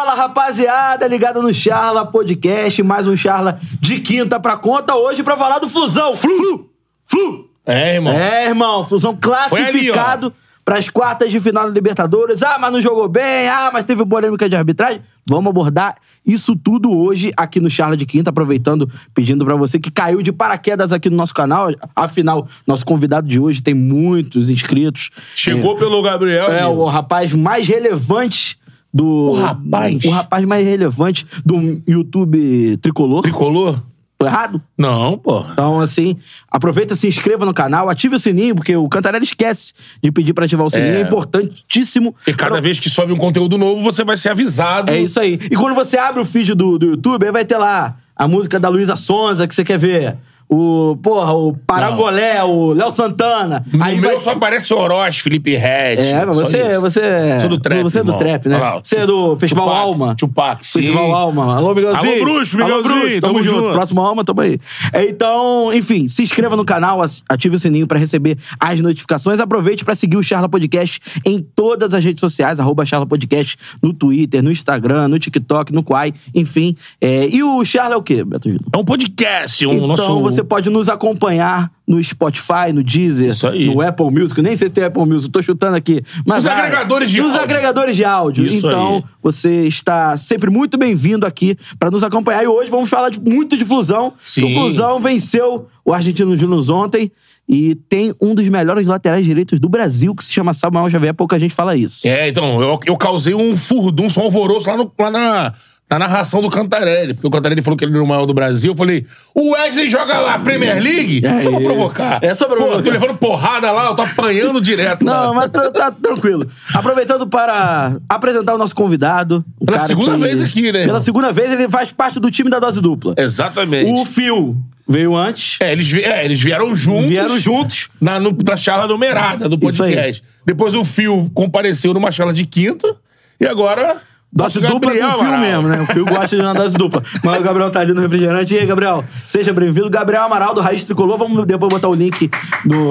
Fala rapaziada, ligado no Charla Podcast, mais um Charla de quinta pra conta, hoje pra falar do Flusão. Flu! Flu! É, irmão. É, irmão, Flusão classificado pras quartas de final da Libertadores. Ah, mas não jogou bem, ah, mas teve polêmica de arbitragem. Vamos abordar isso tudo hoje aqui no Charla de Quinta, aproveitando, pedindo pra você que caiu de paraquedas aqui no nosso canal. Afinal, nosso convidado de hoje tem muitos inscritos. Chegou pelo Gabriel. É, amigo. o rapaz mais relevante do. O rapaz? O rapaz mais relevante do YouTube tricolor. Tricolor? Tô errado? Não, pô. Então, assim, aproveita, se inscreva no canal, ative o sininho, porque o Cantarelli esquece de pedir pra ativar o sininho. É, É. importantíssimo. E cada Pra- vez que sobe um conteúdo novo, você vai ser avisado. É isso aí. E quando você abre o feed do, do YouTube, aí vai ter lá a música da Luísa Sonza que você quer ver. O, porra, o Paragolé, o Léo Santana. No aí meu vai... só aparece Oroz, Felipe Red. É, mas você, isso. você. Sou do trap, Você é do trap, né? Lá, você é do Festival Tupac, Alma. Tupac, sim. Festival Alma. Alô, Miguelzinho. Alô, Bruxo, Alô, Miguelzinho, Bruxo, tamo, tamo junto. junto. Próximo Alma, tamo aí. É, Então, enfim, se inscreva no canal, ative o sininho pra receber as notificações. Aproveite pra seguir o Charla Podcast em todas as redes sociais, arroba Charla Podcast, no Twitter, no Instagram, no TikTok, no Quai, enfim. É, e o Charla é o quê, Beto Gil? É um podcast, um Então nosso... você pode nos acompanhar no Spotify, no Deezer, no Apple Music. Nem sei se tem Apple Music, tô chutando aqui. Mas Nos vai. agregadores de Nos áudio. agregadores de áudio. Isso então, aí. você está sempre muito bem-vindo aqui para nos acompanhar. E hoje vamos falar de- muito de Flusão. Sim. O Flusão venceu o Argentino Júnior ontem e tem um dos melhores laterais direitos do Brasil, que se chama Samuel Xavier. Pouca gente fala isso. É, então, eu, eu causei um furdunço, um alvoroço lá, no- lá na, na narração do Cantarelli. Porque o Cantarelli falou que ele era o maior do Brasil. Eu falei, o Wesley joga lá Premier League? É, só pra é. provocar. É só pra Pô, provocar. eu tô levando porrada lá, eu tô apanhando direto. Não, lá. mas tá, tá tranquilo. Aproveitando para apresentar o nosso convidado. um Pela segunda que- vez aqui, né? Pela segunda vez, ele faz parte do time da dose dupla. Exatamente. O Phil veio antes. É, eles, é, eles vieram juntos. Vieram juntos. Na, no, na charla numerada do podcast. Depois o Fio compareceu numa charla de quinta. E agora. Dose dupla Gabriel Phil Amaral. mesmo, né? O Phil gosta de uma dose dupla. Mas o Gabriel tá ali no refrigerante. E aí, Gabriel, seja bem-vindo. Gabriel Amaral, do Raiz Tricolor. Vamos depois botar o link do,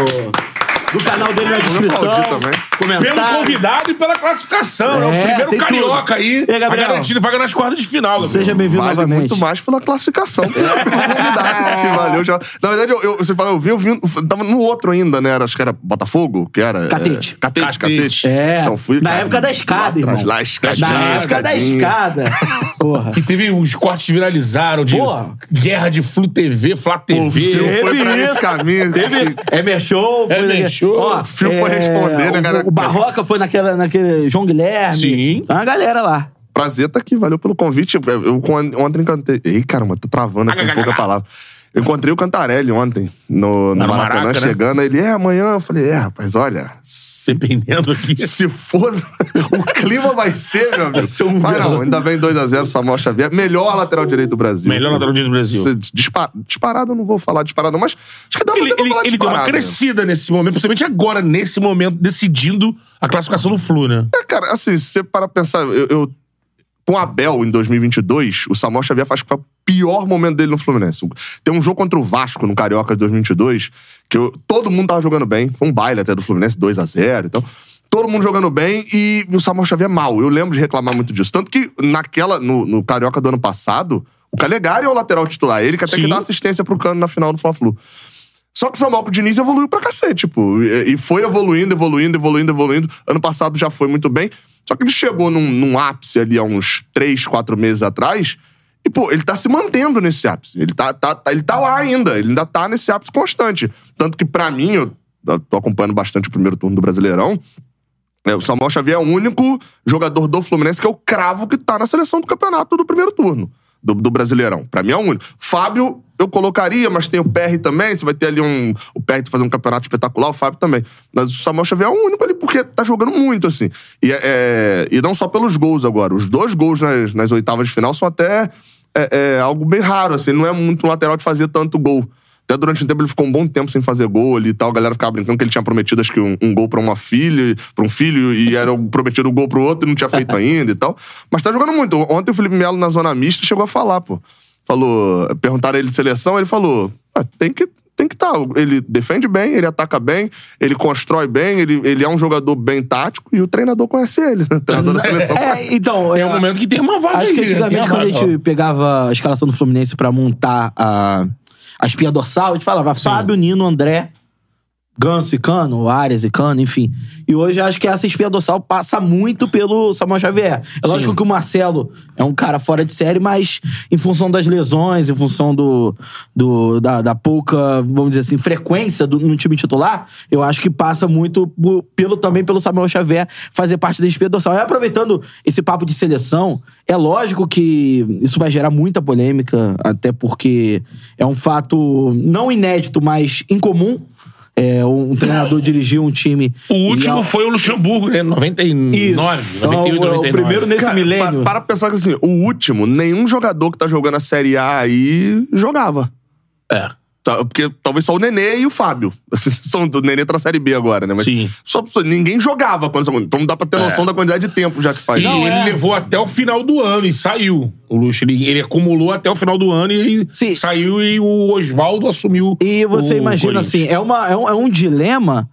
do canal dele na descrição. Pelo convidado e pela classificação. É, É, o primeiro tem carioca tudo. aí. E aí, Gabriel? A garantido vaga nas quartas de final, Gabriel. Seja bem-vindo Vale novamente. muito mais pela classificação pela oportunidade. Se valeu já. Na verdade, eu, eu, você fala, eu vi, eu vi, tava no outro ainda, né? Era, acho que era Botafogo, que era. Catete. É, catete, Catete. catete. É, Então fui. na cara, época da escada, irmão. Lá, escadinha. Na época da escada. Porra. Que teve os cortes que viralizaram de Porra. guerra de Flu TV, Flá TV. Fio foi Teve pra isso. esse caminho. Teve isso. Emer Show. foi Emer Ó, O Phil foi responder, né, o- cara? O Barroca foi naquela, naquele João Guilherme. Sim. Tem uma galera lá. Prazer tá aqui, valeu pelo convite. Eu, ontem encantei. Ei, caramba, tô travando aqui um pouca palavra. Eu encontrei o Cantarelli ontem no, no Maracanã, Maraca, né? chegando. Ele, é, amanhã. Eu falei, é, rapaz, olha, Dependendo aqui. se for, o clima vai ser, meu amigo. ser um Vai não, ainda vem 2x0 Samuel Xavier. Melhor lateral direito do Brasil. Melhor lateral direito do Brasil. Se- dispa- disparado, eu não vou falar disparado, mas acho que dá Ele, ele, falar ele deu uma crescida nesse momento, principalmente agora, nesse momento, decidindo a classificação do Flu, né? É, cara, assim, se você para pensar, eu, eu- com o Abel em 2022, o Samuel Xavier faz que foi o pior momento dele no Fluminense. Tem um jogo contra o Vasco no Carioca de 2022, que eu- todo mundo tava jogando bem, foi um baile até do Fluminense, 2 a 0 então todo mundo jogando bem e o Samuel Xavier mal. Eu lembro de reclamar muito disso. Tanto que naquela, no, no Carioca do ano passado, o Calegari é o lateral titular, ele que até Sim. que dá assistência pro Cano na final do Fla-Flu. Só que o Samuel Diniz evoluiu pra cacete, tipo, e foi evoluindo, evoluindo, evoluindo, evoluindo. Ano passado já foi muito bem. Só que ele chegou num, num ápice ali há uns três, quatro meses atrás. E, pô, ele tá se mantendo nesse ápice. Ele tá, tá, tá- ele tá lá ainda. Ele ainda tá nesse ápice constante. Tanto que, pra mim, eu tô acompanhando bastante o primeiro turno do Brasileirão. é, o Samuel Xavier é o único jogador do Fluminense que eu cravo que tá na seleção do campeonato do primeiro turno. Do, do Brasileirão. Pra mim é o único. Fábio, eu colocaria, mas tem o PR também. Você vai ter ali um. O PR fazer um campeonato espetacular, o Fábio também. Mas o Samuel Xavier é o único ali, porque tá jogando muito, assim. E, é, é e não só pelos gols agora. Os dois gols nas, nas oitavas de final são até é, é algo bem raro, assim. Não é muito lateral de fazer tanto gol. Até durante um tempo ele ficou um bom tempo sem fazer gol ali e tal. A galera ficava brincando que ele tinha prometido, acho que, um, um gol pra uma filha, pra um filho, e era prometido um gol pro outro e não tinha feito ainda e tal. Mas tá jogando muito. Ontem o Felipe Melo, na zona mista, chegou a falar, pô. Falou. Perguntaram ele de seleção, ele falou: ah, tem que tem que estar. Tá. Ele defende bem, ele ataca bem, ele constrói bem, ele, ele é um jogador bem tático e o treinador conhece ele, né? O treinador da seleção. É, então. É um momento que tem uma vaga Acho que aí, né? antigamente, quando a gente pegava a escalação do Fluminense pra montar a, a espinha dorsal, a gente falava Fábio, Nino, André, Ganso e Cano, Arias e Cano, enfim. E hoje acho que essa espinha dorsal passa muito pelo Samuel Xavier. É lógico que o Marcelo é um cara fora de série, mas em função das lesões, em função do, do da, da pouca, vamos dizer assim, frequência do, no time titular, eu acho que passa muito pelo também pelo Samuel Xavier fazer parte da espinha dorsal. E aproveitando esse papo de seleção, é lógico que isso vai gerar muita polêmica, até porque é um fato não inédito, mas incomum. É, um treinador dirigiu um time. O último ao- foi o Luxemburgo, né? 99, Isso. Então, 98, o- o 99. primeiro nesse Cara, milênio. pa- Para pensar que assim, o último, nenhum jogador que tá jogando a Série A aí jogava. É. Tá, Porque talvez só o Nenê e o Fábio. Assim, São, o Nenê tá na Série B agora, né? Mas Sim. Só, só- ninguém jogava quando Então dá pra ter noção da quantidade de tempo já que faz. E Não, ele é. levou até o final do ano e saiu. O Luxo, ele, ele acumulou até o final do ano e Sim. saiu e o Oswaldo assumiu. E você o imagina assim, é, uma, é, um, é um dilema,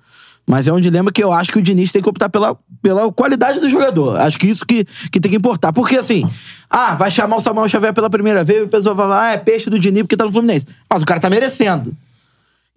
mas é um dilema que eu acho que o Diniz tem que optar pela, pela qualidade do jogador. Acho que isso que, que tem que importar. Porque assim, ah, vai chamar o Samuel Xavier pela primeira vez, o pessoal vai falar, ah, é peixe do Diniz porque tá no Fluminense. Mas o cara tá merecendo.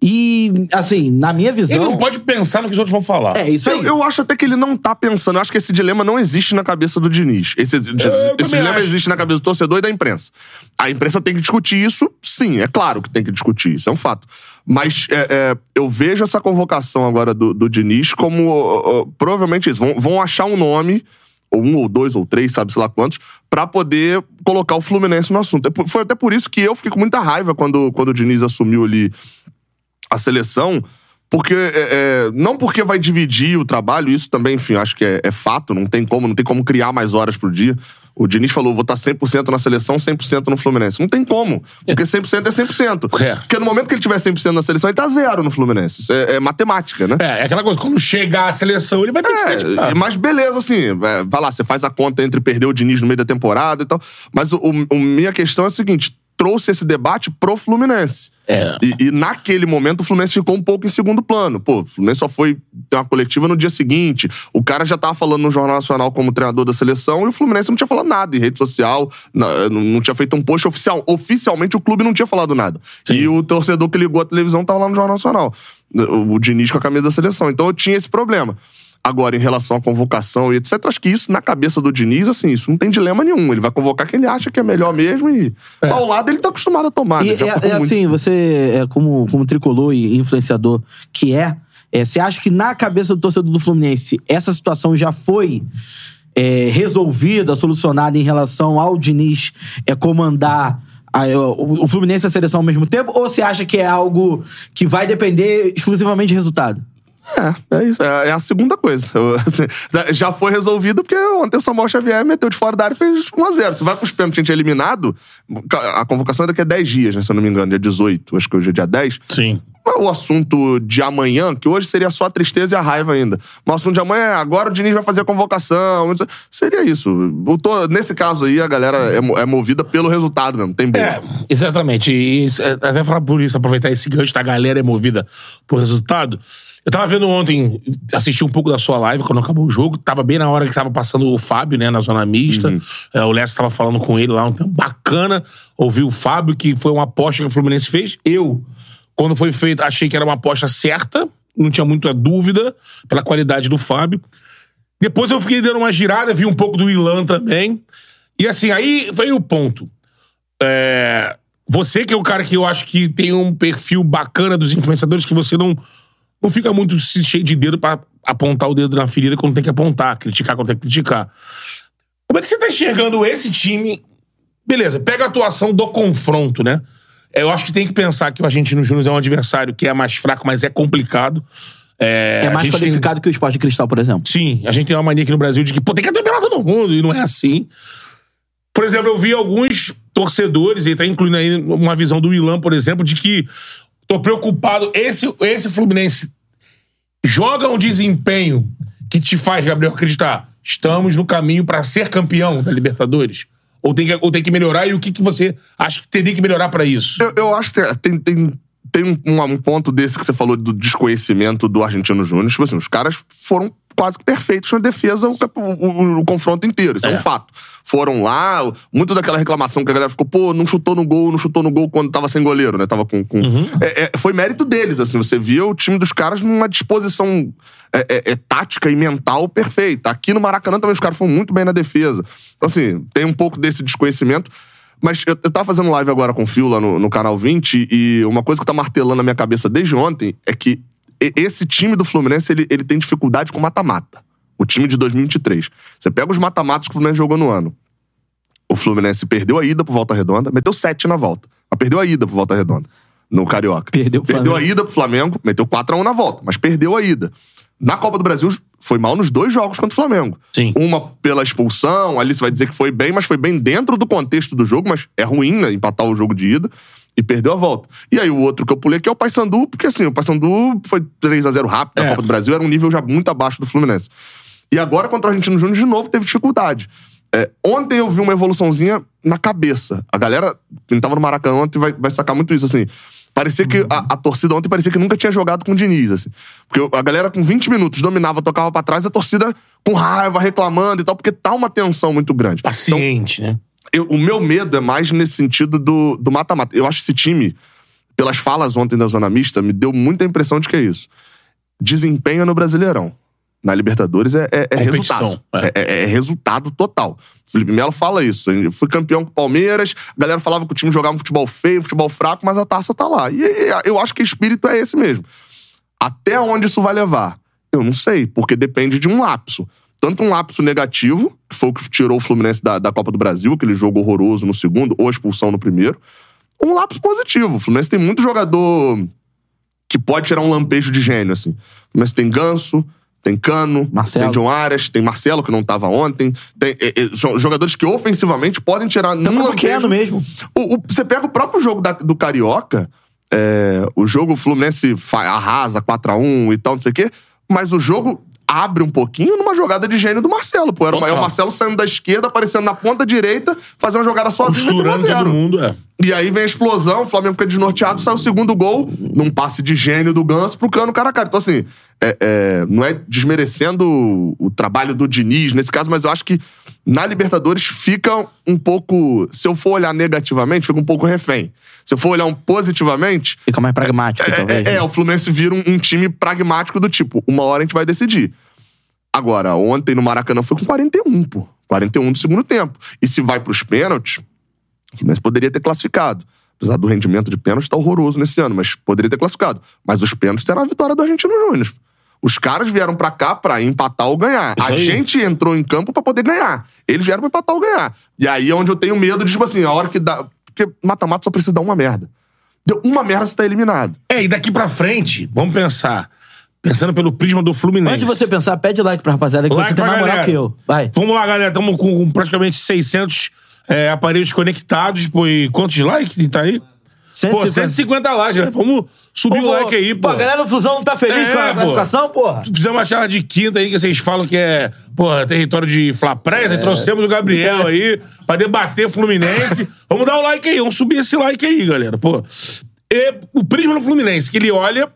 E, assim, na minha visão. Ele não pode pensar no que os outros vão falar. É, isso aí. Eu, eu acho até que ele não tá pensando. Eu acho que esse dilema não existe na cabeça do Diniz. Esse, esse também dilema acho. existe na cabeça do torcedor e da imprensa. A imprensa tem que discutir isso, sim, é claro que tem que discutir, isso é um fato. Mas é, é, eu vejo essa convocação agora do, do Diniz como ó, ó, provavelmente isso. Vão, vão achar um nome, ou um, ou dois, ou três, sabe sei lá quantos, pra poder colocar o Fluminense no assunto. É Foi até por isso que eu fiquei com muita raiva quando, quando o Diniz assumiu ali a seleção, porque é, é, não porque vai dividir o trabalho, isso também, enfim, acho que é, é fato, não tem como, não tem como criar mais horas pro dia. O Diniz falou, vou estar 100% na seleção, 100% no Fluminense. Não tem como, porque 100% é 100%. É. Porque no momento que ele tiver 100% na seleção, ele tá zero no Fluminense. Isso é, é matemática, né? É, é aquela coisa, quando chegar a seleção, ele vai ter que se dedicar. É, mas beleza, assim, é, vai lá, você faz a conta entre perder o Diniz no meio da temporada e tal. Mas o, o- minha questão é a seguinte: trouxe esse debate pro Fluminense. É. E, e naquele momento o Fluminense ficou um pouco em segundo plano. Pô, o Fluminense só foi ter uma coletiva no dia seguinte. O cara já tava falando no Jornal Nacional como treinador da seleção e o Fluminense não tinha falado nada em rede social, não, não tinha feito um post oficial. Oficialmente o clube não tinha falado nada. E o torcedor que ligou a televisão tava lá no Jornal Nacional. O, o Diniz com a camisa da seleção. Então eu tinha esse problema. Agora, em relação à convocação e etc., acho que isso, na cabeça do Diniz, assim, isso não tem dilema nenhum. Ele vai convocar quem ele acha que é melhor mesmo e ao lado ele tá acostumado a tomar. E né? É, tomou é assim, você, é, como, como tricolor e influenciador que é, é, você acha que na cabeça do torcedor do Fluminense essa situação já foi é, resolvida, solucionada em relação ao Diniz é, comandar a- o, o Fluminense e a seleção ao mesmo tempo? Ou você acha que é algo que vai depender exclusivamente de resultado? É, é isso. É, é a segunda coisa. Eu, assim, já foi resolvido porque ontem o Samuel Xavier meteu de fora da área e fez 1x0. Você vai pros pênaltis, a gente é eliminado. A convocação é daqui a 10 dias, né, se eu não me engano, dia 18. Acho que hoje é dia 10. Sim. Mas O assunto de amanhã, que hoje seria só a tristeza e a raiva ainda. Mas o assunto de amanhã é agora o Diniz vai fazer a convocação. Seria isso. Tô- nesse caso aí, a galera é, é movida pelo resultado mesmo. Tem bem. É, exatamente. E até falar por isso, aproveitar esse gancho da galera é movida por resultado. Eu tava vendo ontem, assisti um pouco da sua live quando acabou o jogo. Tava bem na hora que tava passando o Fábio, né, na zona mista. É, o Lessa tava falando com ele lá, um tempo bacana. Ouvi o Fábio, que foi uma aposta que o Fluminense fez. Eu, quando foi feito, achei que era uma aposta certa. Não tinha muita dúvida pela qualidade do Fábio. Depois eu fiquei dando uma girada, vi um pouco do Ilan também. E assim, aí veio o ponto. É, você que é o cara que eu acho que tem um perfil bacana dos influenciadores, que você não, não fica muito cheio de dedo pra apontar o dedo na ferida quando tem que apontar, criticar quando tem que criticar. Como é que você tá enxergando esse time Beleza, pega a atuação do confronto, né? Eu acho que tem que pensar que o Argentino Júnior é um adversário que é mais fraco, mas é complicado. É, é mais qualificado tem... que o esporte cristal, por exemplo. Sim, a gente tem uma mania aqui no Brasil de que pô, tem que atropelar todo mundo, e não é assim. Por exemplo, eu vi alguns torcedores, e tá incluindo aí uma visão do Ilan, por exemplo, de que tô preocupado. Esse, esse Fluminense joga um desempenho que te faz, Gabriel, acreditar. Estamos no caminho para ser campeão da Libertadores. Ou tem que, ou tem que melhorar? E o que, que você acha que teria que melhorar para isso? Eu, eu, acho que tem, tem, tem um, um, ponto desse que você falou do desconhecimento do Argentino Júnior. Tipo assim, os caras foram quase que perfeitos na defesa o, o, o, confronto inteiro. Isso é. é. um fato. Foram lá, muito daquela reclamação que a galera ficou, pô, não chutou no gol, não chutou no gol quando tava sem goleiro, né? Tava com. com... Uhum. É, é, foi mérito deles, assim. Você via o time dos caras numa disposição é, é, é, tática e mental perfeita. Aqui no Maracanã também os caras foram muito bem na defesa. Então, assim, tem um pouco desse desconhecimento. Mas eu, eu tava fazendo live agora com o Fio lá no, no canal 20 e uma coisa que tá martelando na minha cabeça desde ontem é que esse time do Fluminense ele, ele tem dificuldade com mata-mata. O time de 2023. Você pega os mata-matas que o Fluminense jogou no ano. O Fluminense perdeu a ida pro Volta Redonda, meteu sete na volta. Mas perdeu a ida pro Volta Redonda. No Carioca. Perdeu, perdeu a ida pro Flamengo, meteu 4x1 na volta, mas perdeu a ida. Na Copa do Brasil, foi mal nos dois jogos contra o Flamengo. Sim. Uma pela expulsão, ali você vai dizer que foi bem, mas foi bem dentro do contexto do jogo, mas é ruim, né? Empatar o jogo de ida e perdeu a volta. E aí o outro que eu pulei aqui é o Paysandu, porque assim, o Paysandu foi 3 a 0 rápido na é. Copa do Brasil, era um nível já muito abaixo do Fluminense. E agora contra o Argentino Júnior de novo teve dificuldade. É, ontem eu vi uma evoluçãozinha na cabeça. A galera, quem tava no Maracanã ontem vai, vai sacar muito isso, assim. Parecia que a, a, torcida ontem parecia que nunca tinha jogado com o Diniz, assim. Porque a galera com 20 minutos dominava, tocava para trás, a torcida com raiva, reclamando e tal, porque tá uma tensão muito grande. Paciente, então, né? Eu, o meu medo é mais nesse sentido do mata-mata. Eu acho esse time, pelas falas ontem da Zona Mista, me deu muita impressão de que é isso. Desempenho no Brasileirão. Na Libertadores é, é, é resultado. É. é. É, é. resultado total. Felipe Melo fala isso. Eu fui campeão com o Palmeiras, a galera falava que o time jogava um futebol feio, futebol fraco, mas a taça tá lá. E eu acho que o espírito é esse mesmo. Até onde isso vai levar? Eu não sei, porque depende de um lapso tanto um lapso negativo, que foi o que tirou o Fluminense da, da Copa do Brasil, aquele jogo horroroso no segundo, ou expulsão no primeiro, um lapso positivo. O Fluminense tem muito jogador que pode tirar um lampejo de gênio, assim. O Fluminense tem Ganso, tem Cano, Marcelo. tem John Arias, tem Marcelo, que não estava ontem. Tem é, é, jogadores que ofensivamente podem tirar um lampejo. mesmo. O, o, você pega o próprio jogo da, do Carioca, é, o jogo o Fluminense arrasa 4x1 e tal, não sei o quê, mas o jogo abre um pouquinho numa jogada de gênio do Marcelo, pô. Era uma, é o Marcelo saindo da esquerda, aparecendo na ponta direita, fazer uma jogada sozinho. Costurando todo mundo, é. E aí vem a explosão, o Flamengo fica desnorteado, sai o segundo gol, num passe de gênio do Ganso pro Cano cara a cara. Então, assim, é, é, não é desmerecendo o, o, trabalho do Diniz nesse caso, mas eu acho que na Libertadores fica um pouco. Se eu for olhar negativamente, fica um pouco refém. Se eu for olhar um positivamente. Fica mais pragmático, é, talvez. É, né? é, o Fluminense vira um, um, time pragmático do tipo, uma hora a gente vai decidir. Agora, ontem no Maracanã foi com 41, pô. 41 do segundo tempo. E se vai pros pênaltis, o Fluminense poderia ter classificado. Apesar do rendimento de pênalti estar tá horroroso nesse ano, mas poderia ter classificado. Mas os pênaltis eram a vitória do Argentino Júnior. Os caras vieram para cá para empatar ou ganhar. Isso a aí. gente entrou em campo para poder ganhar. Eles vieram pra empatar ou ganhar. E aí é onde eu tenho medo de, tipo assim, a hora que dá. Porque mata-mata só precisa dar uma merda. Deu uma merda, você tá eliminado. É, e daqui pra frente, vamos pensar. Pensando pelo prisma do Fluminense. Antes de você pensar, pede like pra rapaziada que like você tem mais moral que eu. Vai. Vamos lá, galera. Estamos com praticamente 600 é, aparelhos conectados. Pô, e quantos likes tá aí? 150. Pô, 150 likes. Vamos subir pô, o like aí, pô. Pô, a galera do Fusão não tá feliz é, com a classificação, porra? Fizemos uma charla de quinta aí que vocês falam que é, porra, território de Flapresa. É. Trouxemos o Gabriel aí pra debater Fluminense. vamos dar o like aí, vamos subir esse like aí, galera. Pô. E o prisma do Fluminense, que ele olha.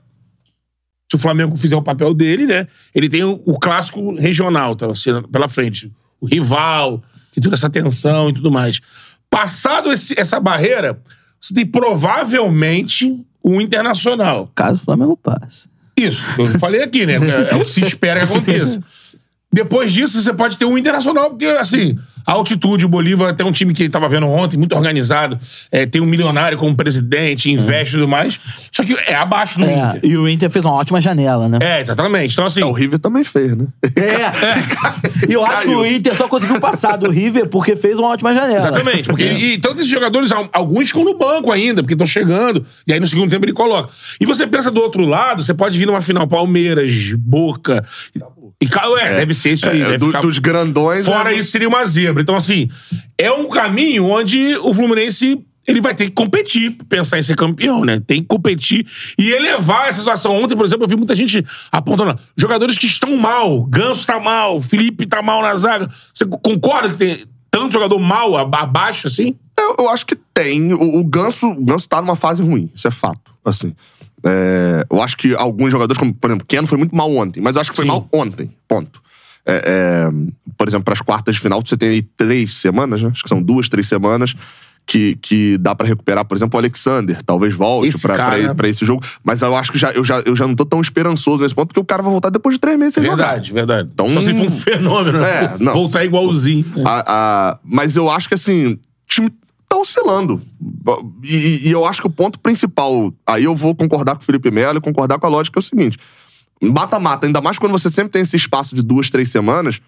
Se o Flamengo fizer o papel dele, né? Ele tem o, o clássico regional tá, assim, pela frente. O rival, tem toda essa tensão e tudo mais. Passado esse, essa barreira, tem provavelmente o Internacional. Caso o Flamengo passe. Isso, eu falei aqui, né? É, é o que se espera que aconteça. Depois disso, você pode ter um Internacional, porque, assim, A altitude, o Bolívar tem um time que tava vendo ontem, muito organizado. É, tem um milionário como presidente, investe e tudo mais. Só que é abaixo do É, Inter. e o Inter fez uma ótima janela, né? É, exatamente. Então, assim. É, o River também fez, né? É. E eu acho que o Inter só conseguiu passar do River porque fez uma ótima janela. Exatamente. Porque, É. e, então, esses jogadores, al- alguns ficam no banco ainda, porque estão chegando. E aí, no segundo tempo, ele coloca. E você pensa do outro lado, você pode vir numa final Palmeiras, Boca. E, ca- é, deve ser isso aí. É, do- dos grandões. Fora é- isso, seria uma zebra. Então, assim, é um caminho onde o Fluminense ele vai ter que competir, pensar em ser campeão, né? Tem que competir e elevar essa situação. Ontem, por exemplo, eu vi muita gente apontando jogadores que estão mal. Ganso tá mal, Felipe tá mal na zaga. Você concorda que tem tanto jogador mal aba- abaixo assim? Eu, eu acho que tem. O, o Ganso, o Ganso tá numa fase ruim, isso é fato. Assim. É, eu acho que alguns jogadores, como, por exemplo, Keno foi muito mal ontem, mas eu acho que foi Sim. mal ontem. Ponto. É, é, por exemplo, para as quartas de final, você tem aí três semanas, né? Acho que são duas, três semanas. Que, que dá pra recuperar, por exemplo, o Alexander. Talvez volte pra, cara- pra, pra esse jogo. Mas eu acho que já, eu, já, eu já não tô tão esperançoso nesse ponto, porque o cara vai voltar depois de três meses sem jogar. Verdade, verdade. Então- Só se for um fenômeno, né? É, não. Voltar igualzinho. A- a- mas eu acho que assim, time tá oscilando. E, e, eu acho que o ponto principal, aí eu vou concordar com o Felipe Melo e concordar com a lógica, é o seguinte: mata-mata, ainda mais quando você sempre tem esse espaço de duas, três semanas,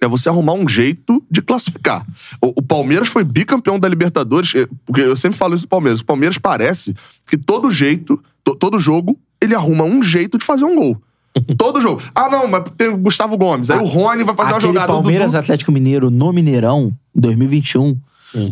é você arrumar um jeito de classificar. O, o Palmeiras foi bicampeão da Libertadores, eh, porque eu sempre falo isso do Palmeiras. O Palmeiras parece que todo jeito, to, todo jogo, ele arruma um jeito de fazer um gol. Todo jogo. Ah, não, mas tem o Gustavo Gomes. Aí ah, o Rony vai fazer uma jogada. Palmeiras do... Atlético Mineiro no Mineirão, 2021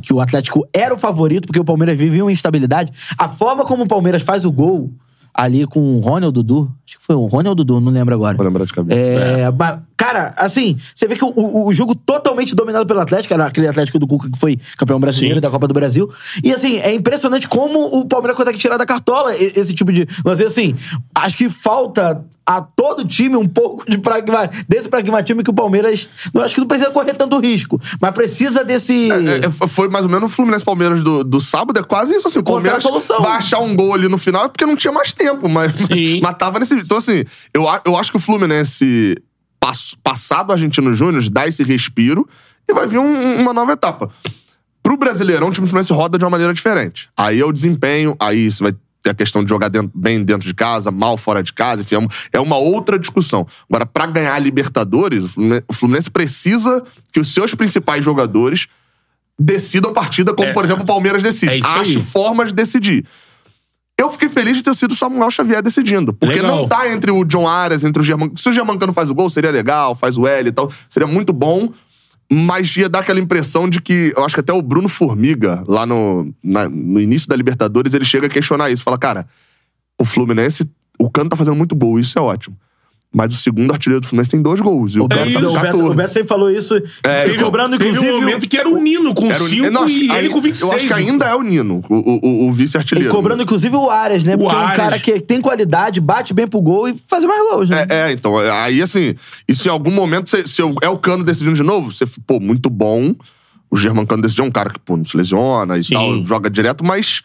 que o Atlético era o favorito, porque o Palmeiras vive uma instabilidade. A forma como o Palmeiras faz o gol ali com o Rony ou Dudu, acho que foi o Rony ou Dudu, não lembro agora. Vou lembrar de cabeça. É, mas, cara, assim, você vê que o, o- o jogo totalmente dominado pelo Atlético, era aquele Atlético do Cuca que foi campeão brasileiro Sim. da Copa do Brasil. E assim, é impressionante como o Palmeiras consegue tirar da cartola esse tipo de. Mas assim, acho que falta a todo time um pouco de pragma, desse pragmatismo que o Palmeiras. Não acho que não precisa correr tanto risco, mas precisa desse. É, é, foi mais ou menos o Fluminense Palmeiras do, do sábado, é quase isso assim. O Palmeiras vai achar um gol ali no final é porque não tinha mais tempo, mas, Sim. mas tava nesse. Então, assim, eu, eu acho que o Fluminense, pass- passado o Argentino Júnior, dá esse respiro e vai vir um- uma nova etapa. Pro Brasileirão, o time do Fluminense roda de uma maneira diferente. Aí é o desempenho, aí você vai ter a questão de jogar dentro- bem dentro de casa, mal fora de casa, enfim, é uma, é uma outra discussão. Agora, pra ganhar a Libertadores, o Fluminense, precisa que os seus principais jogadores decidam a partida, como, É. por exemplo, o Palmeiras decide. É Ache formas de decidir. Eu fiquei feliz de ter sido o Samuel Xavier decidindo. Porque Legal. não tá entre o John Arias, entre o Germán. Se o Germancano faz o gol, seria legal, faz o L e tal. Seria muito bom. Mas ia dar aquela impressão de que. Eu acho que até o Bruno Formiga, lá no, na- no início da Libertadores, ele chega a questionar isso. Fala, cara, o Fluminense. O Cano tá fazendo muito gol, isso é ótimo. Mas o segundo artilheiro do Fluminense tem dois gols. E o O Beto tá o, com Beto, 14. o Beto sempre falou isso. Teve, cobrando, teve inclusive. um momento que era o Nino com Era o- 5 não, acho que e ele com 26. Eu acho que ainda é o Nino, o, o, o vice-artilheiro. Cobrando, inclusive, o Arias, né? Porque é um cara que tem qualidade, bate bem pro gol e faz mais gols, né? É, é, então, é, aí assim, e se em algum momento, se, se é o Cano decidindo de novo, você, pô, muito bom. O Germancano decidiu, é um cara que, pô, não se lesiona e Sim. tal, joga direto, mas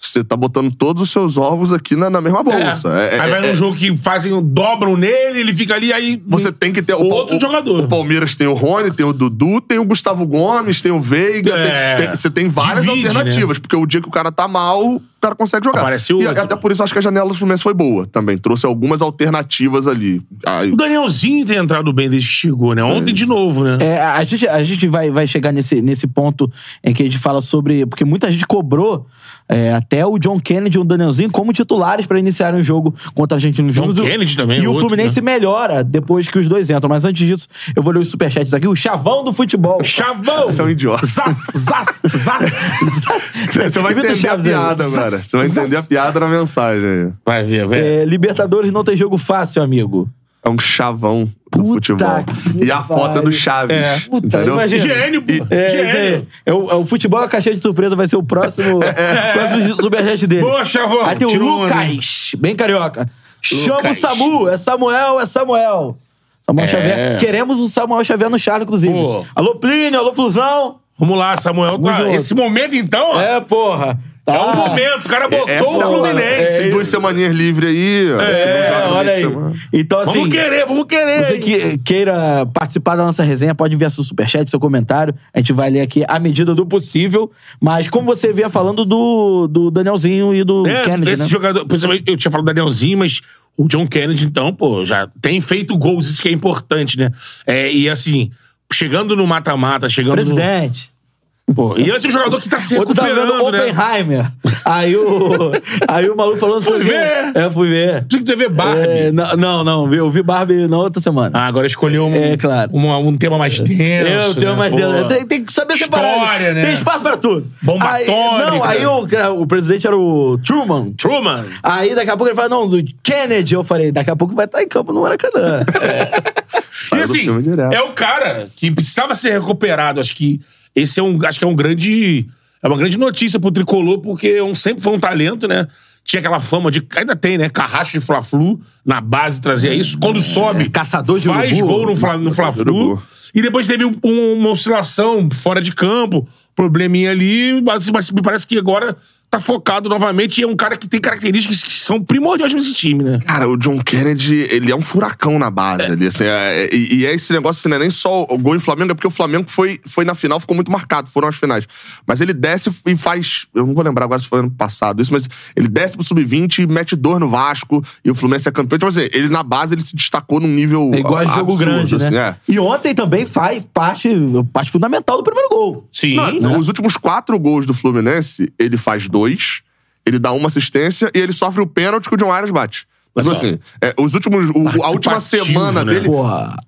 você tá botando todos os seus ovos aqui na, na mesma bolsa. É, é, aí vai é, num jogo que fazem, dobram nele, ele fica ali, aí. Você tem que ter o, Outro o- jogador. O Palmeiras tem o Rony, tem o Dudu, tem o Gustavo Gomes, tem o Veiga. É. tem- tem- você tem várias Divide, alternativas, porque o dia que o cara tá mal, o cara consegue jogar. Aparece e outro. até por isso acho que a janela do Fluminense foi boa também. Trouxe algumas alternativas ali. Aí, O Danielzinho tem entrado bem desde que chegou, né? Ontem de novo, né? É, a gente, a gente vai, vai chegar nesse, nesse ponto em que a gente fala sobre. Porque muita gente cobrou é, até o John Kennedy e o Danielzinho como titulares pra iniciarem o jogo contra a Argentina John Júnior. Kennedy também, E o outro, Fluminense melhora depois que os dois entram. Mas antes disso, eu vou ler os superchats aqui. O chavão do futebol. Chavão! Você é um idiota. Zaz, zaz, zaz. Você vai entender a Chaves aí. piada agora. Você vai entender a piada na mensagem aí. Vai ver, velho. É, Libertadores não tem jogo fácil, amigo. É um chavão do Puta futebol. E a foto é do. Chaves. É. Puta, imagina. Gênio, pô. É, Gênio. aí. É o, é o futebol, a caixinha de surpresa vai ser o próximo, próximo superchat dele. Boa, Chavão. Aí tem o Lucas, bem carioca. Chama o Lucas. Samu, é Samuel, é Samuel. Samuel É. Xavier. Queremos um Samuel Xavier no Charlie, inclusive. Pô. Alô, Plínio, alô, Flusão. Vamos lá, Samuel. Vamos esse momento, então, ó. É, porra. Tá. É o momento, o cara botou Essa o Fluminense. É, duas semaninhas livres aí. É, olha aí. semana. Então, assim. Vamos querer, vamos querer. Você que queira participar da nossa resenha, pode enviar seu superchat, seu comentário. A gente vai ler aqui à medida do possível. Mas como você via falando do, do Danielzinho e do É, Kennedy, esse né? jogador, eu tinha falado do Danielzinho, mas o John Kennedy, então, pô, já tem feito gols, isso que é importante, né? É, e assim, chegando no mata-mata, chegando Presidente. no. Pô, e é um jogador que tá se Outro tava vendo recuperando, né? Oppenheimer. Aí o, aí o maluco falando Fui assim. ver. É, fui ver. Tinha que ter ver Barbie. É, não, não, eu vi Barbie na outra semana. Ah, agora escolheu um, É, claro. um, um tema mais denso. Eu tenho né? mais Pô. dentro. Tem, tem que saber separar. História, né? Tem espaço pra tudo. Bomba aí, atômica. Não, aí o, o presidente era o Truman. Truman. Aí daqui a pouco ele fala, não, do Kennedy. Eu falei, daqui a pouco vai estar em campo no Maracanã. E Saiu do assim, filme direto. é o cara que precisava ser recuperado. Acho que esse é um, acho que é um grande, é uma grande notícia pro tricolor, porque é um, sempre foi um talento, né? Tinha aquela fama de, ainda tem, né? Carrasco de Fla-Flu, na base trazia isso. Quando sobe, caçador de faz urubu. gol no, Fla, no Fla-Flu. E depois teve um- uma oscilação fora de campo, probleminha ali, mas, mas me parece que agora tá focado novamente e é um cara que tem características que são primordiais nesse time, né? Cara, o John Kennedy, ele é um furacão na base ali, assim, é- é- e, e é esse negócio, assim, não é nem só o gol em Flamengo, é porque o Flamengo foi, foi na final, ficou muito marcado, foram as finais. Mas ele desce e faz, eu não vou lembrar agora se foi ano passado isso, mas ele desce pro Sub-20 e mete dor no Vasco, e o Fluminense é campeão. Então, assim, ele na base, ele se destacou num nível É igual a jogo absurdo, grande, assim, né? é. E ontem também faz parte, parte fundamental do primeiro gol. Sim. Não, Os últimos quatro gols do Fluminense, ele faz dois, ele dá uma assistência e ele sofre o pênalti que o John Arias bate. Mas só. assim, é, os últimos. o- a última semana né? dele.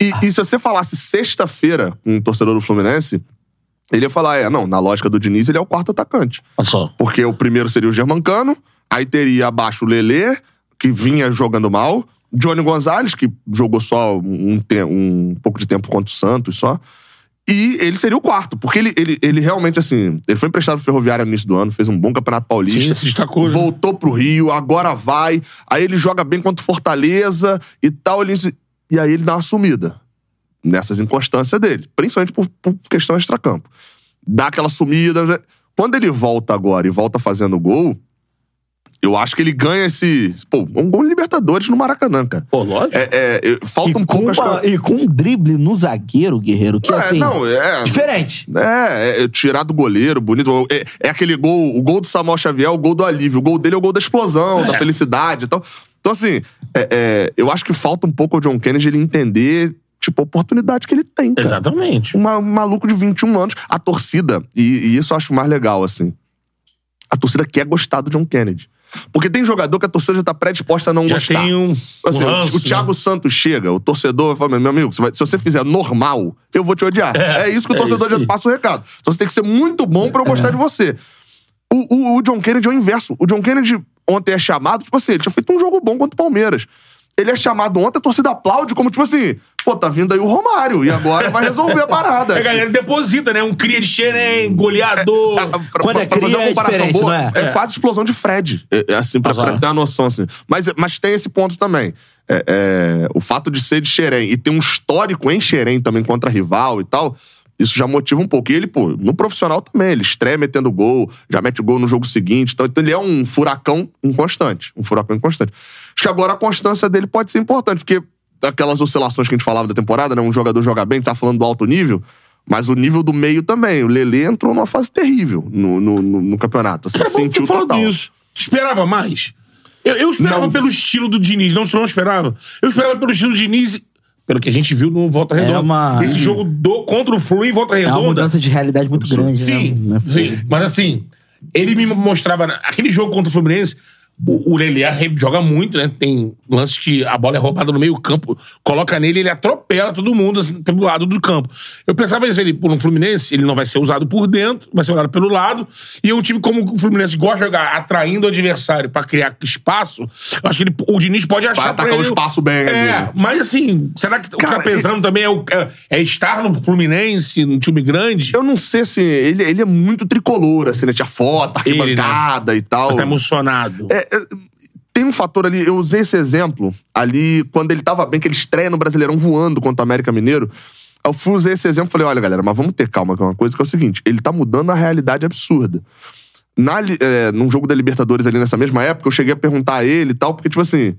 E, e se você falasse sexta-feira com um torcedor do Fluminense, ele ia falar: é, não, na lógica do Diniz, ele é o quarto atacante. Só. Porque o primeiro seria o Germancano, aí teria abaixo o Lelê, que vinha jogando mal, Johnny Gonzalez, que jogou só um, te- um pouco de tempo contra o Santos só. E ele seria o quarto, porque ele, ele, ele realmente, assim, ele foi emprestado pro Ferroviário no início do ano, fez um bom campeonato paulista. Sim, se destacou, né? Voltou pro Rio, agora vai. Aí ele joga bem contra Fortaleza e tal. Ele, e aí ele dá uma sumida nessas inconstâncias dele, principalmente por, por questão extracampo. Dá aquela sumida. Quando ele volta agora e volta fazendo gol, eu acho que ele ganha esse. Pô, um gol em Libertadores no Maracanã, cara. Pô, lógico. É, é, é, falta E um pouco. uma- e com um drible no zagueiro, Guerreiro, que É, assim. não, é. Diferente. É, é, tirar do goleiro, bonito. É, é aquele gol, o gol do Samuel Xavier, o gol do alívio. O gol dele é o gol da explosão, da felicidade e tal. Então, assim, é, é, eu acho que falta um pouco ao John Kennedy ele entender, tipo, a oportunidade que ele tem, cara. Exatamente. Um, ma- um maluco de 21 anos. A torcida, e, e isso eu acho mais legal, assim. A torcida quer gostar do John Kennedy. Porque tem jogador que a torcida já tá predisposta a não Já gostar. tem um. Assim, um o- ranço, o Thiago né? Santos chega, o torcedor vai falar, meu amigo, se você fizer normal, eu vou te odiar. É, É, isso que o é torcedor já passa o recado. Então você tem que ser muito bom pra eu gostar de você. O, o- o John Kennedy é o inverso. O John Kennedy ontem é chamado, tipo assim, ele tinha feito um jogo bom contra o Palmeiras. Ele é chamado ontem, a torcida aplaude como, tipo assim, pô, tá vindo aí o Romário, e agora vai resolver a parada. A galera deposita, né? Um cria de xerém, goleador. Ah, pra, Quando é pra fazer uma é comparação diferente, boa, é? é, É. quase explosão de Fred. É, é assim, pra, pra ter uma noção, assim. Mas, mas tem esse ponto também. É, é, o fato de ser de Xerém e ter um histórico em Xerém também contra rival e tal, isso já motiva um pouco. E ele, pô, no profissional também, ele estreia metendo gol, já mete gol no jogo seguinte. Então, então ele é um furacão inconstante. Um furacão inconstante. Acho que agora a constância dele pode ser importante, porque aquelas oscilações que a gente falava da temporada, né? Um jogador joga bem, tá falando do alto nível, mas o nível do meio também. O Lelê entrou numa fase terrível no, no, no- no campeonato. Assim, Cara, sentiu total. disso. Tu esperava mais? Eu, eu esperava Não. pelo estilo do Diniz, não, não esperava. Eu esperava pelo estilo do Diniz, pelo que a gente viu no Volta Redonda. uma- Esse jogo do, contra o Flu em Volta É uma Redonda. mudança de realidade muito grande. Sim, né? sim. Mas assim, ele me mostrava. Aquele jogo contra o Fluminense, o, o Lelê joga muito, né? Tem lances que a bola é roubada no meio-campo, coloca nele, ele atropela todo mundo assim, pelo lado do campo. Eu pensava isso, ele, por um Fluminense, ele não vai ser usado por dentro, vai ser usado pelo lado. E é um time como o Fluminense gosta de jogar atraindo o adversário pra criar espaço, eu acho que ele, o Diniz pode achar Vai atacar o ele- espaço bem ali, É, né? mas assim, será que o que Cara, tá pesando também é, o- é- é estar no Fluminense, num time grande? Eu não sei se ele, ele é muito tricolor, assim, né? Tinha foto, Ele, né? arquibancada e tal. Tá emocionado. É, tem um fator ali, eu usei esse exemplo ali quando ele tava bem, que ele estreia no Brasileirão voando contra o América Mineiro. Eu fui usei esse exemplo e falei: olha, galera, mas vamos ter calma, que é uma coisa que é o seguinte: ele tá mudando a realidade absurda. Na, é, num jogo da Libertadores ali nessa mesma época, eu cheguei a perguntar a ele e tal, porque, tipo assim,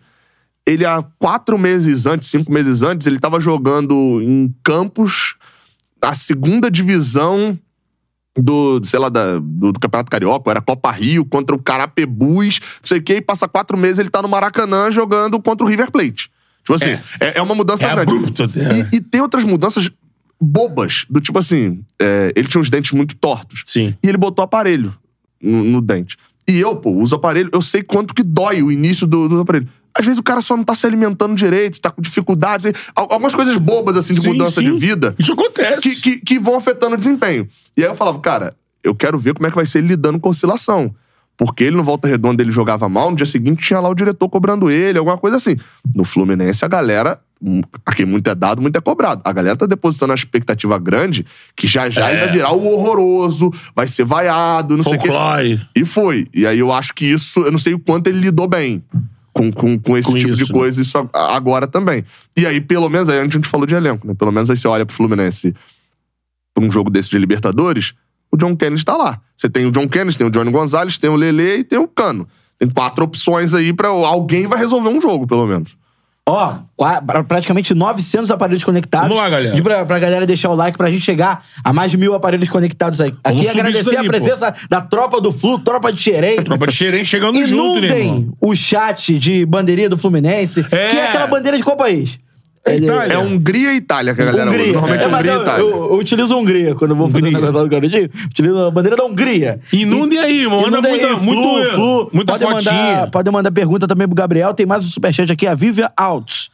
ele há quatro meses antes, cinco meses antes, ele tava jogando em Campos, a segunda divisão do, sei lá, da- do, do Campeonato Carioca, era Copa Rio, contra o Carapebus, não sei o quê, e passa quatro meses ele tá no Maracanã jogando contra o River Plate. Tipo assim, é, é uma mudança É grande. abrupto, é. E, e tem outras mudanças bobas, do tipo assim, é, ele tinha os dentes muito tortos. Sim. E ele botou aparelho no, no dente. E eu, pô, uso aparelho, eu sei quanto que dói o início do, do aparelho. Às vezes o cara só não tá se alimentando direito, tá com dificuldades, al- algumas coisas bobas, assim, de Sim, mudança sim. de vida Isso acontece. que, que, que vão afetando o desempenho. E aí eu falava, cara, eu quero ver como é que vai ser ele lidando com oscilação. Porque ele no Volta Redonda ele jogava mal, no dia seguinte tinha lá o diretor cobrando ele, alguma coisa assim. No Fluminense a galera, hum, a quem muito é dado, muito é cobrado. A galera tá depositando uma expectativa grande que já já É. ele vai virar o horroroso, vai ser vaiado, não sei o quê. Folclore. E foi. E aí eu acho que isso, eu não sei o quanto ele lidou bem com, com, com esse Com tipo de isso, coisa, isso a- agora também. E aí, pelo menos, aí a gente falou de elenco, né? Pelo menos aí você olha pro Fluminense pra um jogo desse de Libertadores, o John Kennedy tá lá. Você tem o John Kennedy, tem o Johnny Gonzalez, tem o Lele e tem o Cano. Tem quatro opções aí pra alguém vai resolver um jogo, pelo menos. Ó, praticamente 900 aparelhos conectados. Vamos lá, galera. Pedir pra, pra galera deixar o like pra gente chegar a mais de mil aparelhos conectados aí. Vamos Aqui agradecer daí, a presença da tropa do Flu, tropa de Xerém. Tropa de Xerém chegando junto, né? Inundem o chat de bandeirinha do Fluminense, É. que é aquela bandeira de qual país? É Itália. É Hungria e Itália que a galera usa. Hungria. Normalmente é, Hungria e eu, Itália. eu, eu utilizo Hungria quando eu vou fazer o negócio lá do garotinho. Utilizo a bandeira da Hungria. Inundem aí, irmão. Manda muita, aí, muito, Flu, Flu. muita pode fotinha. mandar, pode mandar pergunta também pro Gabriel. Tem mais um superchat aqui, a Vivian Altos.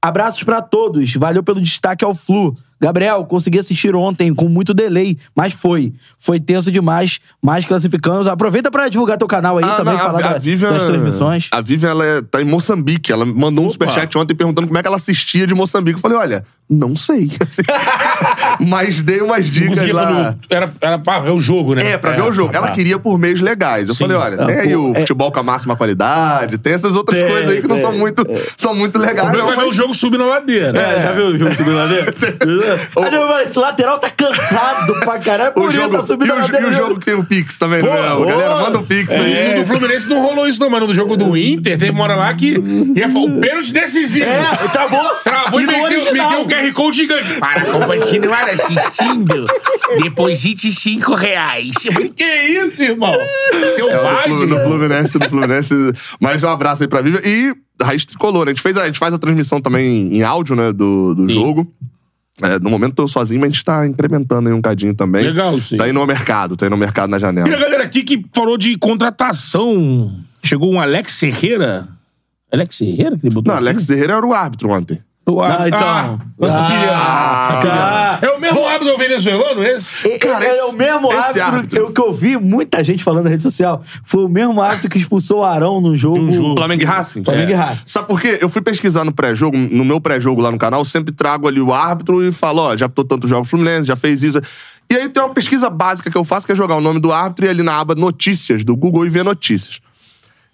Abraços pra todos. Valeu pelo destaque ao Flu. Gabriel, consegui assistir ontem com muito delay, mas foi. Foi tenso demais, mas classificamos. Aproveita pra divulgar teu canal aí Ah, também, não, falar da- Vivian- das transmissões. A Vivian, ela é- tá em Moçambique. Ela mandou um Opa. superchat ontem perguntando como é que ela assistia de Moçambique. Eu falei, olha, não sei. Assim, Mas dei umas dicas conseguia lá. Era, era pra ver o jogo, né? É, pra ver o jogo. Ela tá. queria por meios legais. Eu Sim. falei, olha, Ah, tem aí pô, o é- futebol com a máxima qualidade, tem essas outras Tem, coisas aí que não tem, são muito, são muito O legais. problema Não, é ver o mas... jogo subir na ladeira. É, já viu o jogo subindo lá dentro? Ah, não, mas esse lateral tá cansado pra caralho. Por O isso jogo, tá subindo e, o, e o jogo que tem o Pix também, Pô, né? ô, Galera, manda o Pix E aí. no Fluminense não rolou isso, não, mano. No jogo do Inter, teve uma hora lá que ia falar o pênalti decisivo. É, travou. Travou e, E meteu, meteu o QR Code gigante. Para continuar assistindo, deposite 5 reais. Que isso, irmão? É, no, Selvagem. Flu- no Fluminense, no Fluminense. Mais um abraço aí pra Vivian. E Raiz Tricolor, né? A gente, fez a, a gente faz a transmissão também em áudio, né? Do, do Sim. jogo. É, no momento tô sozinho, mas a gente tá incrementando aí um cadinho também. Legal aí. Tá indo ao mercado, tá indo ao mercado na janela. E a galera aqui que falou de contratação. Chegou um Alex Ferreira. Alex Ferreira que ele botou? Não, Alex Ferreira era o árbitro ontem. O Ah, então. Ah, Ah, ah, é o mesmo árbitro venezuelano esse? E- Cara, ele é esse- o mesmo árbitro, árbitro. que, que eu vi muita gente falando na rede social. Foi o mesmo árbitro que expulsou o Arão no jogo. um jogo. Flamengo e Racing? Flamengo É. e Racing. Sabe por quê? Eu fui pesquisar no pré-jogo, no meu pré-jogo lá no canal, eu sempre trago ali o árbitro e falo, ó, já apitou tantos jogos Fluminense, já fez isso. E aí tem uma pesquisa básica que eu faço, que é jogar o nome do árbitro e ali na aba notícias do Google e ver notícias.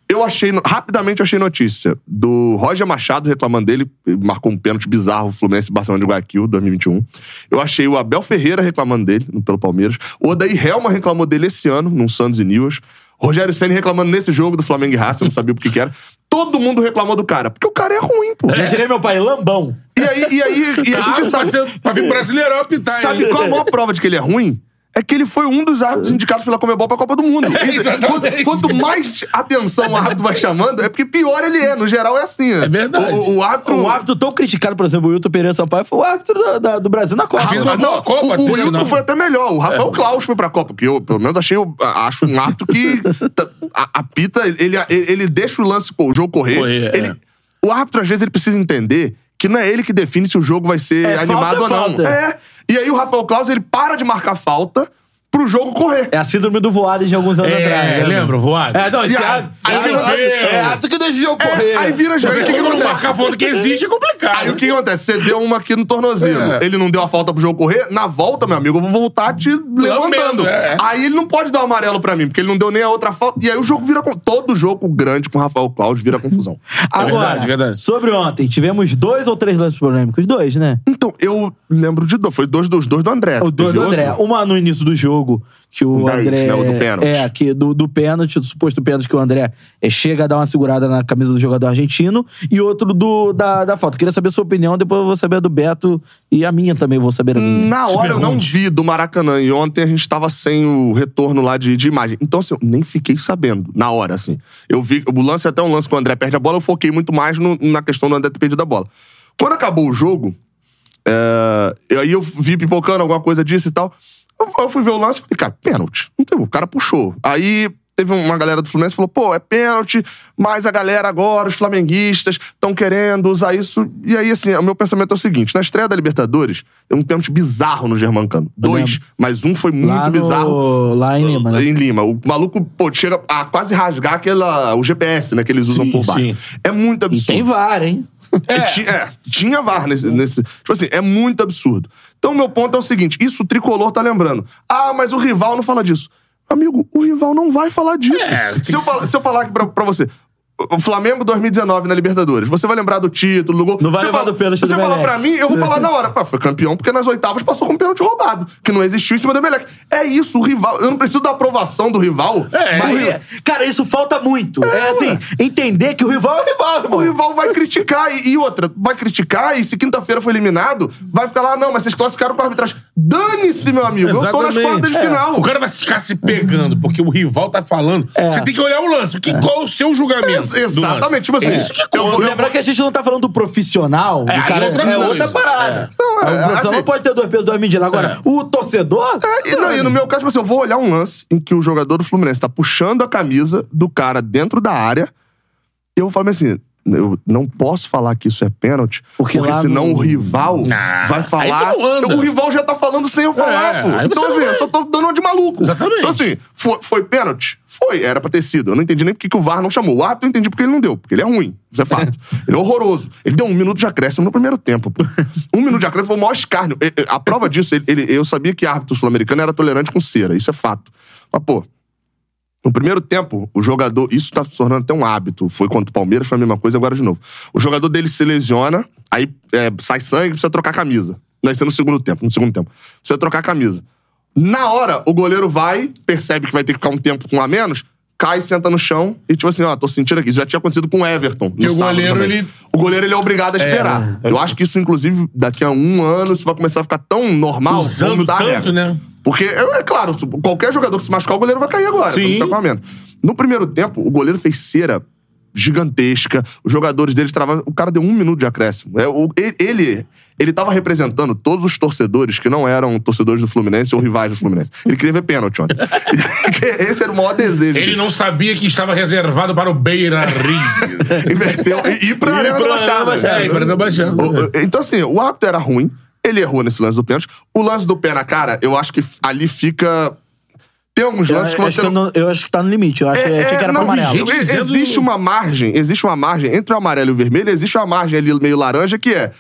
Eu achei, rapidamente eu achei notícia do Roger Machado reclamando dele, ele marcou um pênalti bizarro, Fluminense Barcelona de Guayaquil, 2021. Eu achei o Abel Ferreira reclamando dele, pelo Palmeiras. O Odair Helma reclamou dele esse ano, num Santos e News. Rogério Senna reclamando nesse jogo do Flamengo e Racing, eu não sabia o que era. Todo mundo reclamou do cara, porque o cara é ruim, pô. Já tirei meu pai, lambão. E aí, e aí e a gente pra, sabe, pra vir brasileirão apitar, sabe hein? qual a maior prova de que ele é ruim? É que ele foi um dos árbitros indicados pela Comebol pra Copa do Mundo. Exatamente. quanto, quanto mais atenção o árbitro vai chamando, é porque pior ele é. No geral é assim. É verdade. O, o árbitro. Um árbitro tão criticado, por exemplo, o Wilton Pereira Sampaio foi o árbitro da- da- do Brasil na Copa. Fez uma boa Copa, o, o Wilton sinal. foi até melhor. O É. Rafael Klaus foi pra Copa, que eu, pelo menos, achei. eu acho um árbitro que. a, apita, ele, ele, ele deixa o lance, o jogo correr. Correr, ele, é. O árbitro, às vezes, ele precisa entender que não é ele que define se o jogo vai ser É, animado ou não. falta. É. E aí o Rafael Klaus, ele para de marcar falta pro jogo correr. É a síndrome do voado de alguns anos É, atrás. né, lembra, voado? É, não, esse E aí- árbitro. aí é, é, é que deixa o jogo É, correr. aí vira jogo. Mas Aí o que, que acontece? marcar falta que existe, é complicado. Aí o que acontece? Você deu uma aqui no tornozelo. É. Ele não deu a falta pro jogo correr. Na volta, meu amigo, eu vou voltar te levantando. é. Aí ele não pode dar o amarelo pra mim, porque ele não deu nem a outra falta. E aí o jogo vira. com- Todo jogo grande com o Rafael Claus vira confusão. Agora, verdade, verdade. sobre ontem, tivemos dois ou três lances polêmicos? Dois, né? Então, eu lembro de dois. Foi dois dos dois do André. O dois do André. outro? Uma no início do jogo, jogo que o 10, André. né, o do pênalti. É, que do, do pênalti, do suposto pênalti que o André é, chega a dar uma segurada na camisa do jogador argentino, e outro do, da, da falta. Queria saber a sua opinião, depois eu vou saber a do Beto e a minha também, vou saber a minha. Na Se hora eu não vi do Maracanã. E ontem a gente tava sem o retorno lá de, de imagem. Então, assim, eu nem fiquei sabendo. Na hora, assim. Eu vi. O lance, até um lance que o André perde a bola, eu foquei muito mais no- na questão do André ter perdido a bola. Quando acabou o jogo, é, aí eu vi pipocando alguma coisa disso e tal. Eu, fui ver o lance e falei, cara, pênalti. Tem, o cara puxou. Aí teve uma galera do Fluminense que falou, pô, é pênalti, mas a galera agora, os flamenguistas, estão querendo usar isso. E aí, assim, o meu pensamento é o seguinte: na estreia da Libertadores, tem um pênalti bizarro no Germancano. Dois, mas um foi muito lá, no- bizarro. lá em Lima, né? Em Lima. O maluco, pô, chega a quase rasgar aquela, o GPS, né, que eles usam Sim, por baixo. sim. É muito E absurdo. tem VAR, hein? É. Tinha, é, tinha VAR nesse, nesse. Tipo assim, é muito absurdo. Então, meu ponto é o seguinte: isso o tricolor tá lembrando. Ah, mas o rival não fala disso. Amigo, o rival não vai falar disso. É, se, eu que falar, se eu falar aqui pra, pra você. O Flamengo 2019 na Libertadores. Você vai lembrar do título, do gol. Não vai Você lembrar fala- do pênalti Você do falar pra mim, eu vou falar na hora. Pá, foi campeão porque nas oitavas passou com um pênalti roubado. Que não existiu em cima do Emelec. É isso, o rival. Eu não preciso da aprovação do rival. É, mas o Aí, cara, isso falta muito. É, assim, entender que o rival é o rival, o irmão. rival vai criticar. E, e outra, vai criticar e se quinta-feira foi eliminado, vai ficar lá, não, mas vocês classificaram com a arbitragem. Dane-se, meu amigo. Eu tô nas Exatamente. quartas de É. final. O cara vai ficar se pegando, porque o rival tá falando. É. Você tem que olhar o lance. Que, Qual é o seu julgamento? Exatamente, tipo assim, É isso que conta. eu Lembrar que a gente não tá falando do profissional, É, aí cara, é outra é parada. Não, é, o profissional assim- pode ter dois pesos, duas medidas. Agora, o torcedor... É, e, não, e no meu caso, tipo assim, eu vou olhar um lance em que o jogador do Fluminense tá puxando a camisa do cara dentro da área. E eu vou falar assim. Eu não posso falar que isso é pênalti, Porque porque, senão no- o rival Nah, vai falar. O rival já tá falando sem eu falar, É, pô. Então, assim, vai. eu só tô dando uma de maluco. Exatamente. Então, assim, foi, foi pênalti? Foi, era pra ter sido. Eu não entendi nem porque que o VAR não chamou. O árbitro eu entendi porque ele não deu, porque ele é ruim. Isso é fato. ele é horroroso. Ele deu um minuto de acréscimo no primeiro tempo, pô. Um minuto de acréscimo foi o maior escárnio. A prova disso, ele, ele- eu sabia que árbitro sul-americano era tolerante com cera. Isso é fato. Mas, pô, no primeiro tempo, o jogador. Isso tá se tornando até um hábito. Foi contra o Palmeiras, foi a mesma coisa, agora de novo. O jogador dele se lesiona, aí é, sai sangue, precisa trocar a camisa. Não, isso é no segundo tempo, no segundo tempo. Precisa trocar a camisa. Na hora, o goleiro vai, percebe que vai ter que ficar um tempo com um a menos, cai, senta no chão e, tipo assim, ó, tô sentindo aqui. Isso já tinha acontecido com o Everton. Que o goleiro, também. ele- O goleiro, ele é obrigado a esperar. É, Eu acho que isso, inclusive, daqui a um ano, isso vai começar a ficar tão normal. Usando tanto, regra. né? Porque, é, é claro, qualquer jogador que se machucar, o goleiro vai cair agora. Sim. quando ficar com. No primeiro tempo, o goleiro fez cera gigantesca, os jogadores deles travavam. O cara deu um minuto de acréscimo. É, o- ele, ele, tava representando todos os torcedores que não eram torcedores do Fluminense ou rivais do Fluminense. Ele queria ver pênalti ontem. Esse era o maior desejo. Ele não sabia que estava reservado para o Beira Rio. Inverteu. E, e pra E Arena pra Baixada. Baixada. É, pra Arena da Baixada. O- Então, assim, o árbitro era ruim. Ele errou nesse lance do pênalti. O lance do pé na cara, eu acho que ali fica. Tem alguns Eu, lances que acho você que eu, não. eu acho que tá no limite. Eu acho que- achei que era pra não, amarelo. gente, Existe uma margem, existe uma margem entre o amarelo e o vermelho, existe uma margem ali meio laranja que é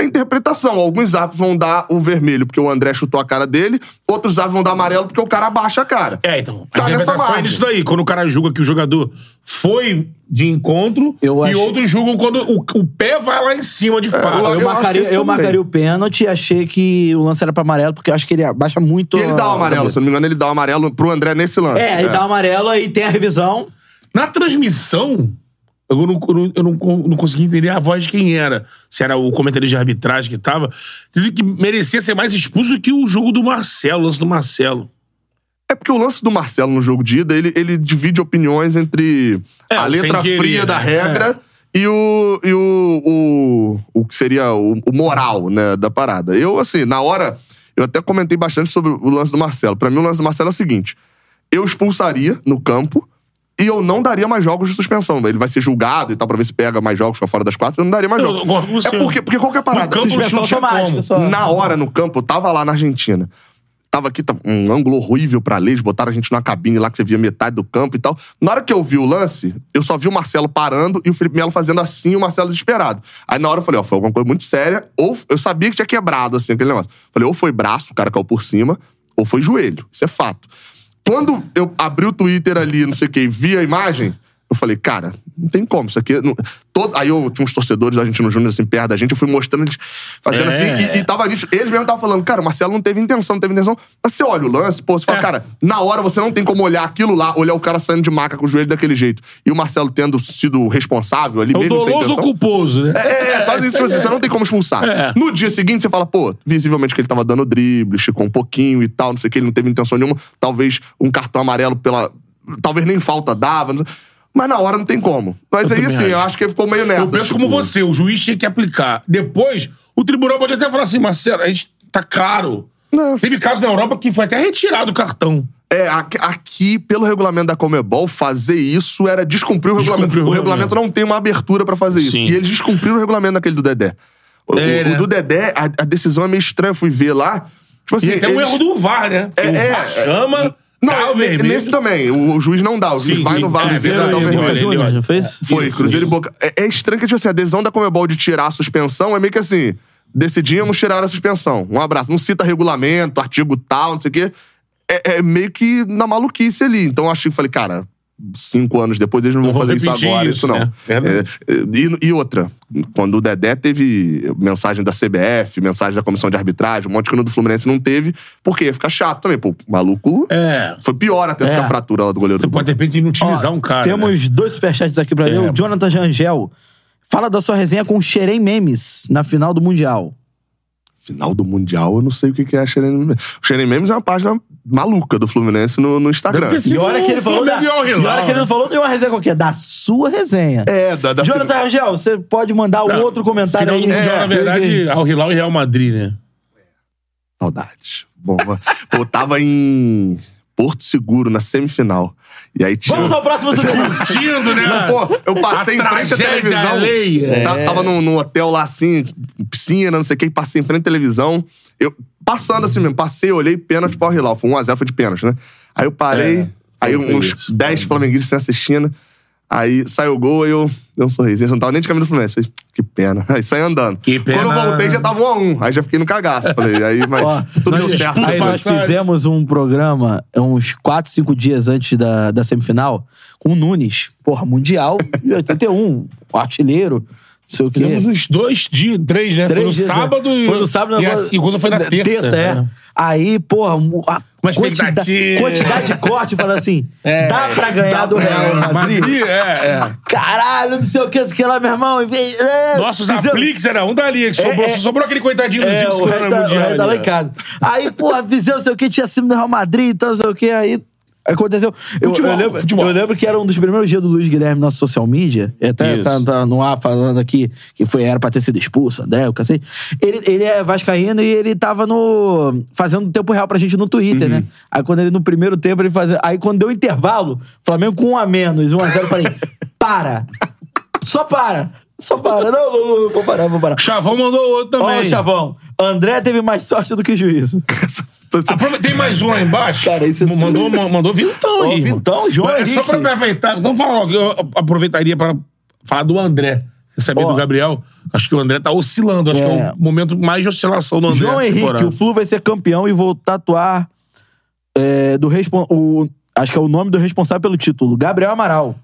a interpretação. Alguns árbitros vão dar o vermelho porque o André chutou a cara dele, outros árbitros vão dar amarelo porque o cara abaixa a cara. É, então. Tá a nessa interpretação é nisso daí. Quando o cara julga que o jogador foi de encontro Eu e acho- outros julgam quando o, o pé vai lá em cima de fato. eu- Eu, que marcaria, eu marcaria o pênalti e achei que o lance era pra amarelo, porque eu acho que ele abaixa muito. E ele dá o amarelo, se eu não me engano, ele dá o amarelo pro André nesse lance. É, ele dá o amarelo aí tem a revisão. Na transmissão, eu não, eu não, não, consegui entender a voz de quem era. Se era o comentarista de arbitragem que tava. Dizem que merecia ser mais expulso do que o jogo do Marcelo, o lance do Marcelo. É porque o lance do Marcelo no jogo de ida, ele, ele divide opiniões entre É, a letra querer, fria né? da regra e, o, e o, o, o que seria o, o moral, né, da parada. Eu, assim, na hora, eu até comentei bastante sobre o lance do Marcelo. Pra mim, o lance do Marcelo é o seguinte: eu expulsaria no campo e eu não daria mais jogos de suspensão. Ele vai ser julgado e tal, pra ver se pega mais jogos pra fora das quatro. Eu não daria mais Eu jogos. É porque, porque qual que é a parada? No campo, Suspensão não automática só. na hora no campo, eu tava lá na Argentina. Tava aqui, tava um ângulo horrível pra ler, eles botaram a gente numa cabine lá que você via metade do campo e tal. Na hora que eu vi o lance, eu só vi o Marcelo parando e o Felipe Melo fazendo assim e o Marcelo desesperado. Aí na hora eu falei, ó, foi alguma coisa muito séria, ou eu sabia que tinha quebrado, assim, aquele negócio. Falei, ou foi braço, o cara caiu por cima, ou foi joelho. Isso é fato. Quando eu abri o Twitter ali, não sei o que, e vi a imagem, eu falei, cara, Não tem como. Isso aqui. Não, todo, aí eu tinha uns torcedores da Argentino Júnior assim, perto da gente, eu fui mostrando eles fazendo É. assim, e, e tava nisso. Eles mesmo estavam falando, cara, o Marcelo não teve intenção, não teve intenção. Mas você olha o lance, pô, você fala, É. cara, na hora você não tem como olhar aquilo lá, olhar o cara saindo de maca com o joelho daquele jeito. E o Marcelo tendo sido responsável ali, É mesmo sem intenção. culposo, né? É, é, quase isso. assim, você não tem como expulsar. É. No dia seguinte, você fala, pô, visivelmente que ele tava dando drible, esticou um pouquinho e tal, não sei o que, ele não teve intenção nenhuma. Talvez um cartão amarelo pela. Talvez nem falta dava. não sei- Mas na hora não tem como. Mas aí, assim, eu acho que ele ficou meio nessa. Eu penso tipo, como você, o juiz tinha que aplicar. Depois, o tribunal pode até falar assim, Marcelo, a gente tá claro. Não. Teve casos na Europa que foi até retirado o cartão. É, aqui, pelo regulamento da Comebol, fazer isso era descumprir o regulamento. Descumprir o o regulamento não tem uma abertura pra fazer isso. Sim. E eles descumpriram o regulamento naquele do Dedé. O, É, o- o do Dedé, a, a decisão é meio estranha. Eu fui ver lá. Tipo assim, E até um eles- erro do VAR, né? Porque É, o é, VAR chama, Não, tá o ne- vermelho. nesse também. O, o juiz não dá. O juiz Sim, vai sim. no VAR É, e Cruzeiro dá o vermelho. Não fez? Foi, Cruzeiro e Boca. É, é estranho que, tipo assim, a decisão da Comebol de tirar a suspensão é meio que assim: decidimos tirar a suspensão. Um abraço. Não cita regulamento, artigo tal, não sei o quê. É, é meio que na maluquice ali. Então eu achei, falei, cara, cinco anos depois eles não vão Não vão fazer isso agora, isso, isso, não. né? É, é, e, e outra, quando o Dedé teve mensagem da CBF, mensagem da comissão de arbitragem, um monte que no do Fluminense não teve, porque ia ficar chato também. Pô, o maluco. É. Foi pior até É. que a fratura lá do goleiro Você do pode, de repente, inutilizar Ó, um cara. Temos né? dois superchats aqui pra ler. É. O Jonathan Rangel fala da sua resenha com o Xerém Memes na final do Mundial. Final do Mundial, eu não sei o que que é a Xerém Memes. O Xerém Memes é uma página maluca do Fluminense no, no Instagram. E olha que ele falou da, e e olha que ele não falou de uma resenha qualquer, da sua resenha. É, da, da Jonathan Rangel, você pode mandar um Não, outro comentário Final aí. do Mundial, É, na verdade, ao Hilal e Real Madrid, né? Saudades. Bom, pô, eu tava em Porto Seguro, na semifinal. E aí tinha. Vamos ao próximo assunto. Curtindo, né? Pô, eu passei A em frente à televisão. alheia. Ta- Tava num, num hotel lá assim, piscina, não sei o que, passei em frente à televisão. Eu, passando assim mesmo, passei, olhei, pênalti pro Hilal. Foi 1x0, foi de pênalti, né? Aí eu parei, É, aí uns isso. 10 flamenguistas assistindo. Aí saiu o gol, aí eu dei um sorriso. Eu não tava nem de caminho do Fluminense. Falei, que pena. Aí saí andando. Que pena. Quando eu voltei, já tava 1x1. Aí já fiquei no cagaço. Falei, aí, mas Ó, tudo nós, deu certo. aí nós fizemos um programa uns 4, 5 dias antes da, da semifinal com o Nunes. Porra, Mundial de 81, o artilheiro, sei o quê. Tivemos uns dois dias, três, né? Três foi no dias, sábado né? e. Foi no sábado e a segunda foi na terça. é. né? Aí, porra, a Uma quantidade, quantidade de corte falando assim: É. dá pra ganhar Dá do Real. Madrid. Madrid, é, é. Caralho, não sei o que, isso que lá, meu irmão. é, Nossos fizemos- apliques era um dali, que sobrou, é. só sobrou aquele coitadinho do É, Zico o segurando resto o da- o Mundial. da lá ali, em casa. Aí, porra, fizemos não sei o que, tinha sido no Real Madrid, então não sei o que, aí aconteceu. Eu, Futebol, eu lembro, futebol. eu lembro que era um dos primeiros dias do Luiz Guilherme no nosso social media, até tá, tá no ar falando aqui que foi, era pra ter sido expulso, André, o cacete. Ele, ele é vascaíno e ele tava no fazendo tempo real pra gente no Twitter, Uhum. né? Aí quando ele, no primeiro tempo, ele fazia... Aí quando deu intervalo, Flamengo com um a menos, um a zero, eu falei, para! Só para! Só para. Não, não, não, vou parar, vou parar. Chavão mandou outro Ó, também. Chavão. André teve mais sorte do que juízo. Aprove- Tem mais um lá embaixo? Cara, isso é mandou, ma- mandou vintão Ó, aí. vintão, João É só Henrique. pra aproveitar. Vamos falar logo. Eu aproveitaria pra falar do André. Ó. do Gabriel? Acho que o André tá oscilando. Acho que é É. o momento mais de oscilação do André. João Henrique, temporada. o Flu vai ser campeão e vou tatuar é, do o Acho que é o nome do responsável pelo título. Gabriel Amaral.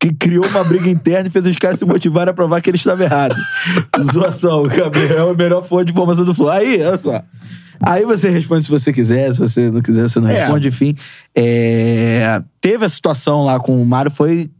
Que criou uma briga interna e fez os caras se motivarem a provar que ele estava errado. Zoação. O Gabriel é a melhor fonte de informação do Flu. Aí, olha só. Aí você responde se você quiser, se você não quiser, você não É. responde, enfim. É, Teve a situação lá com o Mário, foi.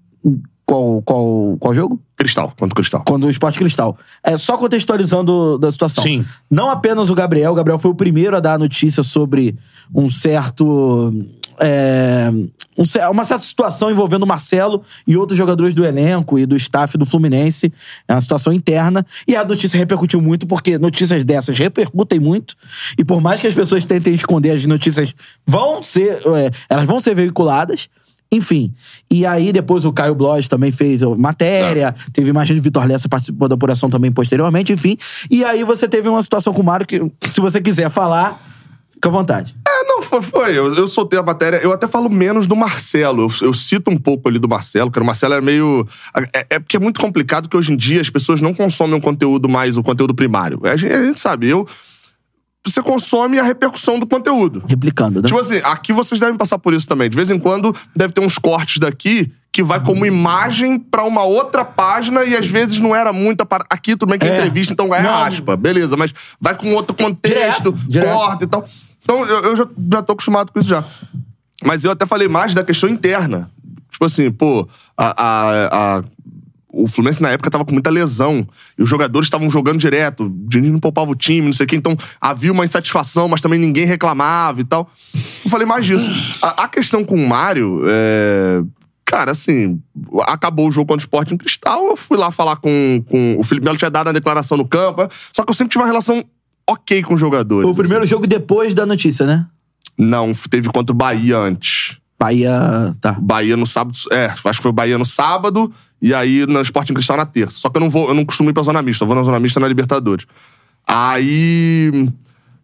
Qual, qual, qual jogo? Cristal, contra o Cristal. Quando o Esporte Cristal. É só contextualizando da situação. Sim. Não apenas o Gabriel, o Gabriel foi o primeiro a dar a notícia sobre um certo. É, um uma certa situação envolvendo o Marcelo e outros jogadores do elenco e do staff do Fluminense. É uma situação interna. E a notícia repercutiu muito, porque notícias dessas repercutem muito. E por mais que as pessoas tentem esconder, as notícias vão ser. é, elas vão ser veiculadas. Enfim. E aí, depois o Caio Bloch também fez matéria. Teve imagem de Vitor Lessa participou da apuração também posteriormente, enfim. E aí você teve uma situação com o Mário que, se você quiser falar, fica à vontade. É, não, foi. foi. Eu, eu soltei a matéria. Eu até falo menos do Marcelo. Eu, eu cito um pouco ali do Marcelo, que o Marcelo é meio. É, é porque é muito complicado que hoje em dia as pessoas não consomem o conteúdo mais, o conteúdo primário. A gente, a gente sabe, eu. Você consome a repercussão do conteúdo. Replicando, né? Tipo assim, aqui vocês devem passar por isso também. De vez em quando deve ter uns cortes daqui que vai como imagem pra uma outra página e às vezes não era muita. Par... Aqui tudo bem que é, É. entrevista, então é Não. aspa, beleza, mas vai com outro contexto, Direto, direto. corta e tal. Então eu, eu já, já tô acostumado com isso já. Mas eu até falei mais da questão interna. Tipo assim, pô, a, a- a- o Fluminense na época tava com muita lesão. E os jogadores estavam jogando direto. O Diniz não poupava o time, não sei o quê. Então havia uma insatisfação, mas também ninguém reclamava e tal. Eu falei mais disso. A, a questão com o Mário, é, Cara, assim, acabou o jogo contra o Sport em Cristal, eu fui lá falar com, com... O Felipe Melo tinha dado a declaração no campo, só que eu sempre tive uma relação ok com os jogadores. O primeiro assim. jogo depois da notícia, né? Não, teve contra o Bahia antes. Bahia. Tá. Bahia no sábado. É, acho que foi o Bahia no sábado e aí no Sport em Cristal na terça. Só que eu não vou, eu não costumo ir pra Zona Mista, eu vou na Zona Mista na Libertadores. Aí.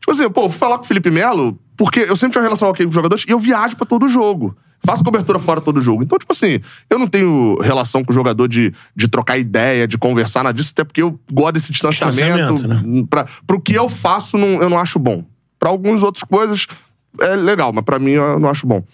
Tipo assim, pô, fui falar com o Felipe Melo, porque eu sempre tinha uma relação ok com os jogadores e eu viajo pra todo jogo. Faço cobertura fora todo jogo. Então, tipo assim, eu não tenho relação com o jogador de, de trocar ideia, de conversar, nada disso, até porque eu gosto desse distanciamento. Distanciamento, né? Pra, pro que eu faço, não, eu não acho bom. Pra algumas outras coisas é legal, mas pra mim eu não acho bom.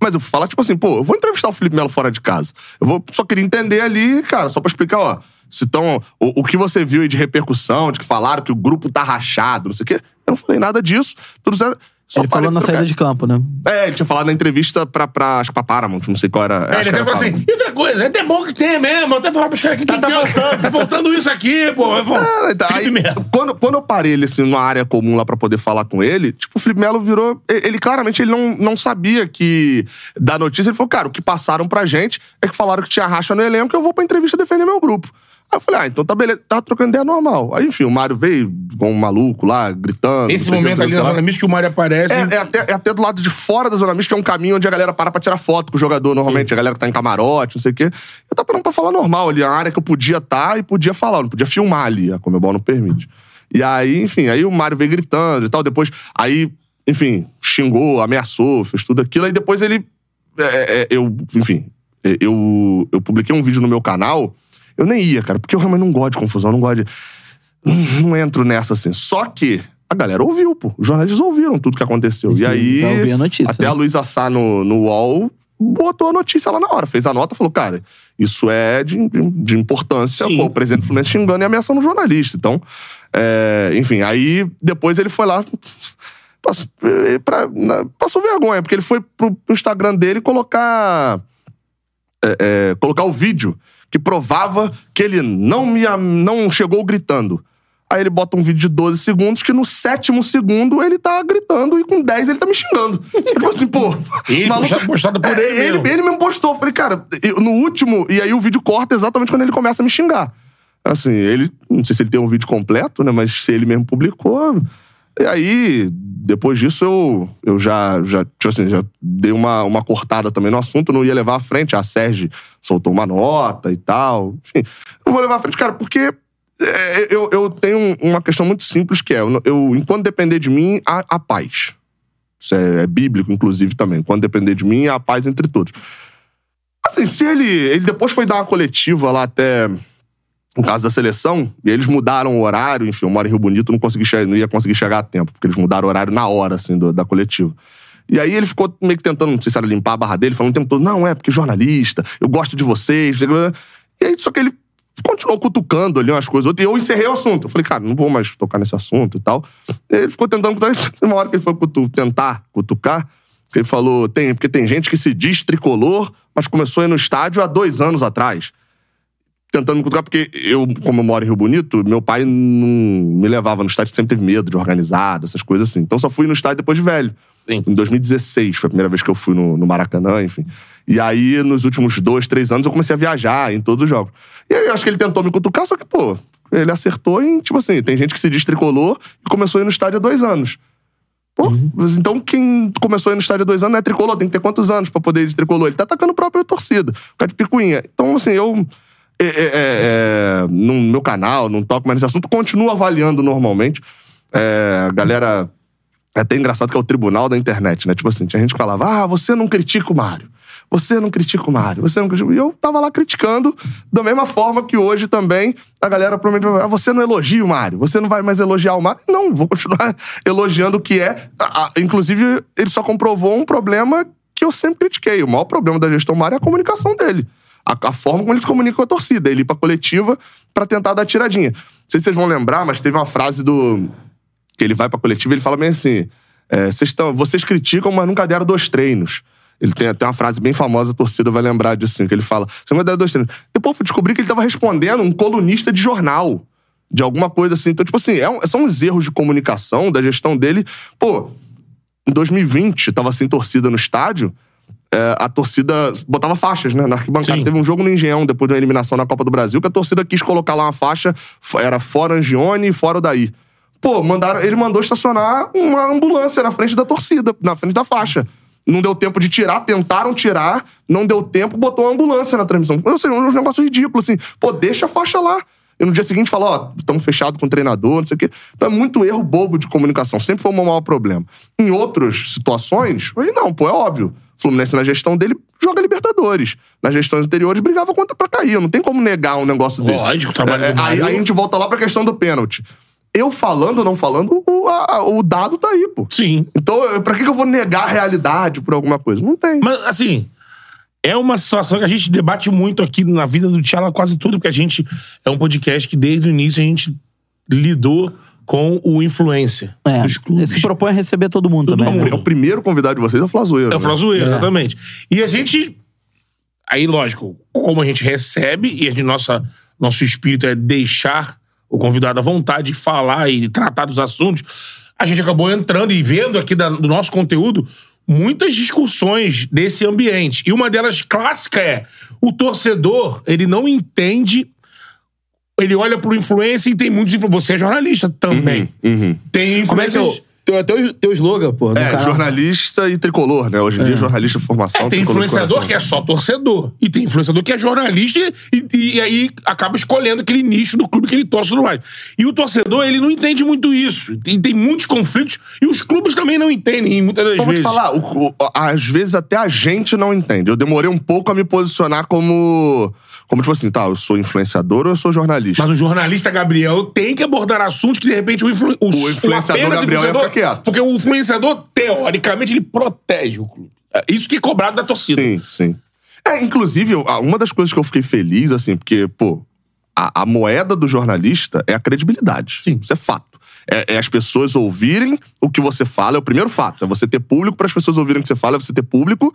Mas eu falar, tipo assim, pô, eu vou entrevistar o Felipe Melo fora de casa. Eu vou, só queria entender ali, cara, só pra explicar, ó. Se tão, o, o que você viu aí de repercussão, de que falaram que o grupo tá rachado, não sei o quê. Eu não falei nada disso. Tudo certo. Só Ele falou na saída de campo, né? É, ele tinha falado na entrevista pra, pra, acho que pra Paramount, não sei qual era. É, ele até falou assim, e outra coisa, é até bom que tem mesmo, até falar pros caras que Tá- tá faltando. Tá faltando isso aqui, pô. Eu É, então, Felipe aí, Melo. Quando, quando eu parei ele, assim, numa área comum lá pra poder falar com ele, tipo, o Felipe Melo virou. Ele, ele, claramente ele não, não sabia que. Da notícia, ele falou, cara, o que passaram pra gente é que falaram que tinha racha no elenco e eu vou pra entrevista defender meu grupo. Aí eu falei, ah, então tá beleza, tava trocando ideia normal. Aí, enfim, o Mário veio com um maluco lá, gritando. Esse que, momento não ali na que. Zona Mista que o Mário aparece. É, é até, é até do lado de fora da Zona que é um caminho onde a galera para pra tirar foto com o jogador, normalmente. A galera que tá em camarote, não sei o quê. Eu tava parando pra falar normal ali, a área que eu podia estar e podia falar, eu não podia filmar ali, a Comebol não permite. E aí, enfim, aí o Mário veio gritando e tal, depois, aí, enfim, xingou, ameaçou, fez tudo aquilo, aí depois ele, é, é, eu, enfim, é, eu, eu publiquei um vídeo no meu canal, eu nem ia, cara, porque eu realmente não gosto de confusão, não gosto de não entro nessa assim. Só que a galera ouviu, pô. Os jornalistas ouviram tudo que aconteceu. E aí. pra a notícia, Até né? a Luísa Sá no, no UOL botou a notícia lá na hora. Fez a nota falou, cara, isso é de, de, de importância. Pô, o presidente do Fluminense xingando e ameaçando o jornalista. Então, é, enfim, aí depois ele foi lá. Passou, pra- na- passou vergonha, porque ele foi pro, pro Instagram dele colocar é, é, colocar o vídeo que provava que ele não, me, am- não chegou gritando. Aí ele bota um vídeo de 12 segundos que no sétimo segundo ele tá gritando e com 10 ele tá me xingando. tipo assim, pô. E postado- postado por É, ele ele, mesmo. ele mesmo postou. Eu Falei, cara, no último. E aí o vídeo corta exatamente quando ele começa a me xingar. Assim, ele. Não sei se ele tem um vídeo completo, né? Mas se ele mesmo publicou. E aí, depois disso, eu, eu já, já, tipo assim, já dei uma, uma cortada também no assunto, não ia levar à frente. A Sérgio soltou uma nota e tal. Enfim, não vou levar à frente, cara, porque é, eu, eu tenho um- uma questão muito simples que é: eu, eu- enquanto depender de mim, há, há paz. Isso é, é bíblico, inclusive, também. Quando depender de mim, há paz entre todos. Assim, se ele. Ele depois foi dar uma coletiva lá até. No caso da seleção, eles mudaram o horário, enfim, eu moro em Rio Bonito, não, consegui não ia conseguir chegar a tempo, porque eles mudaram o horário na hora, assim, do- da coletiva. E aí ele ficou meio que tentando, não sei se era limpar a barra dele, falando o tempo todo, não, é porque jornalista, eu gosto de vocês. E aí, só que ele continuou cutucando ali umas coisas, e eu encerrei o assunto. Eu falei, cara, não vou mais tocar nesse assunto e tal. E ele ficou tentando uma hora que ele foi cutu- tentar cutucar, ele falou, tem, porque tem gente que se diz tricolor, mas começou a ir no estádio há dois anos atrás tentando me cutucar, porque eu, como eu moro em Rio Bonito, meu pai não me levava no estádio, sempre teve medo de organizado, essas coisas assim. Então só fui no estádio depois de velho. Sim. Em 2016, foi a primeira vez que eu fui no, no Maracanã, enfim. E aí, nos últimos dois, três anos, eu comecei a viajar em todos os jogos. E aí, eu acho que ele tentou me cutucar, só que, pô, ele acertou em, tipo assim, tem gente que se diz tricolor e começou a ir no estádio há dois anos. Pô, mas então quem começou a ir no estádio há dois anos não é tricolor, tem que ter quantos anos pra poder ir de tricolor? Ele tá atacando a própria torcida, o cara de picuinha. Então, assim, eu. É, é, é, é, no meu canal, não toco mais nesse assunto, continuo avaliando normalmente. É, galera. É até engraçado que é o tribunal da internet, né? Tipo assim, tinha gente que falava: ah, você não critica o Mário. Você não critica o Mário. Você não critica. E eu tava lá criticando, da mesma forma que hoje também a galera provavelmente vai: ah, você não elogia o Mário. Você não vai mais elogiar o Mário. Não, vou continuar elogiando o que é. A- a- inclusive, ele só comprovou um problema que eu sempre critiquei. O maior problema da gestão Mário é a comunicação dele. A, a forma como ele se comunica com a torcida. Ele ir pra coletiva pra tentar dar tiradinha. Não sei se vocês vão lembrar, mas teve uma frase do. que ele vai pra coletiva e ele fala bem assim: é, vocês, tão, vocês criticam, mas nunca deram dois treinos. Ele tem até uma frase bem famosa, a torcida vai lembrar disso, assim, que ele fala: você nunca deram dois treinos. Depois eu descobri que ele tava respondendo um colunista de jornal. De alguma coisa assim. Então, tipo assim, é um, são uns erros de comunicação da gestão dele. Pô, em 2020, tava sem torcida no estádio é, a torcida botava faixas, né? Na arquibancada. Sim. Teve um jogo no Engenhão, depois da eliminação na Copa do Brasil, que a torcida quis colocar lá uma faixa, era fora Angione e fora o Daí. Pô, mandaram, ele mandou estacionar uma ambulância na frente da torcida, na frente da faixa. Não deu tempo de tirar, tentaram tirar, não deu tempo, botou uma ambulância na transmissão. Ou seja, um negócio ridículo, assim. Pô, deixa a faixa lá. E no dia seguinte fala, ó, estamos fechados com o treinador, não sei o quê. Então é muito erro bobo de comunicação. Sempre foi o meu maior problema. Em outras situações, aí não, pô, é óbvio. Fluminense, na gestão dele, joga Libertadores. Nas gestões anteriores, brigava contra pra cair. Não tem como negar um negócio desse. Lógico, trabalho É, do aí, aí a gente volta lá pra questão do pênalti. Eu falando ou não falando, o, a- o dado tá aí, pô. Sim. Então, pra que que eu vou negar a realidade por alguma coisa? Não tem. Mas, assim, é uma situação que a gente debate muito aqui na vida do Tchala quase tudo, porque a gente é um podcast que desde o início a gente lidou com o influência É, dos clubes. se propõe a receber todo mundo Todo também. mundo. né? É o primeiro convidado de vocês é o Flazoeiro. É o né? Flazoeiro, exatamente. E a gente. Aí, lógico, como a gente recebe, e a gente, nossa, nosso espírito é deixar o convidado à vontade de falar e tratar dos assuntos, a gente acabou entrando e vendo aqui da- do nosso conteúdo muitas discussões desse ambiente. E uma delas clássica é: o torcedor, ele não entende. Ele olha pro influencer e tem muitos influencers. Você é jornalista também. Tem Como é que é influencers. o. Tem até o teu slogan, pô. É, canal. jornalista e tricolor, né? Hoje em dia, jornalista de formação. É, tem influenciador que é só torcedor. E tem influenciador que é jornalista e, e aí acaba escolhendo aquele nicho do clube que ele torce e tudo mais. E o torcedor, ele não entende muito isso. E tem muitos conflitos. E os clubes também não entendem, muitas das Eu vou te vezes. falar, o- o- às vezes até a gente não entende. Eu demorei um pouco a me posicionar como. Como, tipo assim, tá, eu sou influenciador ou eu sou jornalista? Mas o jornalista Gabriel tem que abordar assuntos que, de repente, o, influ... O influenciador apenas Gabriel ia influenciador- ficar quieto. Porque o influenciador, teoricamente, ele protege o clube. É Isso que é cobrado da torcida. Sim, sim. É, inclusive, uma das coisas que eu fiquei feliz, assim, porque, pô, a, a moeda do jornalista é a credibilidade. Sim. Isso é fato. É, é as pessoas ouvirem o que você fala, é o primeiro fato. É você ter público para as pessoas ouvirem o que você fala, é você ter público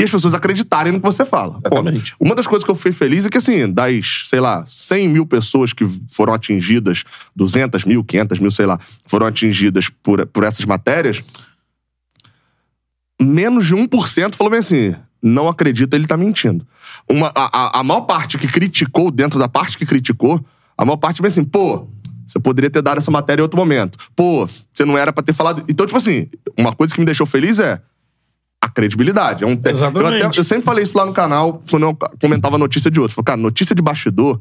e as pessoas acreditarem no que você fala. Exatamente. uma das coisas que eu fiquei feliz é que, assim, das, sei lá, 100 mil pessoas que foram atingidas, 200 mil, 500 mil, sei lá, foram atingidas por, por essas matérias, menos de 1% falou bem assim: não acredita, ele tá mentindo. Uma, a, a, maior parte que criticou, dentro da parte que criticou, a maior parte bem assim, pô, você poderia ter dado essa matéria em outro momento. Pô, você não era pra ter falado. Então, tipo assim, uma coisa que me deixou feliz é a credibilidade. É um te- Exatamente. Eu, até- eu sempre falei isso lá no canal, quando eu comentava a notícia de outros. Falei, cara, notícia de bastidor.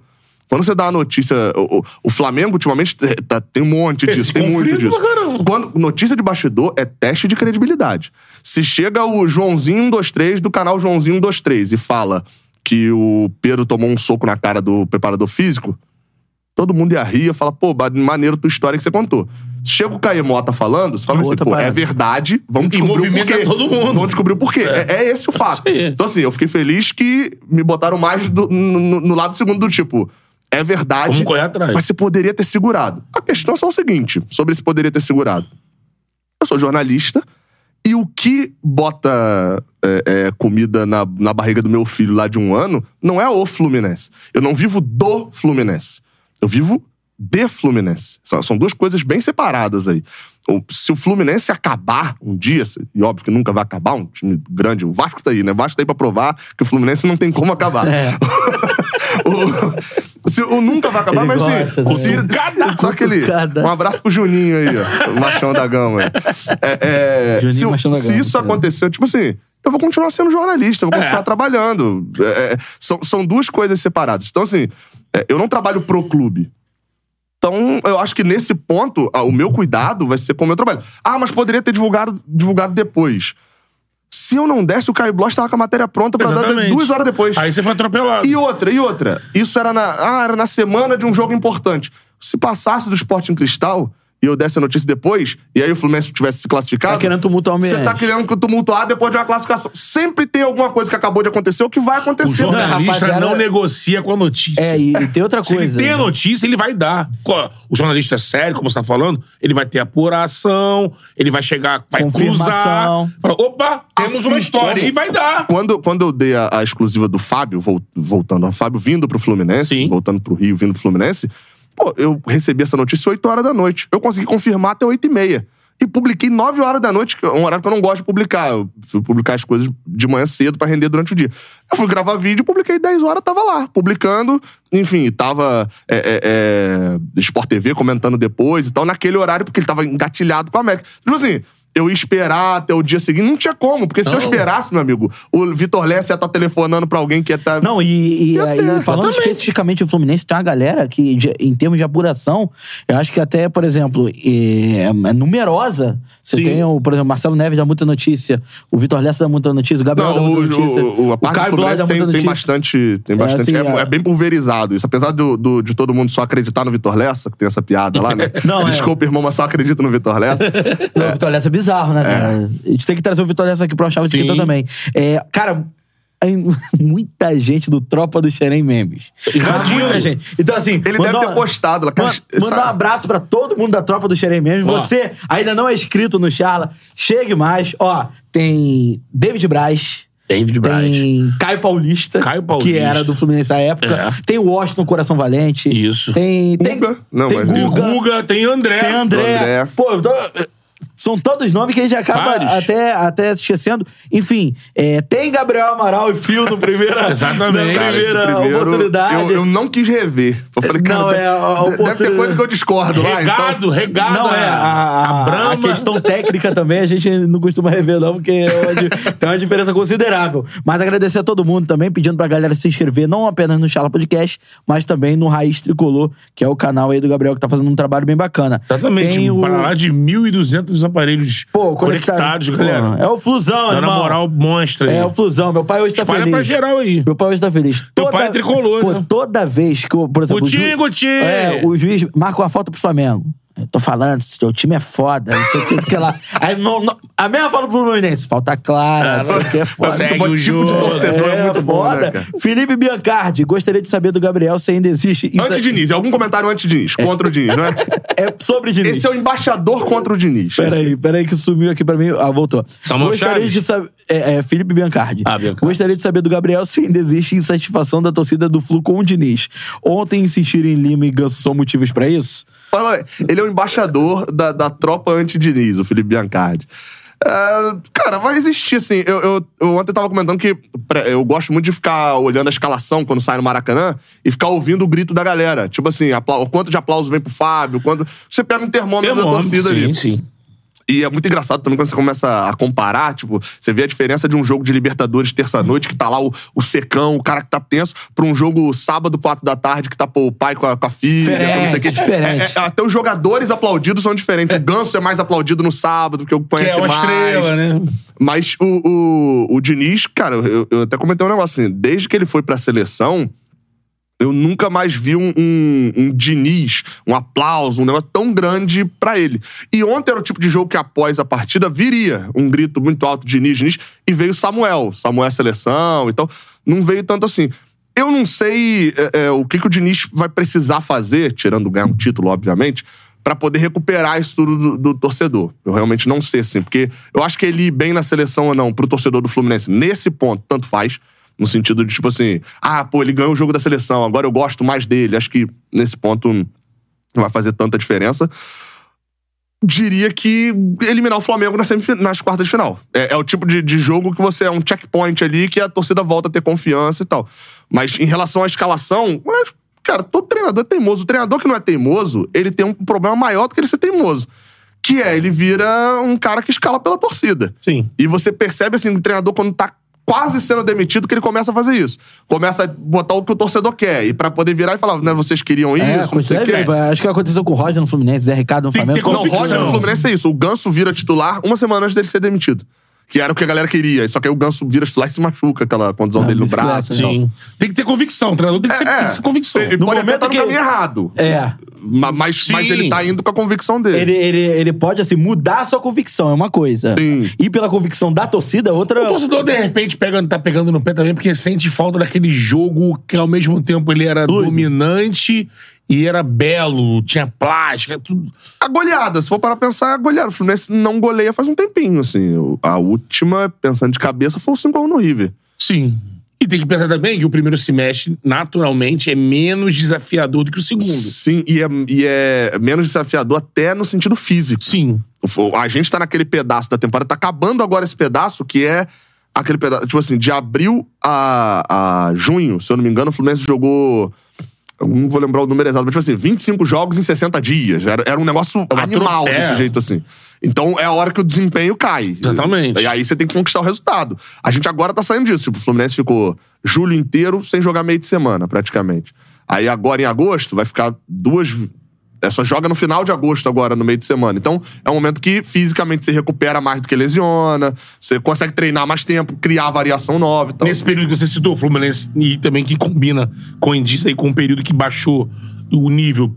Quando você dá uma notícia. O, o- o Flamengo, ultimamente, te- tá- tem um monte Esse disso, tem muito disso. Quando, notícia de bastidor é teste de credibilidade. Se chega o Joãozinho 123 do canal Joãozinho 123 e fala que o Pedro tomou um soco na cara do preparador físico, todo mundo ia rir e ia falar, pô, maneiro tua história que você contou. Chega o Caê Mota falando, você fala É assim, pô, é parada. verdade, vamos descobrir o porquê. todo mundo. Vamos descobrir o porquê. É, é esse o fato. Isso aí. Então, assim, eu fiquei feliz que me botaram mais do- no, no- no lado segundo do tipo, é verdade. Vamos correr atrás. Mas você poderia ter segurado. A questão é só o seguinte: sobre se poderia ter segurado. Eu sou jornalista e o que bota é, é, comida na, na barriga do meu filho lá de um ano não é o Fluminense. Eu não vivo do Fluminense. Eu vivo de Fluminense. São, duas coisas bem separadas aí. Se o Fluminense acabar um dia, se- e óbvio que nunca vai acabar, um time grande, o Vasco tá aí, né? O Vasco tá aí pra provar que o Fluminense não tem como acabar. É. o, se, o nunca vai acabar, Ele mas gosta, né? se, se, só aquele. Cutucada. Um abraço pro Juninho aí, ó. O machão da gama. aí. É, é, Juninho se, Machão da se Gama, isso cara. acontecer, tipo assim, eu vou continuar sendo jornalista, eu vou continuar É. trabalhando. É, é, são, são duas coisas separadas. Então, assim, é, eu não trabalho pro clube. Então, eu acho que nesse ponto, ah, o meu cuidado vai ser com o meu trabalho. Ah, mas poderia ter divulgado, divulgado depois. Se eu não desse, o Caio Bloch tava com a matéria pronta pra dar Exatamente. duas horas depois. Aí você foi atropelado. E outra, e outra. Isso era na, ah, era na semana de um jogo importante. Se passasse do Sporting Cristal, e eu desse a notícia depois, e aí o Fluminense tivesse se classificado. Tá querendo tumultuar o Você tá querendo tumultuar depois de uma classificação. Sempre tem alguma coisa que acabou de acontecer ou que vai O acontecer. jornalista rapaziada- não negocia com a notícia. É, e, e tem outra Se coisa. ele tem a notícia, ele vai dar. O jornalista é sério, como você tá falando, ele vai ter apuração, ele vai chegar, vai Confirmação. cruzar. Fala, opa, temos Assim uma história. como- E vai dar. Quando, quando eu dei a, a exclusiva do Fábio, vol- voltando, o Fábio vindo pro Fluminense, Sim. voltando pro Rio, vindo pro Fluminense, pô, eu recebi essa notícia 8 horas da noite. Eu consegui confirmar até 8 e meia. E publiquei 9 horas da noite, é um horário que eu não gosto de publicar. Eu fui publicar as coisas de manhã cedo pra render durante o dia. Eu fui gravar vídeo, publiquei 10 horas, tava lá, publicando. Enfim, tava é, é, é, Sport TV comentando depois e tal, naquele horário, porque ele tava engatilhado com a América. Tipo assim, eu ia esperar até o dia seguinte. Não tinha como, porque se eu esperasse, meu amigo, o Vitor Lessa ia estar telefonando pra alguém que ia estar. Não, e, e- ter, falando exatamente. especificamente do Fluminense, tem uma galera que, de- em termos de apuração, eu acho que até, por exemplo, é, é numerosa. Você Sim. tem, o, por exemplo, Marcelo Neves dá muita notícia, o Vitor Lessa dá muita notícia, o Gabriel Não, o, muita notícia. o, o, a parte do Caio Blá Fluminense tem, tem bastante. Tem É, bastante assim, é, a- é bem pulverizado isso. Apesar do, do- de todo mundo só acreditar no Vitor Lessa, que tem essa piada lá, né? Não, é. Desculpa, irmão, mas só acredito no Vitor Lessa. Não, O Vitor Lessa é bizarro, né, cara? A gente tem que trazer o Vitor Lessa aqui pro Charla de Sim. Quinta também. É, cara, muita gente do Tropa do Xerém Memes. Invadiu. Muita gente. Então, assim. Ele deve ter postado lá. Cara, Man- Mandar um abraço pra todo mundo da tropa do Xerém Memes. Ó. Você ainda não é inscrito no Charla, chegue mais. Ó, tem David Braz. David Braz. Tem Caio Paulista, Caio Paulista. que era do Fluminense à época. É. Tem o Washington Coração Valente. Isso. Tem. Tem Guga. Não, tem mas- Tem Guga. Guga, tem André. Tem André. André. Pô, eu tô- são todos nomes que a gente acaba Vários. até, até esquecendo. Enfim, é, tem Gabriel Amaral e Fio no primeira, Exatamente. na Cara, esse primeira primeiro, oportunidade. Eu, eu não quis rever. Eu falei, cara, Não, deve, é a- deve ter coisa que eu discordo lá. Regado, Então, regado. Não, é, a, a, a Brahma. a questão técnica também a gente não costuma rever, não, porque é onde tem uma diferença considerável. Mas agradecer a todo mundo também, pedindo pra galera se inscrever, não apenas no Chala Podcast, mas também no Raiz Tricolor, que é o canal aí do Gabriel, que tá fazendo um trabalho bem bacana. Exatamente. Tem um o... De 1.200 aparelhos Pô, conectados, Pô, galera. É o Flusão, Dando irmão. moral monstra aí. É o Flusão. Meu pai hoje tá Espalha feliz. pra geral aí. Meu pai hoje tá feliz. Teu pai é tricolor, Pô, né? toda vez que, eu, por exemplo... o Gutinho, Gutinho! É, o juiz marca uma falta pro Flamengo. Eu tô falando, seu time é foda, não sei o que, que lá. Aí, não, não- a mesma falta pro Fluminense. Falta clara, não sei o que, é foda. Segue muito bom o tipo de torcedor, é, muito bom, foda. né, cara? Felipe Biancardi, gostaria de saber do Gabriel se ainda existe... Isso Anti-Diniz. Algum comentário anti-Diniz? Contra o Diniz, não é? é sobre Diniz. Esse é o embaixador contra o Diniz. Peraí, peraí, que sumiu aqui pra mim. Ah, voltou. Samuel Gostaria Chaves? de saber. É, é, Felipe Biancardi. Ah, Biancardi. Gostaria de saber do Gabriel se ainda existe insatisfação da torcida do Flu com o Diniz. Ontem insistiram em Lima e Ganso são motivos pra isso? Ele é o embaixador da, da tropa anti-Diniz, o Felipe Biancardi. É, cara, vai existir, assim. Eu, eu, eu ontem tava comentando que eu gosto muito de ficar olhando a escalação quando sai no Maracanã e ficar ouvindo o grito da galera. Tipo assim, o quanto de aplauso vem pro Fábio, quando. Você pega um termômetro da Termômetro, torcida sim, ali. sim. E é muito engraçado também quando você começa a comparar, tipo, você vê a diferença de um jogo de Libertadores terça-noite, que tá lá o, o secão, o cara que tá tenso, pra um jogo sábado, quatro da tarde, que tá pô, o pai com a, com a filha, Diferente, não sei o quê. diferente. É, é, até os jogadores aplaudidos são diferentes. O Ganso é mais aplaudido no sábado, porque eu Que conheço é uma mais. estrela, né? Mas o, o, o Diniz, cara, eu, eu até comentei um negócio assim, desde que ele foi pra seleção, eu nunca mais vi um, um, um Diniz, um aplauso, um negócio tão grande pra ele. E ontem era o tipo de jogo que após a partida viria um grito muito alto, Diniz, Diniz, e veio Samuel. Samuel é seleção, então não veio tanto assim. Eu não sei é, é, o que, que o Diniz vai precisar fazer, tirando ganhar um título, obviamente, pra poder recuperar isso tudo do, do torcedor. Eu realmente não sei, assim, porque eu acho que ele ir bem na seleção ou não pro torcedor do Fluminense, nesse ponto, tanto faz. No sentido de, tipo assim, ah, pô, ele ganhou o jogo da seleção, agora eu gosto mais dele. Acho que nesse ponto não vai fazer tanta diferença. Diria que eliminar o Flamengo nas, nas quartas de final. É, é o tipo de, de jogo que você é um checkpoint ali que a torcida volta a ter confiança e tal. Mas em relação à escalação, mas, cara, todo treinador é teimoso. O treinador que não é teimoso, ele tem um problema maior do que ele ser teimoso. Que é, ele vira um cara que escala pela torcida. Sim. E você percebe, assim, o treinador, quando tá quase sendo demitido, que ele começa a fazer isso. Começa a botar o que o torcedor quer. E pra poder virar e falar, né, vocês queriam É, isso, não sei o quê. aconteceu- acho que aconteceu com o Roger no Fluminense, Zé Ricardo no Tem Flamengo. ter Não, o. Roger no Fluminense é isso. O Ganso vira titular uma semana antes dele ser demitido. Que era o que a galera queria. Só que aí o Ganso vira titular e se machuca, aquela condição Ah, dele no braço. Sim. Tem que ter convicção. O treinador tem que, ser, tem que ter convicção. Ele No pode até momento estar no que- caminho errado. É. Ma- Mas, mas ele tá indo com a convicção dele. Ele, ele, ele pode, assim, mudar a sua convicção, é uma coisa. Sim. E pela convicção da torcida, é outra. O torcedor, de repente, pega, tá pegando no pé também porque sente falta daquele jogo que, ao mesmo tempo, ele era dominante e era belo, tinha plástica, tudo. A goleada, se for para pensar, é a goleada. O Fluminense não goleia faz um tempinho, assim. A última, pensando de cabeça, foi o 5x1 no River. Sim. E tem que pensar também que o primeiro semestre, naturalmente, é menos desafiador do que o segundo. Sim, e é, e é menos desafiador até no sentido físico. Sim. A gente tá naquele pedaço da temporada, tá acabando agora esse pedaço, que é aquele pedaço. Tipo assim, de abril a, a junho, se eu não me engano, o Fluminense jogou. Eu não vou lembrar o número exato, mas tipo assim, 25 jogos em 60 dias. Era, era um negócio uma animal desse é. jeito assim. Então é a hora que o desempenho cai. Exatamente. E aí você tem que conquistar o resultado. A gente agora tá saindo disso. Tipo, o Fluminense ficou julho inteiro sem jogar meio de semana, praticamente. Aí agora em agosto vai ficar duas. É, só joga no final de agosto agora, no meio de semana. Então, é um momento que fisicamente você recupera mais do que lesiona, você consegue treinar mais tempo, criar variação nova e tal. Nesse período que você citou, Fluminense, e também que combina com isso aí com o período que baixou o nível,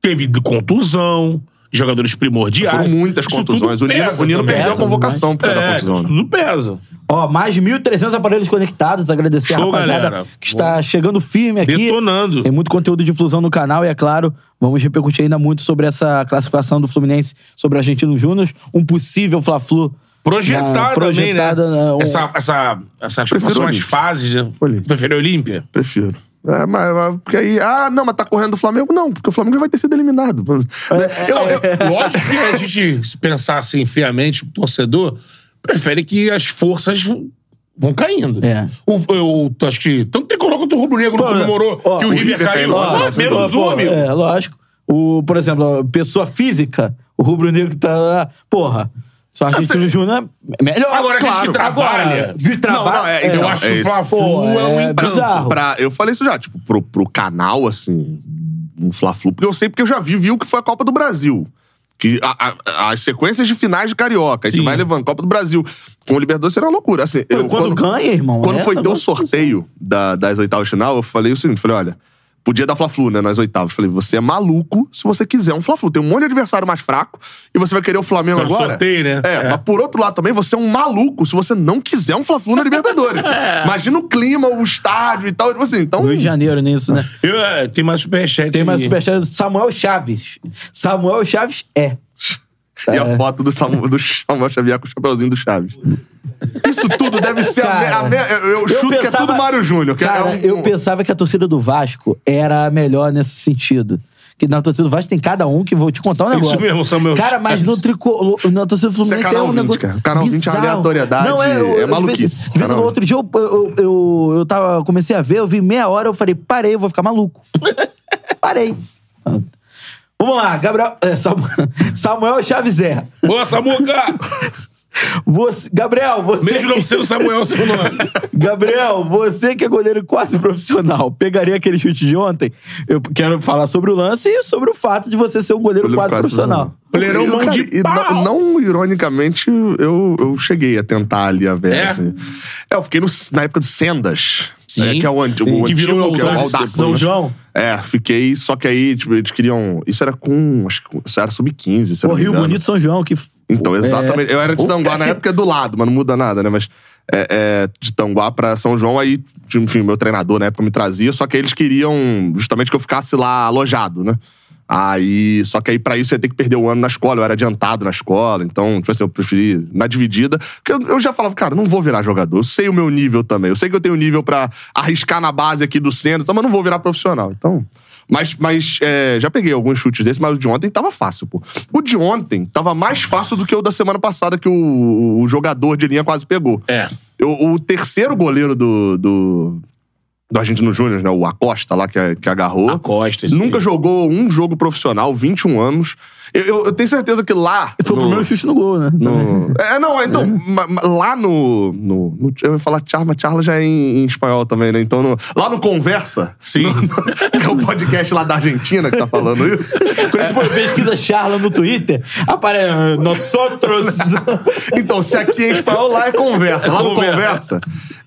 teve contusão, jogadores primordiais. Foram muitas Isso contusões. O Nino, pesa o Nino também. perdeu a convocação por causa da É, contusão. isso né? tudo pesa. Ó, mais de 1.300 aparelhos conectados. Agradecer Show, a rapaziada galera. que está chegando firme aqui. Detonando. Tem muito conteúdo de fusão no canal e, é claro, vamos repercutir ainda muito sobre essa classificação do Fluminense sobre o Argentino Júnior. Um possível Fla-Flu. Projetada, na- projetada projetada, né, um- Essa, essa, essas Prefiro Olímpia. fases. né? Prefere Olímpia? Prefiro. É, mas, mas- porque aí, ah, não, mas tá correndo o Flamengo? Não, porque o Flamengo já vai ter sido eliminado. É, Eu- eu- Lógico que a gente, se pensar assim friamente, o torcedor prefere que as forças vão caindo. É. O, eu acho que tanto tricolor quanto o Rubro Negro não comemorou ó, que o, o River River caiu. caiu, ó, menos Pô, um, amigo. É, lógico. O, por exemplo, a pessoa física, o Rubro Negro que tá lá. Porra, só Argentino você- Júnior é melhor. Agora, a gente que trabalha- Agora, que trabalha. Não, não, é, então, eu acho é que o isso. Fla-Flu é um é encanto. pra, eu falei isso já, tipo, pro, pro canal, assim, um Fla-Flu. Porque eu sei, porque eu já vi, vi o que foi a Copa do Brasil. Que a- a- as sequências de finais de Carioca. Aí Sim. você vai levando. Copa do Brasil com o Libertadores será uma loucura. Assim, eu, quando ganha, irmão, Quando é, foi ter o sorteio da- das oitavas de final, eu falei o seguinte: falei, olha. Podia dar Fla-Flu, né? Nas oitavas. Falei, você é maluco se você quiser um Fla-Flu. Tem um monte de adversário mais fraco e você vai querer o Flamengo Pelo agora. sorteio, né? É, É. mas por outro lado também, você é um maluco se você não quiser um Fla-Flu na Libertadores. Imagina o clima, o estádio e tal. Tipo assim, então. Rio de Janeiro nisso, né? Eu, é, tem mais superchat. Tem mais aí. superchat do Samuel Chaves. Samuel Chaves é. E a foto do Samuel, do Samuel Xavier com o chapeuzinho do Chaves. Isso tudo deve ser. a me- Cara, a me- eu, eu chuto que é pensava- tudo Mário Júnior. que é Cara, um- eu pensava que a torcida do Vasco era a melhor nesse sentido. Que na torcida do Vasco tem cada um que vou te contar um Isso negócio. mesmo, Samuel Cara, mas no tricolor, na torcida do Isso é Fluminense canal é um 20, negócio cara. Canal 20 é bizarro. aleatoriedade, Não, é, eu, é eu- maluquice. Quando, outro dia eu, eu, eu, eu tava, comecei a ver, eu vi meia hora, eu falei, parei, eu vou ficar maluco. Parei. Vamos lá, Gabriel. é, Samuel, Samuel Chaves é. Ô, Samuca! Você, Gabriel, você. Mesmo não sendo Samuel, seu nome. Gabriel, você que é goleiro quase profissional, pegaria aquele chute de ontem? Eu quero falar sobre o lance e sobre o fato de você ser um goleiro, Goleiro quase, quase profissional. Goleirão mão cara, de e pau. não, não, ironicamente, eu, eu cheguei a tentar ali a ver. É? Assim. É, eu fiquei no- na época do Sendas. Sim. né, que é o, anti, o Que antigo, virou que é o São- Aldax, São né? João. É, fiquei, só que aí, tipo, eles queriam. Isso era com. Acho que isso era sub-15. se eu Pô, não me Rio. Bonito São João, que. Então, É. exatamente. Eu era de Tanguá, na época é do lado, mas não muda nada, né? Mas é, é, de Tanguá pra São João, aí, enfim, meu treinador na época me trazia, só que eles queriam justamente que eu ficasse lá alojado, né? Aí, só que aí pra isso eu ia ter que perder o ano na escola, eu era adiantado na escola, então, tipo assim, eu preferi na dividida, porque eu, eu já falava, cara, não vou virar jogador, eu sei o meu nível também, eu sei que eu tenho nível pra arriscar na base aqui do centro, então, mas não vou virar profissional, então... Mas, mas é, já peguei alguns chutes desses, mas o de ontem tava fácil, pô. O de ontem tava mais fácil do que o da semana passada, que o, o jogador de linha quase pegou. É. Eu- o terceiro goleiro do, do, do Argentino Júnior, né? O Acosta lá, que, que agarrou. Acosta, Nunca aí. jogou um jogo profissional, 21 anos. Eu, eu- eu tenho certeza que lá. Foi o no- primeiro chute no gol, né? no- É, não, então, ma- ma- lá no, no, no- Eu ia falar charma, charla já é em, em espanhol também, né? Então, no- lá no Conversa. Sim. no- que é o podcast lá da Argentina que tá falando isso. Quando a gente pesquisa Charla no Twitter, aparece ah, nós outros. Então, se aqui em espanhol, lá é conversa. Lá no conversa. conversa,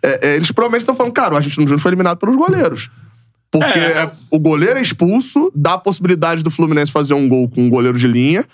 é, é, eles provavelmente estão falando, cara, o Argentino Júnior foi eliminado pelos goleiros. Porque É. é, o goleiro é expulso, dá a possibilidade do Fluminense fazer um gol com um goleiro de linha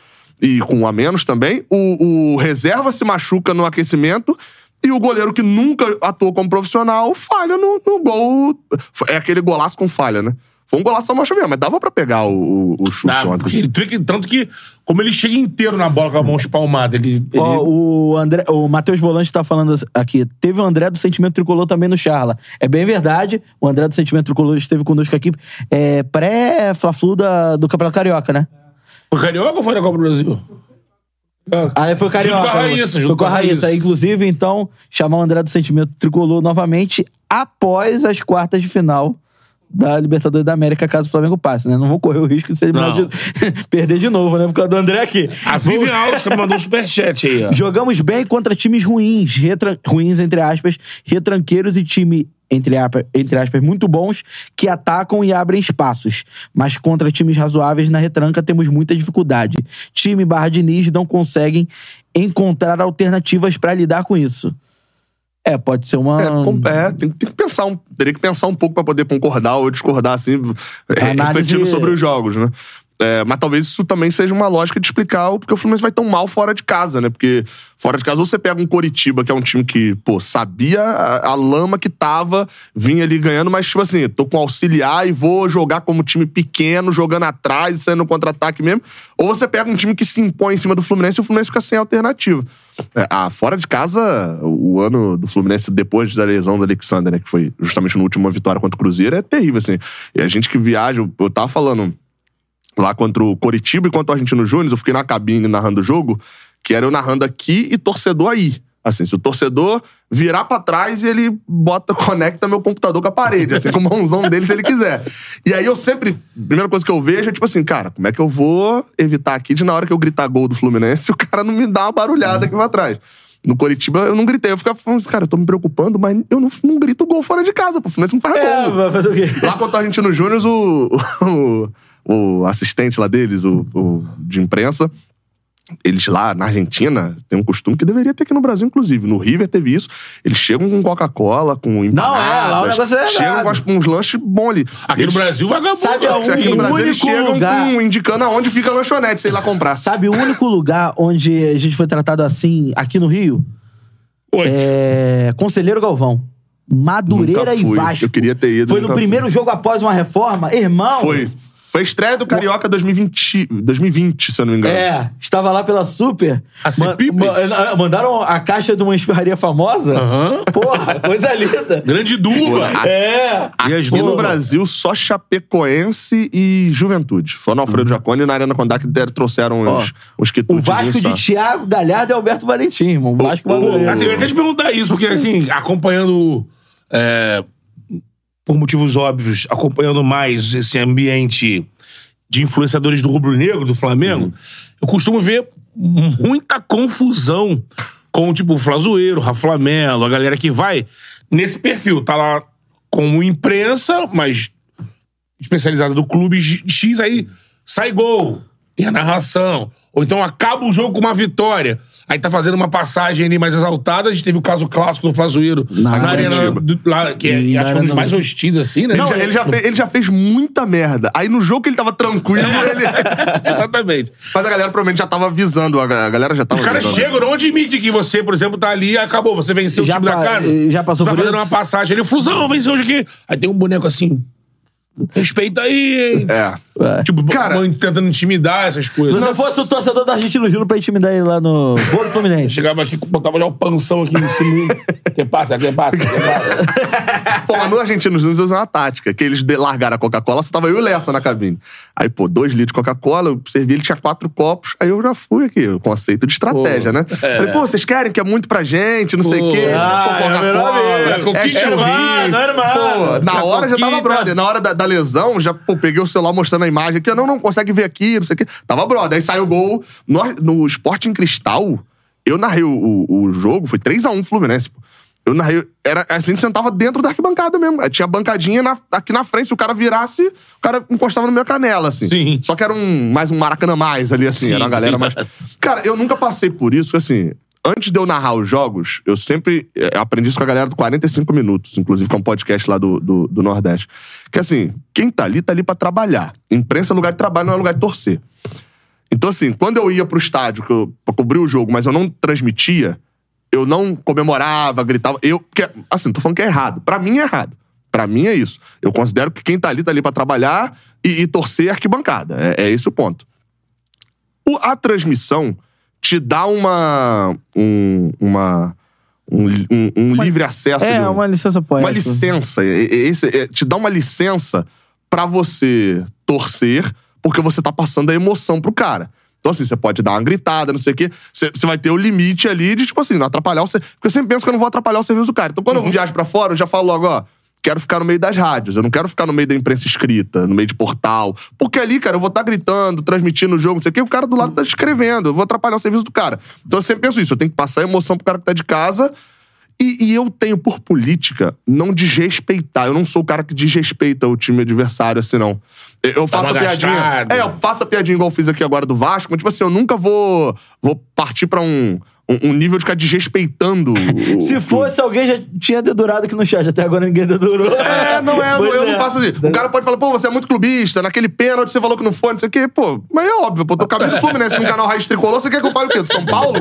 e com um a menos também. O, o reserva se machuca no aquecimento. E o goleiro que nunca atuou como profissional falha no, no gol. É aquele golaço com falha, né? Foi um golaço a mancha mesmo, mas dava pra pegar o, o, o chute Dá, ontem. ele tanto que, como ele chega inteiro na bola com a mão espalmada, ele. ele- Ó, o André, o Matheus Volante tá falando aqui. Teve o André do Sentimento Tricolor também no Charla. É bem verdade. O André do Sentimento Tricolor esteve conosco aqui. É pré-Fla-Flu do Campeonato Carioca, né? Foi carioca ou foi da Copa do Brasil? Aí foi Carioca. Junto com a Raíssa, Foi junto com a Raíssa. Inclusive, então, chamar o André do Sentimento Tricolor novamente após as quartas de final da Libertadores da América, caso o Flamengo passe, né? Não vou correr o risco de ser eliminado de- perder de novo, né? Por causa do André aqui. A Vivian Alves também mandou um superchat aí, ó. Jogamos bem contra times ruins, retran- ruins, entre aspas, retranqueiros e time, entre, apa- entre aspas, muito bons, que atacam e abrem espaços. Mas contra times razoáveis na retranca temos muita dificuldade. Time barra Diniz não conseguem encontrar alternativas pra lidar com isso. É, pode ser uma. É, é, tem, tem que pensar um, teria que pensar um pouco pra poder concordar ou discordar, assim, é, Análise- refletindo sobre os jogos, né? É, mas talvez isso também seja uma lógica de explicar o porque o Fluminense vai tão mal fora de casa, né? Porque fora de casa, ou você pega um Coritiba, que é um time que, pô, sabia a, a lama que tava, vinha ali ganhando, mas, tipo assim, tô com auxiliar e vou jogar como time pequeno, jogando atrás, saindo no contra-ataque mesmo. Ou você pega um time que se impõe em cima do Fluminense e o Fluminense fica sem alternativa. É, ah, fora de casa, o ano do Fluminense depois da lesão do Alexander, né, que foi justamente na última vitória contra o Cruzeiro, é terrível, assim. E a gente que viaja, eu tava falando lá contra o Coritiba e contra o Argentino Júnior, eu fiquei na cabine narrando o jogo, que era eu narrando aqui e torcedor aí. Assim, se o torcedor virar pra trás, ele bota, conecta meu computador com a parede, assim, com o mãozão dele se ele quiser. E aí eu sempre, a primeira coisa que eu vejo é tipo assim, cara, como é que eu vou evitar aqui de na hora que eu gritar gol do Fluminense, o cara não me dá uma barulhada aqui pra trás. No Coritiba eu não gritei, eu ficava falando, assim, cara, eu tô me preocupando, mas eu não, não grito gol fora de casa, pô, o Fluminense não faz É, gol. vai fazer o quê? Lá contra o Argentino Júnior, o, o, o assistente lá deles, o, o de imprensa, eles lá na Argentina têm um costume que deveria ter aqui no Brasil, inclusive. No River teve isso. Eles chegam com Coca-Cola, com empanadas. é, lá o negócio é Chegam errado. com uns lanches bons ali. Aqui Eles- no Brasil, vagabundo. Sabe aonde? Aqui no Brasil eles único chegam lugar- com, indicando aonde fica a lanchonete, sei lá comprar. Sabe o único lugar onde a gente foi tratado assim aqui no Rio? Oi. É. Conselheiro Galvão. Madureira e fui. Vasco. Eu queria ter ido, Foi no primeiro jogo após uma reforma. Irmão. Foi. Foi a estreia do Carioca 2020, 2020, se eu não me engano. É, estava lá pela Super. A Cepipes? ma- mandaram a caixa de uma esfirraria famosa. Aham. Porra, coisa linda. Grande duva. É. E as Aqui no Brasil, só Chapecoense e Juventude. Foi no Alfredo Jaconi e na Arena Condá que deram, trouxeram Ó, uns, uns O. Vasco de Thiago Galhardo e Alberto Valentim, irmão. O Vasco Madureira. Assim, eu ia até te perguntar isso, porque assim, acompanhando. é, por motivos óbvios, acompanhando mais esse ambiente de influenciadores do rubro-negro, do Flamengo, eu costumo ver muita confusão com, tipo, o Flazoeiro, Rafa Lamelo, a galera que vai nesse perfil. Tá lá como imprensa, mas especializada do clube X, aí sai gol, tem a narração. Ou então acaba o jogo com uma vitória. Aí tá fazendo uma passagem ali mais exaltada. A gente teve o caso clássico do Flazoeiro na, Na arena, do, lá, que é, Na acho que é um dos mais hostis, assim, né? Ele, já, ele, já fez, ele já fez muita merda. Aí no jogo que ele tava tranquilo, ele. Exatamente. Mas a galera provavelmente já tava avisando. A ga- a galera já tava Os caras avisando. chegam, não admite que você, por exemplo, tá ali e acabou. Você venceu Já o time pa- da casa. já passou tá por fazendo isso? uma passagem ali. Fusão, venceu hoje aqui. Aí tem um boneco assim. Respeita aí, hein? É. É. Tipo, Cara- mãe tentando intimidar essas Se coisas. você fosse o torcedor do Argentino Júnior pra intimidar ele lá no Gol do Fluminense. Chegava aqui, botava já o panção aqui em cima. que passa, que passa, que passa. Pô, no Argentinos Júnior usam uma tática, que eles largaram a Coca-Cola, só tava eu e o Lessa na cabine. Aí, pô, dois litros de Coca-Cola, eu servi, ele tinha quatro copos, aí eu já fui aqui, o conceito de estratégia, Pô, né? Falei, pô, vocês querem que é muito pra gente, não sei o Pô, quê. ah, pô, é Coca-Cola, é Coquinha, churrinho. irmão, irmão. Pô, na Na hora já tava brother. Na hora da, da lesão, já, pô, peguei o celular mostrando a imagem aqui. Não, não, consegue ver aqui, não sei o quê. Tava brother. Aí saiu o gol. No, no Esporte em Cristal, eu narrei o, o, o jogo, foi 3x1 Fluminense, pô. Eu narrei. Era, a gente sentava dentro da arquibancada mesmo. Tinha bancadinha na- aqui na frente. Se o cara virasse, o cara encostava na minha canela, assim. Sim. Só que era um, mais um Maracanã mais ali, assim. Sim, era uma galera mais. Cara, eu nunca passei por isso, assim. Antes de eu narrar os jogos, eu sempre é, aprendi isso com a galera do 45 Minutos, inclusive, que é um podcast lá do, do, do Nordeste. Que assim, quem tá ali, tá ali pra trabalhar. Imprensa é lugar de trabalho, não é lugar de torcer. Então, assim, quando eu ia pro estádio que eu, pra cobrir o jogo, mas eu não transmitia, eu não comemorava, gritava. Eu, porque, assim, tô falando que é errado. Pra mim é errado. Pra mim é isso. Eu considero que quem tá ali, tá ali pra trabalhar e, e torcer arquibancada. É, é esse o ponto. O, a transmissão te dá uma. Um, uma um, um, um livre acesso. É, de- uma licença poética. uma licença. Esse, é, te dá uma licença pra você torcer, porque você tá passando a emoção pro cara. Então, assim, você pode dar uma gritada, não sei o quê. Você vai ter o limite ali de, tipo assim, não atrapalhar o serviço. Porque eu sempre penso que eu não vou atrapalhar o serviço do cara. Então, quando eu viajo pra fora, eu já falo logo, ó. Quero ficar no meio das rádios. Eu não quero ficar no meio da imprensa escrita, no meio de portal. Porque ali, cara, eu vou estar gritando, transmitindo o jogo, não sei o quê, o cara do lado tá escrevendo. Eu vou atrapalhar o serviço do cara. Então eu sempre penso isso. Eu tenho que passar emoção pro cara que tá de casa. E, e eu tenho por política não desrespeitar. Eu não sou o cara que desrespeita o time adversário, assim, não. Eu- Eu faço a piadinha. gastada. É, eu faço a piadinha igual eu fiz aqui agora do Vasco, mas, tipo assim, eu nunca vou, vou partir pra um, um, um nível de ficar desrespeitando. o- Se o- fosse alguém, já tinha dedurado aqui no chat. Até agora ninguém dedurou. É, não é, Pois eu é. não passo assim. O cara pode falar, pô, você é muito clubista, naquele pênalti você falou que não foi, não sei o quê. Pô, mas é óbvio, pô, tô cabelo do Fluminense no canal Raiz Tricolor, você quer que eu fale o quê? Do São Paulo?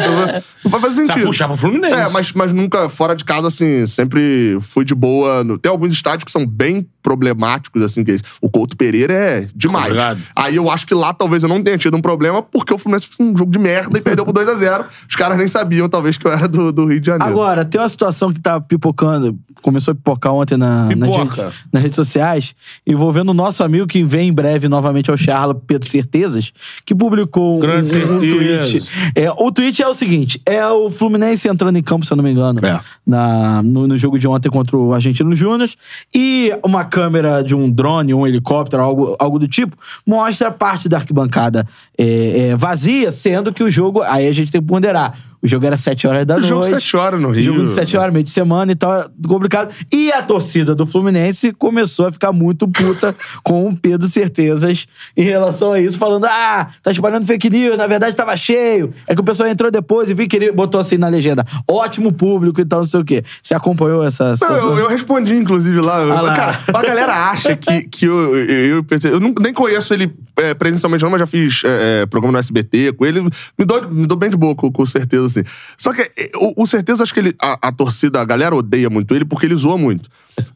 Não vai fazer vai sentido. puxar pro Fluminense. É, mas, mas nunca, fora de casa, assim, sempre fui de boa. no- Tem alguns estádios que são bem problemáticos, assim, que é o Couto Pereira é demais. Obrigado. Aí eu acho que lá talvez eu não tenha tido um problema, porque o Fluminense fez um jogo de merda e perdeu por 2x0. Os caras nem sabiam, talvez, que eu era do, do Rio de Janeiro. Agora, tem uma situação que tá pipocando, começou a pipocar ontem na, nas, Pipoca. redes, nas redes sociais, envolvendo o nosso amigo que vem em breve novamente ao Charla, Pedro Certezas, que publicou um, Grande um- um tweet. É, o tweet é o seguinte: é o Fluminense entrando em campo, se eu não me engano, É. na, no, no jogo de ontem contra o Argentino Júnior, e uma câmera de um drone, um helicóptero, algo, algo do tipo, mostra parte da arquibancada é, é, vazia, sendo que o jogo. Aí a gente tem que ponderar. O jogo era 7 horas da O noite. jogo 7 horas no Rio. Jogo de 7 horas, meio de semana e tal, é complicado. E a torcida do Fluminense começou a ficar muito puta com o Pedro Certezas em relação a isso, falando: ah, tá espalhando fake news, na verdade tava cheio. É que o pessoal entrou depois e viu que ele botou assim na legenda: ótimo público e tal, não sei o quê. Você acompanhou essa Não, eu, eu respondi, inclusive, lá. Ah lá. Cara, a galera acha que, que eu, eu, eu pensei. Eu não, nem conheço ele é, presencialmente, não, mas já fiz é, é, programa no SBT com ele. Me dou, me dou bem de boa com, com certeza, assim. Só que é, o, o certeza, acho que ele, a, a torcida, a galera odeia muito ele porque ele zoa muito.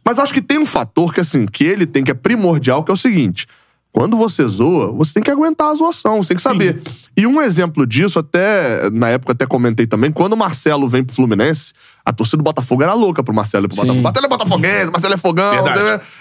Mas acho que tem um fator que, assim, que ele tem que é primordial, que é o seguinte. Quando você zoa, você tem que aguentar a zoação, você tem que saber. E um exemplo disso, até na época até comentei também, quando o Marcelo vem pro Fluminense, a torcida do Botafogo era louca pro Marcelo ir pro Sim. Botafogo. Marcelo é botafoguense, Marcelo é fogão,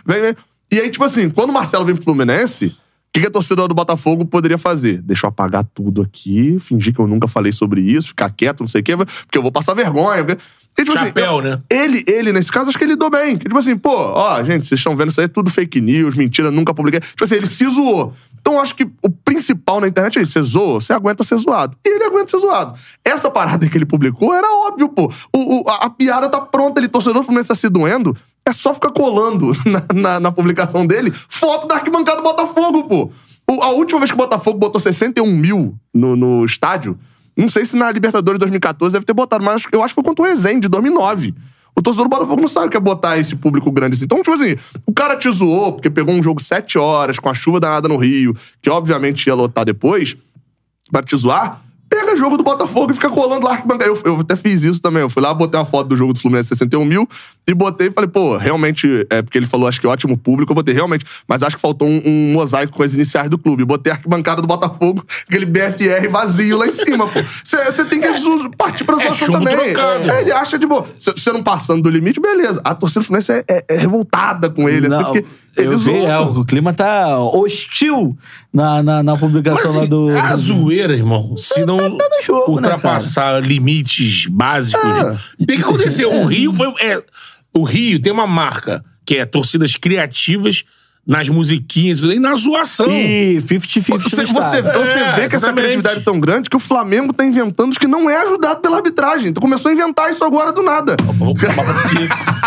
vem, vem. E aí, tipo assim, quando o Marcelo vem pro Fluminense, que, que a torcida do Botafogo poderia fazer? Deixa eu apagar tudo aqui, fingir que eu nunca falei sobre isso, ficar quieto, não sei o quê, porque eu vou passar vergonha. porque- E, tipo Chapéu, assim, né? Ele, ele, nesse caso, acho que ele lidou bem. Que, tipo assim, pô, ó, gente, vocês estão vendo isso aí, é tudo fake news, mentira, nunca publiquei. Tipo assim, ele se zoou. Então, acho que o principal na internet é isso. Você zoa, você aguenta ser zoado. E ele aguenta ser zoado. Essa parada que ele publicou era óbvio, pô. O, o- a, a piada tá pronta, ele, torcedor do Fluminense tá se doendo. É só ficar colando na, na, na publicação dele foto da arquibancada do Botafogo, pô. O- a última vez que o Botafogo botou 61 mil no, no estádio, não sei se na Libertadores de 2014 deve ter botado, mas eu acho que foi contra o Resende, de 2009. O torcedor do Botafogo não sabe o que é botar esse público grande assim. Então, tipo assim, o cara te zoou porque pegou um jogo 7 horas, com a chuva danada no Rio, que obviamente ia lotar depois, pra te zoar. Jogo do Botafogo e fica colando lá arquibancada. Eu, eu até fiz isso também. Eu fui lá, botei uma foto do jogo do Fluminense 61 mil e botei e falei, pô, realmente, é porque ele falou, acho que ótimo público, eu botei realmente, mas acho que faltou um, um mosaico com as iniciais do clube. Botei a arquibancada do Botafogo, aquele BFR vazio lá em cima, pô. Você tem que zo- partir pra zoação chumbo também. trocado. É, ele acha de boa. Você não passando do limite, beleza. A torcida do Fluminense é, é- é revoltada com ele, assim, Não, porque ele eu vi, zoou. é, o clima tá hostil na, na, na publicação Mas lá assim, do. a zoeira, irmão, se não jogo, né, ultrapassar limites básicos, É. tem que acontecer. O Rio foi. é, o Rio tem uma marca que é torcidas criativas nas musiquinhas e na zoação. E 50-50 Você, você, estádio. você É, vê que essa criatividade é tão grande que o Flamengo tá inventando os que não é ajudado pela arbitragem. Então começou a inventar isso agora do nada.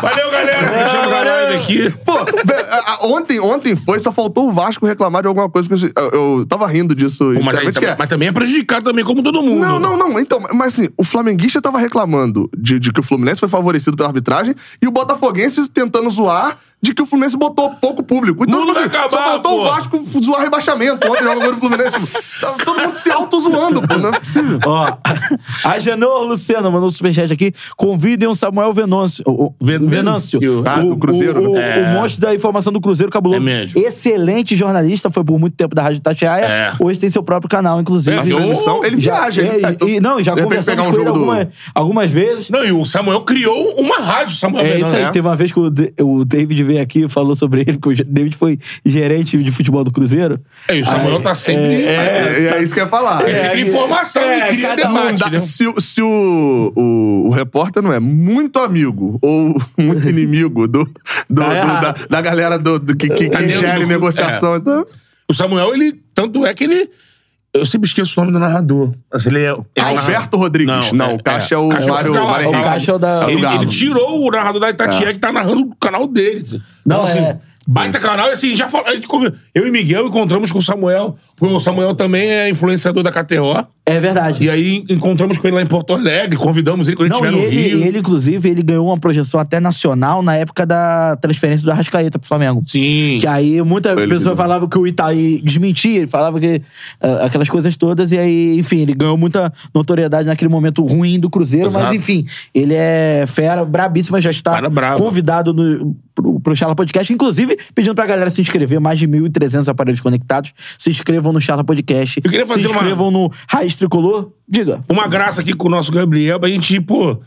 Valeu, galera. Fechamos a live aqui. Pô, ontem, ontem foi, só faltou o Vasco reclamar de alguma coisa. Eu, eu tava rindo disso. Pô, mas, aí, é. mas, também é prejudicado também, como todo mundo. Não, não, não. Então, mas assim, o flamenguista tava reclamando de, de que o Fluminense foi favorecido pela arbitragem e o Botafoguense tentando zoar de que o Fluminense botou pouco público. Então, mundo assim, acabar, só faltou pô. o Vasco zoar rebaixamento. Ontem jogou o Fluminense. Tava todo mundo se auto-zoando, pô. Não é possível. Ó, a Genor Luciana mandou um superchat aqui. Convidem o Samuel Venâncio. O, Venâncio. Venâncio. Ah, o, do Cruzeiro, O, o, né? o monstro da informação do Cruzeiro Cabuloso. É mesmo. Excelente jornalista, foi por muito tempo da Rádio Tatiaia. É. Hoje tem seu próprio canal, inclusive. É, eu- Missão, ele Já- viaja. é, ele, então, e, não, já conversamos pegar um com ele jogo do- algumas, algumas vezes. Não, e o Samuel criou uma rádio, Samuel É isso Venâncio. aí. Teve uma vez que o, o David veio aqui e falou sobre ele, que o David foi gerente de futebol do Cruzeiro. É, e o Samuel tá sempre. É, é, isso que eu ia falar. Tem sempre é, informação é, cria debate, né? se o- se o, o, o repórter não é muito amigo ou muito inimigo do, do- Tá do- da, da galera do, do que, que, Tá que gera do- negociação, então. O Samuel, ele. Tanto é que ele. Eu sempre esqueço o nome do narrador. Mas ele é. é o Alberto Rodrigues. Não, o Caixa é, o Caixa Mário Mário o Henrique. Caixa é o da- Ele, ele tirou o narrador da Itatiaia que tá narrando o canal dele. Não, Então, assim, é- baita canal. E assim, já conver- eu e Miguel encontramos com o Samuel. porque O Samuel também é influenciador da KTO. É verdade. E aí encontramos com ele lá em Porto Alegre, convidamos ele quando a gente Não, estiver no ele, Rio. e ele, inclusive, ele ganhou uma projeção até nacional na época da transferência do Arrascaeta pro Flamengo. Sim. Que aí muita Ele pessoa falava que o Itaí desmentia, ele falava que ah, aquelas coisas todas, e aí, enfim, ele ganhou muita notoriedade naquele momento ruim do Cruzeiro, Exato. mas enfim, ele é fera, brabíssima, já está convidado no, pro, pro Charla Podcast, inclusive pedindo pra galera se inscrever, mais de 1.300 aparelhos conectados, se inscrevam no Charla Podcast, Eu queria se fazer uma- inscrevam no Raiz Tricolor, diga. Uma graça aqui com o nosso Gabriel pra gente, pô,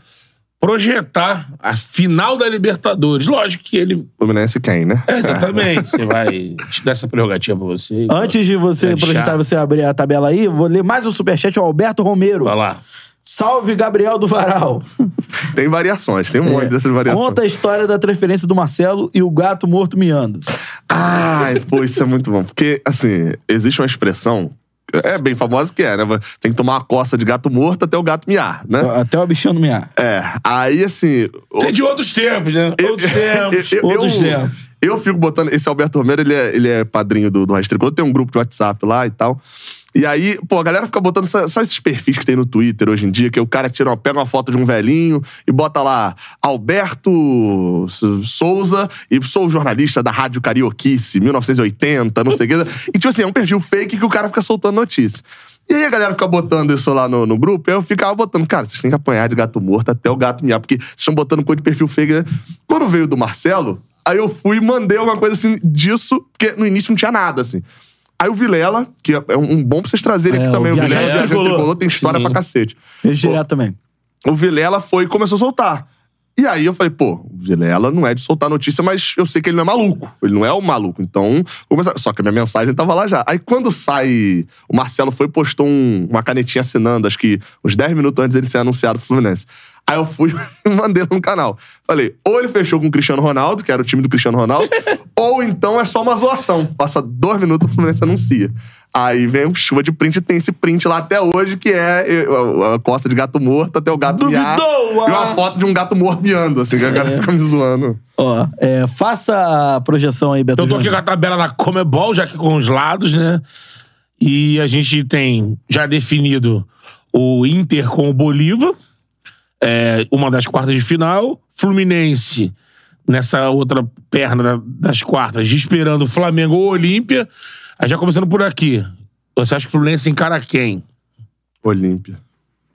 projetar a final da Libertadores. Lógico que ele. Fluminense quem, né? É, exatamente. Você vai te dar essa prerrogativa pra você. Antes de você projetar, você abrir a tabela aí, vou ler mais um superchat, o Alberto Romero. Vai lá. Salve, Gabriel do Varal. Tem variações, tem um monte dessas variações. Conta a história da transferência do Marcelo e o gato morto miando. Ai, pô, isso é muito bom. Porque, assim, existe uma expressão, é bem famosa que é, né? Tem que tomar uma coça de gato morto até o gato miar, né? Até o bichano miar. É, aí assim... é de outros tempos, né? Outros tempos. eu, outros eu, tempos. eu fico botando. Esse Alberto Romero, ele é, ele é padrinho do, do Raiz Tricolor, tem um grupo de WhatsApp lá e tal. E aí, pô, a galera fica botando. Sabe esses perfis que tem no Twitter hoje em dia? Que o cara tira, uma- pega uma foto de um velhinho e bota lá Alberto Souza e sou jornalista da Rádio Carioquice, 1980, não sei o que. E tipo assim, é um perfil fake que o cara fica soltando notícia. E aí a galera fica botando isso lá no, no grupo, e eu ficava botando, cara, vocês têm que apanhar de gato morto até o gato miar, porque vocês estão botando coisa de perfil fake. né? Quando veio do Marcelo, aí eu fui e mandei alguma coisa assim disso, porque no início não tinha nada, assim. Aí o Vilela, que é um um bom pra vocês trazerem É, aqui também, o Vilela Viajante Tricolor. Tricolor tem história Sim. pra cacete. Vejo direto também. O Vilela foi e começou a soltar. E aí eu falei, pô, o Vilela não é de soltar notícia, mas eu sei que ele não é maluco. Ele não é o maluco. Então. Só que a minha mensagem tava lá já. Aí quando sai. O Marcelo foi e postou um- uma canetinha assinando, acho que uns 10 minutos antes dele ser anunciado pro Fluminense. Aí eu fui e mandei no canal. Falei, ou ele fechou com o Cristiano Ronaldo, que era o time do Cristiano Ronaldo, ou então é só uma zoação. Passa dois minutos o Fluminense anuncia. Aí vem um chuva de print, tem esse print lá até hoje, que é a, costa de gato morto até o gato miar. Duvidou, E uma ah. foto de um gato morto miando, assim, que a galera fica me zoando. Ó, é, faça a projeção aí, Beto. Então, eu tô aqui com a tabela na Comebol, já aqui com os lados, né? E a gente tem já definido o Inter com o Bolívar, é, uma das quartas de final. Fluminense nessa outra perna da- das quartas, esperando o Flamengo ou Olímpia. Aí já começando por aqui. Você acha que o Fluminense encara quem? Olímpia.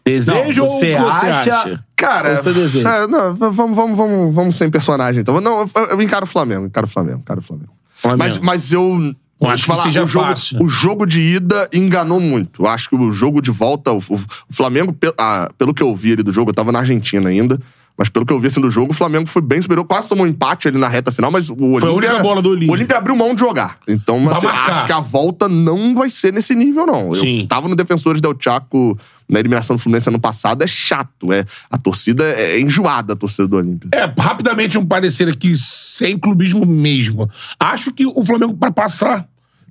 Desejo Não, ou você o que você acha- acha? Cara, Você deseja. é, não, vamos, vamos, vamos, vamos sem personagem, então. Não, eu, eu encaro o Flamengo, encaro o Flamengo, encaro o Flamengo. Flamengo. Mas, mas eu. Eu acho que falar, seja o jogo, fácil. o jogo de ida enganou muito. Eu acho que o jogo de volta, o, o- Flamengo, ah, pelo que eu vi ali do jogo, eu tava na Argentina ainda, mas pelo que eu vi assim do jogo, o Flamengo foi bem superior, quase tomou um empate ali na reta final, mas o Olímpia... a única bola do Olímpia. O Olímpia abriu mão de jogar. Então, assim, acho que a volta não vai ser nesse nível, não. Sim. Eu tava no Defensores del Chaco na eliminação do Fluminense ano passado, é chato. É, a torcida é, é enjoada, a torcida do Olímpia. É, rapidamente um parecer aqui, sem clubismo mesmo. Acho que o Flamengo, pra passar,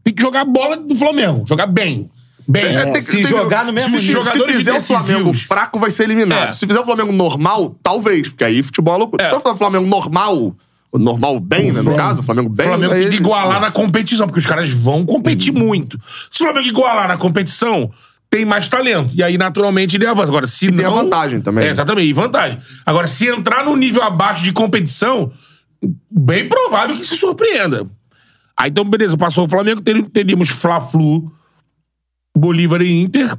tem que jogar a bola do Flamengo. Jogar bem. Bem. É, tem que- se tem que- jogar no mesmo se, nível. se fizer o. Flamengo fraco, vai ser eliminado. É. Se fizer o Flamengo normal, talvez, porque aí futebol é loucura. É. Se for o Flamengo normal, o normal bem, né? No caso, o Flamengo O bem. Flamengo aí tem que ele- igualar na competição, porque os caras vão competir muito. Se o Flamengo igualar na competição, tem mais talento. E aí, naturalmente, ele avança. Agora, se tem não... a vantagem também. É, exatamente, e vantagem. Agora, se entrar no nível abaixo de competição, bem provável que se surpreenda. Aí, então, beleza, passou o Flamengo, ter- teríamos Fla-Flu, Bolívar e Inter,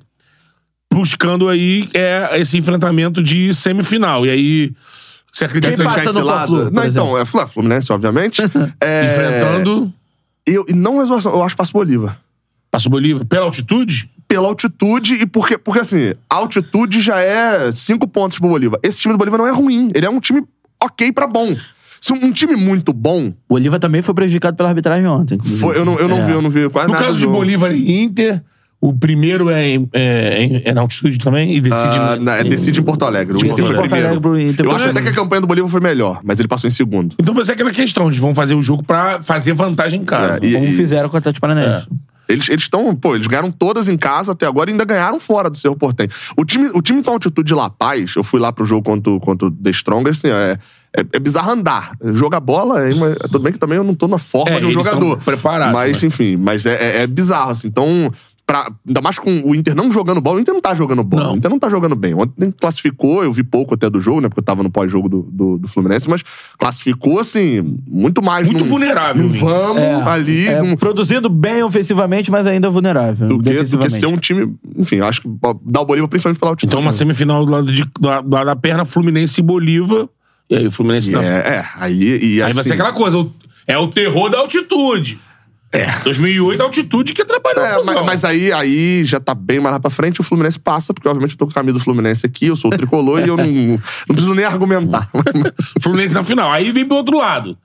buscando aí é, esse enfrentamento de semifinal. E aí, você acredita Quem que passa Deixar no esse lado. Fla-Flu, Não, exemplo? então, é Fla- Fluminense, obviamente. É, enfrentando... Eu, e não resolução, eu acho que passa Bolívar. Passa o Bolívar pela altitude? Pela altitude e porque, porque assim, a altitude já é cinco pontos pro Bolívar. Esse time do Bolívar não é ruim. Ele é um time ok pra bom. Se um, time muito bom, O Oliva também foi prejudicado pela arbitragem ontem. foi, eu não, eu não É. vi, eu não vi quase No nada. caso do de. Bolívar e Inter, o primeiro é, em- é, em- é na altitude também e decide. Ah, na- é, decide em Porto Alegre. O Inter foi Porto. Alegre pro Inter. Eu acho até que a campanha do Bolívar foi melhor, mas ele passou em segundo. Então vai ser aquela questão, eles vão fazer o jogo pra fazer vantagem em casa. É, e- Como fizeram com o Atlético Paranaense. Eles estão, pô, eles ganharam todas em casa até agora e ainda ganharam fora do Cerro Portem. O time, o time com altitude de La Paz, eu fui lá pro jogo contra, o- contra o The Strongers, assim, é, é, é bizarro andar. Jogar bola, é tudo bem que também eu não tô na forma É, de um jogador. preparados, Mas, né? enfim, mas é, é- é bizarro, assim. Então, pra- ainda mais com o Inter não jogando bola, o Inter não tá jogando bola. Não. O Inter não tá jogando bem. Ontem classificou, eu vi pouco até do jogo, né? Porque eu tava no pós-jogo do, do, do Fluminense, mas classificou, assim, muito mais Muito num- vulnerável, num vamos É, ali, é, num- produzindo bem ofensivamente, mas ainda vulnerável. do que, do que ser um time. Enfim, eu acho que dá o Bolívar principalmente pela altitude. Então uma semifinal do lado, de, do lado da perna, Fluminense e Bolívar. E aí o Fluminense E na é, é, aí. E Aí vai assim, ser aquela coisa, o- é o terror da altitude. É. 2008 a altitude que atrapalhou a É, fusão. mas, mas aí, aí já tá bem mais lá pra frente, o Fluminense passa, porque obviamente eu tô com a camisa do Fluminense aqui, eu sou o tricolor e eu não, não preciso nem argumentar. Fluminense na final. Aí vem pro outro lado.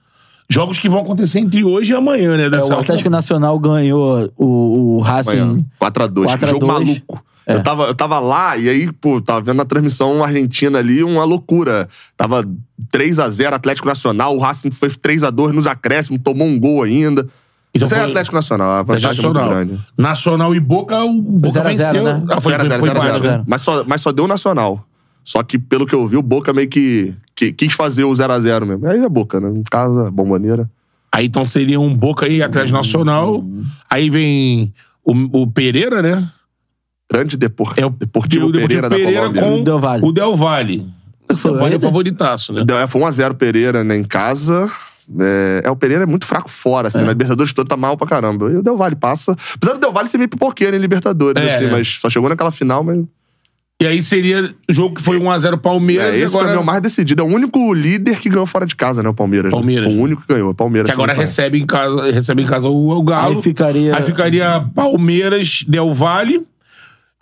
Jogos que vão acontecer entre hoje e amanhã, né? É, o Atlético Nacional ganhou o, o Racing. 4x2, 4 a jogo 2. maluco. Eu, tava, eu tava lá e aí, pô, tava vendo na transmissão Argentina ali uma loucura. Tava 3x0 Atlético Nacional, o Racing foi 3x2 nos acréscimos, tomou um gol ainda. Então Isso é foi- Atlético Nacional, a vantagem é muito Nacional. grande. Nacional e Boca, o Boca 0 a 0, venceu. né? Ah, foi, 0 foi, 0 foi 0 empate, 0 né? Mas só, mas só deu Nacional. Só que, pelo que eu vi, o Boca meio que, que quis fazer o 0x0 mesmo. Aí é Boca, né? Em casa, bomboneira. Aí então seria um Boca aí, Atlético Nacional. Aí vem o, o Pereira, né? Grande Depor... É o Deportivo o Deportivo Pereira, da Colômbia. com O Del Valle. o Del Valle. O Del Valle é o favoritaço, né? É, Foi 1x0 Pereira né, em casa. É, é, o Pereira é muito fraco fora, assim. Na Libertadores todo tá mal pra caramba. E o Del Valle passa. Apesar do Del Valle ser meio pipoqueiro em Libertadores, É, assim, é. mas só chegou naquela final, mas. E aí seria o jogo que foi 1x0 Palmeiras É, e esse pra agora... mim é o mais decidido. É o único líder que ganhou fora de casa, né? O Palmeiras. né? Palmeiras. Foi o único que ganhou. O Palmeiras. Que agora recebe em casa, recebe em casa o, o Galo. Aí ficaria- Aí ficaria Palmeiras, Del Valle,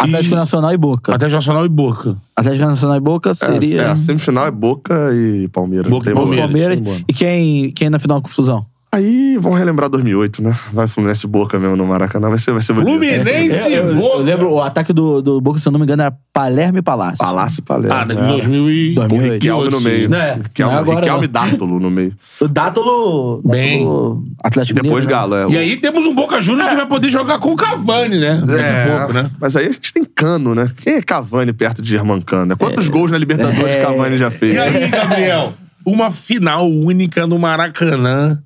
Atlético Nacional e Boca. Atlético Nacional e Boca. Atlético Nacional e Boca É, seria. é, a semifinal é Boca e Palmeiras. Boca e Palmeiras. Palmeiras. E quem, quem na final confusão? Aí vamos relembrar 2008, né? Vai Fluminense Boca mesmo no Maracanã. Vai ser, vai ser. Fluminense e eu, eu Boca. lembro, o ataque do, do Boca, se eu não me engano, era Palermo e Palácio. Palácio e Palermo. Ah, em né? 2000 e... 2008. Riquelme no meio. Né? Riquelme, é agora, Riquelme e Dátolo no meio. O Dátolo. Bem. Dátolo Atlético Depois Mineiro, né? Galo, é. E aí temos um Boca Juniors que vai poder jogar com o Cavani, né? Daqui É, a pouco, né? Mas aí a gente tem Cano, né? Quem é Cavani perto de Germancano? né? Quantos gols na Libertadores É. Cavani já fez? E aí, Gabriel? Uma final única no Maracanã.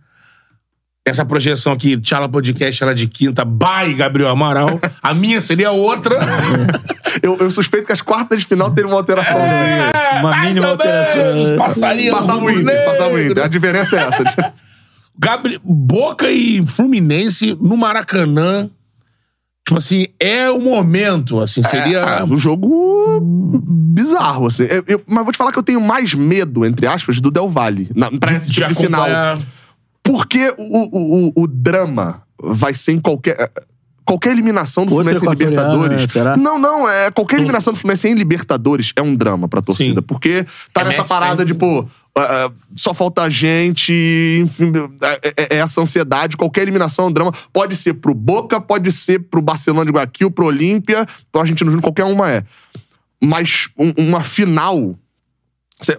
Essa projeção aqui, Tchala Podcast, ela de quinta, by Gabriel Amaral. A minha seria outra. Eu, eu suspeito que as quartas de final teriam uma alteraçãozinha. Uma mais mínima ou menos, alteração. Passaria Passava o Inter, passava o. Inter. A diferença é essa. Gabri... Boca e Fluminense no Maracanã. Tipo assim, é o momento, assim, seria... É, um jogo bizarro, assim. Eu- eu- mas vou te falar que eu tenho mais medo, entre aspas, do Del Valle. Na, pra esse de tipo de final. Porque o, o, o, o drama vai ser em qualquer. Qualquer eliminação do Outra Fluminense em Libertadores. será? Não, não. É, qualquer eliminação do Fluminense em Libertadores é um drama pra torcida. Sim. Porque tá É nessa parada sempre. de, pô, ah, só falta a gente, enfim, é, é- é essa ansiedade. Qualquer eliminação é um drama. Pode ser pro Boca, pode ser pro Barcelona de Guayaquil, pro Olímpia, pro Argentino Júnior, qualquer uma é. Mas um- uma final.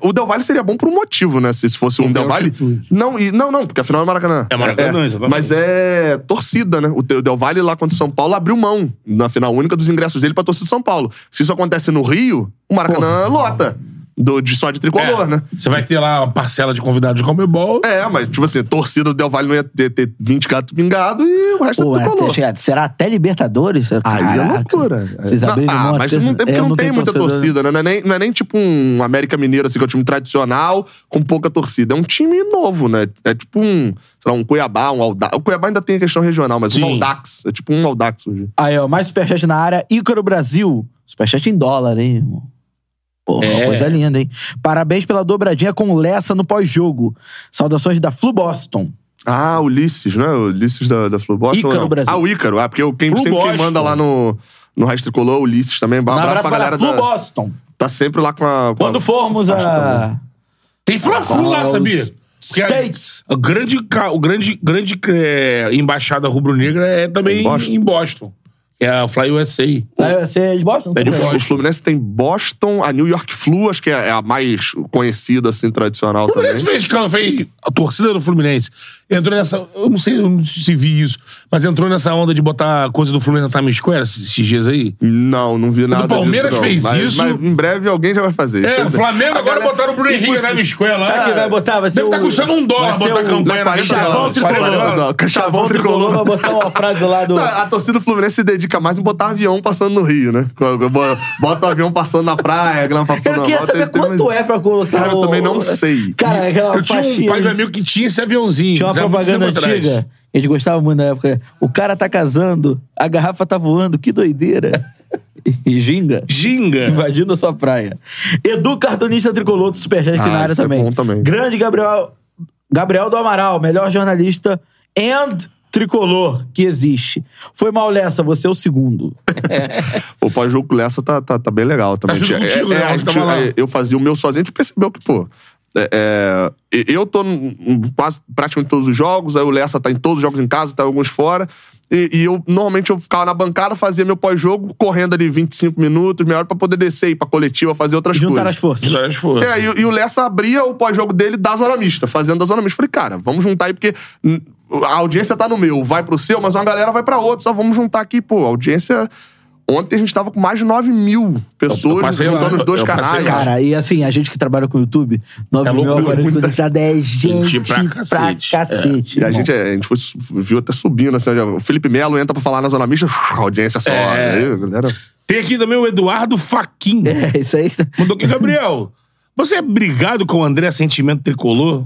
O Del Valle seria bom por um motivo, né? Se se fosse um tem Del Valle. altitude. Não, e, não, não, porque afinal é Maracanã. É Maracanã, exatamente. Mas é torcida, né? O Del Valle lá contra o São Paulo abriu mão na final única dos ingressos dele pra torcida de São Paulo. Se isso acontece no Rio, o Maracanã lota. Do, de só de tricolor, É, né? Você vai ter lá uma parcela de convidados de Comebol. É, mas, tipo assim, torcida do Del Valle não ia ter, ter 20 gatos pingados e o resto Pô, é é, tricolor. chega- será até Libertadores? Aí é loucura. Vocês Não, abriram ah, mão mas não tem, porque é, não, tem, muita torcida, né? Não é, nem, não é nem tipo um América Mineiro, assim, que é um time tradicional com pouca torcida. É um time novo, né? É tipo um, sei lá, um Cuiabá, um Audax. O Cuiabá ainda tem a questão regional, mas Sim. um Audax. É tipo um Audax hoje. Aí, ó, mais superchat na área. Ícaro Brasil. Superchat em dólar, hein, irmão? Porra, É. coisa linda, hein? Parabéns pela dobradinha com Lessa no pós-jogo. Saudações da Flu Boston. Ah, Ulisses, né? Ulisses da, da Flu Boston. Ícaro? Brasil. Ah, o Ícaro. Ah, porque o- quem, Flu sempre quem Boston. manda lá no, no Resto Tricolor, o Ulisses também. Um abraço, abraço pra galera a Flu da, Boston. Tá sempre lá com a... Com Quando a, formos a... Tem Fla-Flu lá, sabia? Porque a- States. A grande, ca- o grande, grande é, embaixada rubro-negra é também Em Boston? em Boston. É a Fly USA. Ah, Você é de Boston? É de. Boston. O Fluminense tem Boston, a New York Flu, acho que é é a mais conhecida, assim, tradicional O Fluminense também. fez, fez a torcida do Fluminense. Entrou nessa. Eu não sei eu não sei se vi isso, mas entrou nessa onda de botar coisa do Fluminense na Times Square esses dias aí. Não, não vi nada Palmeiras disso, fez mas, isso. Mas em breve alguém já vai fazer isso. É, o Flamengo A agora galera- botaram o Bruno Henrique na Times Square lá. Sabe quem vai botar? Vai ser Deve estar o- custando um dólar vai ser botar o- campanha na 40 Chavão dólares, 40 tricolor. Chavão Chavão tricolor vai botar uma frase lá do... Tá, A torcida do Fluminense se dedica mais em botar avião passando no Rio, né? Bota o avião passando na praia, grama pra Eu queria saber quanto é pra colocar Cara, eu também não sei. Cara, aquela Eu tinha um pai de amigo que tinha esse aviãozinho. Tinha uma propaganda antiga. A gente gostava muito na época. O cara tá casando, a garrafa tá voando, que doideira. E ginga. Ginga. Invadindo a sua praia. Edu, cartunista tricolor do Superchat aqui Ah, na área é também. bom também. Grande Gabriel, Gabriel do Amaral, melhor jornalista and tricolor que existe. Foi mal, Lessa, você é o segundo. O pós-jogo com o Lessa tá, tá, tá bem legal também. junto É, contigo, é, né? a Onde gente- é, eu fazia o meu sozinho, a gente percebeu que, pô. é, é, eu tô quase praticamente todos os jogos, aí o Lessa tá em todos os jogos em casa, tá em alguns fora. E, e eu, normalmente, eu ficava na bancada, fazia meu pós-jogo, correndo ali 25 minutos, meia hora pra poder descer, ir pra coletiva, fazer outras Juntar as coisas. forças. Acho que foi. É, e, e o Lessa abria o pós-jogo dele da zona mista, fazendo da zona mista. Falei, cara, vamos juntar aí, porque a audiência tá no meu, vai pro seu, mas uma galera vai pra outro. Só vamos juntar aqui, pô, a audiência. Ontem a gente tava com mais de 9 mil pessoas juntando os dois passei canais. Cara, e assim, a gente que trabalha com o YouTube, 9 É mil algoritmos muita conectados é gente, gente pra cacete. cacete. E a gente, é, a gente foi, viu até subindo, assim, o Felipe Melo entra pra falar na zona mista, a audiência sobe. É. Aí, galera. Tem aqui também o Eduardo Faquin. É, isso aí. Mandou aqui, Gabriel. Você é brigado com o André Sentimento Tricolor?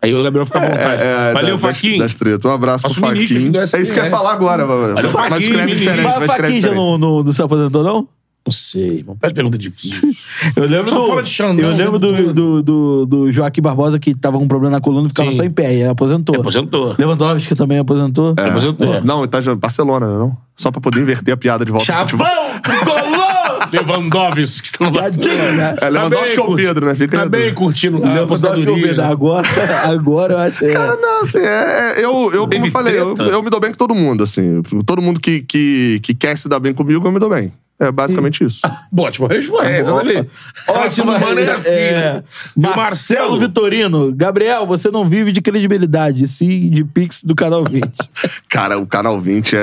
Aí o Gabriel fica à vontade. É, Valeu, das- Faquin. Das tretas. Um abraço Nosso pro ministro Faquin. aqui do É isso que eu ia falar agora. Valeu, mas Faquin, escreve diferente. Mas Mas o Faquinha já não, não, não se aposentou, não? Não sei, mano. Faz pergunta difícil. Eu lembro Só do, fala de Xandão, Eu lembro do, do, do, do Joaquim Barbosa que tava com um problema na coluna e ficava Sim. só em pé. E aposentou. Aposentou. Lewandowski também aposentou. É. Aposentou. Não, ele tá Barcelona, não? Só pra poder inverter a piada de volta. Chavão! Tricolor! Lewandowski. que tá Barcelona. né? É, Lewandowski Tá é o bem, Pedro, né? Fica Tá bem curtindo a é aposentadoria. Pedro. Agora, agora eu acho. é. Cara, não, assim, é, é- eu, eu como eu falei, eu, eu me dou bem com todo mundo, assim. Todo mundo que, que, que quer se dar bem comigo, eu me dou bem. É basicamente isso. Boa, ótima resposta. É, exatamente. Relação humana é assim, né? E o Marcelo Marcelo Vitorino. Gabriel, você não vive de credibilidade, sim de Pix do Canal 20. Cara, o Canal 20 é.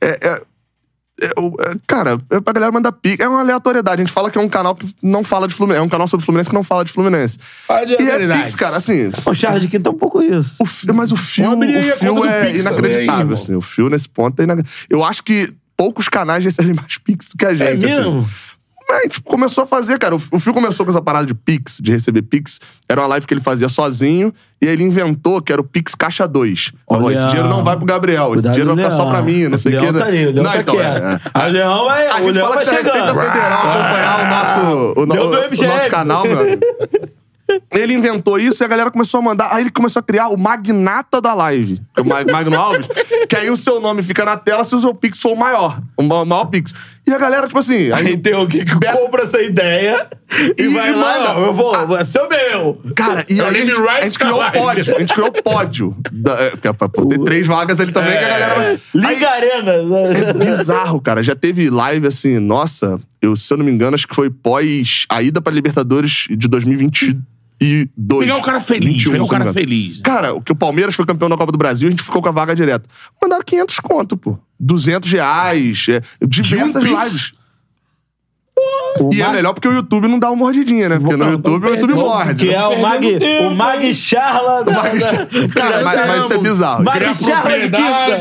é, é- é- é é- cara, é pra galera mandar pica. É uma aleatoriedade. A gente fala que é um canal que não fala de Fluminense. É um canal sobre Fluminense que não fala de Fluminense. E é. Pix, cara, assim. o Charles de Quinta é um pouco isso. O fio, mas o fio, o fio é inacreditável, assim. O fio nesse ponto é inacreditável. Eu acho que poucos canais recebem mais Pix do que a gente. É assim. mesmo? Mas a gente começou a fazer, cara. O Fio começou com essa parada de Pix, de receber Pix. Era uma live que ele fazia sozinho. E aí ele inventou que era o Pix Caixa 2. Falou, Olha. esse dinheiro não vai pro Gabriel. Esse Cuidado, dinheiro vai ficar só Leão. pra mim, não sei o Leão quê. tá aí, o Leão não, tá então, quieto. é, é. A Leão vai- A gente Leão fala vai que se a Receita. Federal acompanhar o nosso, o, no- Leão o nosso canal, meu amigo. Ele inventou isso e a galera começou a mandar. Aí ele começou a criar o magnata da live. é O Mag- Magno Alves. que aí o seu nome fica na tela se o seu Pix for o maior. O ma- maior Pix. E a galera, tipo assim. Aí tem alguém que Beto- compra essa ideia e, E- vai e lá, não, eu vou, vai ser o meu. Cara, e É o aí a gente, Lime a gente criou o pódio. A gente criou o pódio. Da, é, pra poder três vagas ali também, que a galera. Liga Arena. É bizarro, cara. Já teve live assim, nossa, eu, se eu não me engano, acho que foi pós a ida pra Libertadores de 2022. Pegar o cara feliz, 21, pegar o cara engano. feliz. Cara, o que o Palmeiras foi campeão da Copa do Brasil, a gente ficou com a vaga direta. Mandaram 500 conto, pô. 200 reais. É, diversas Pix? lives. O E é Mag- melhor porque o YouTube não dá uma mordidinha, né? Porque no YouTube o não YouTube perde, morde. Que é o Mag, o Mag Charla. da- Mas- da- Cara, mas, mas isso é bizarro. Mag Charla de quinta.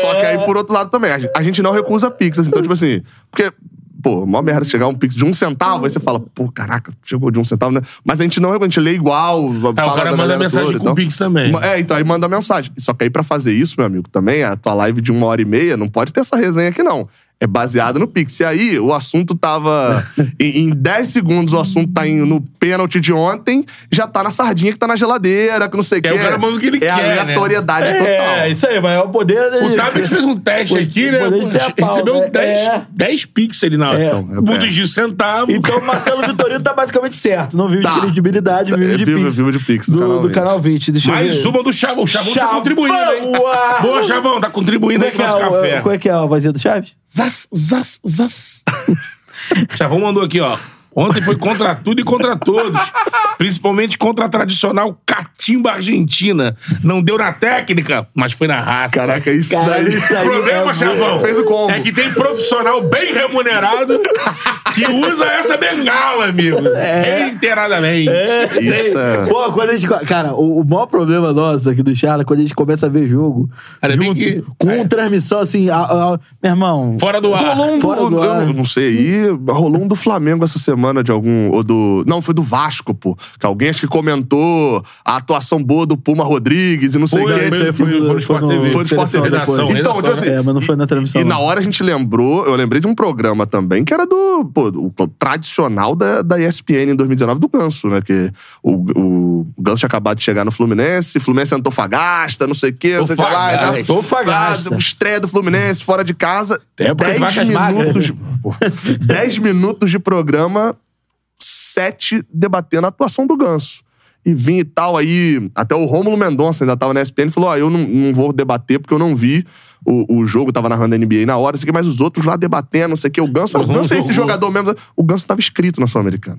Só que aí, por outro lado, também, a gente, a gente não recusa Pix. assim, Então, tipo assim, porque, pô, mó merda chegar um Pix de um centavo, aí você fala, pô, caraca, chegou de um centavo, né? Mas a gente não a gente lê igual. É, o fala cara da manda mensagem toda, com então. Pix também. É, então aí manda mensagem. Só que aí pra fazer isso, meu amigo, também, a tua live de uma hora e meia, não pode ter essa resenha aqui, não. É baseado no Pix. E aí, o assunto tava. em, em 10 segundos, o assunto tá em- no pênalti de ontem, já tá na sardinha que tá na geladeira, que não sei o quê. É, o cara manda o que ele é quer, né? aleatoriedade total. É, isso aí, mas é o poder. de- O Tablet fez um teste O- aqui, o né? pau, Recebeu né? 10, É. 10 pixels na É. mudos de centavo. Então o Marcelo Vitorino tá basicamente certo. Não vive Tá. de credibilidade, vive É, de Pix. vive de Pix, do do, canal do 20. canal 20. Deixa eu Mais ver. uma do Chavão. O Chavão tá Chavão! contribuindo, hein? Boa, Chavão, tá contribuindo é aí com é, o nosso café. como é que é a vozinha do Chaves? Zaz, zaz, zaz. Chavão mandou aqui, ó. Ontem foi contra tudo e contra todos. Principalmente contra a tradicional catimba argentina. Não deu na técnica, mas foi na raça. Caraca, isso Caralho, daí. isso O aí problema, é Chavão, Fez o combo. é que tem profissional bem remunerado que usa essa bengala, amigo. Reiteradamente. Isso é. Pô, quando a gente. Cara, o, o maior problema nosso aqui do Charla é quando a gente começa a ver jogo. Cara, bem junto, que- com é. transmissão assim. a- a- meu irmão. Fora do ar. Rolou um Fora do ar. eu não sei aí, rolou um do Flamengo essa semana de algum. Ou do. Não, foi do Vasco, pô. Que alguém acho que comentou a atuação boa do Puma Rodrigues e não sei o Foi, quê. foi, foi, foi no Sport TV. Foi no Sport TV. Então, redação, tipo assim, É, mas não foi na transmissão. E não. na hora a gente lembrou, eu lembrei de um programa também que era do, pô, o tradicional da, da ESPN em 2019 do Ganso, né? Que o, o Ganso tinha acabado de chegar no Fluminense, Fluminense Antofagasta, não sei o quê, não sei o que lá. Antofagasta. né? Antofagasta. Ah, Estreia do Fluminense, fora de casa. época de 10 vacas magras, minutos, né? 10 minutos de programa, 7 debatendo a atuação do Ganso. E vim e tal, aí até o Rômulo Mendonça ainda tava na ESPN e falou: Ó, eu não, não vou debater porque eu não vi o, o jogo, tava narrando a NBA na hora, sei que, mas os outros lá debatendo, não sei o que. O Ganso, o Ganso é esse jogador mesmo. O Ganso tava inscrito na Sul-Americana.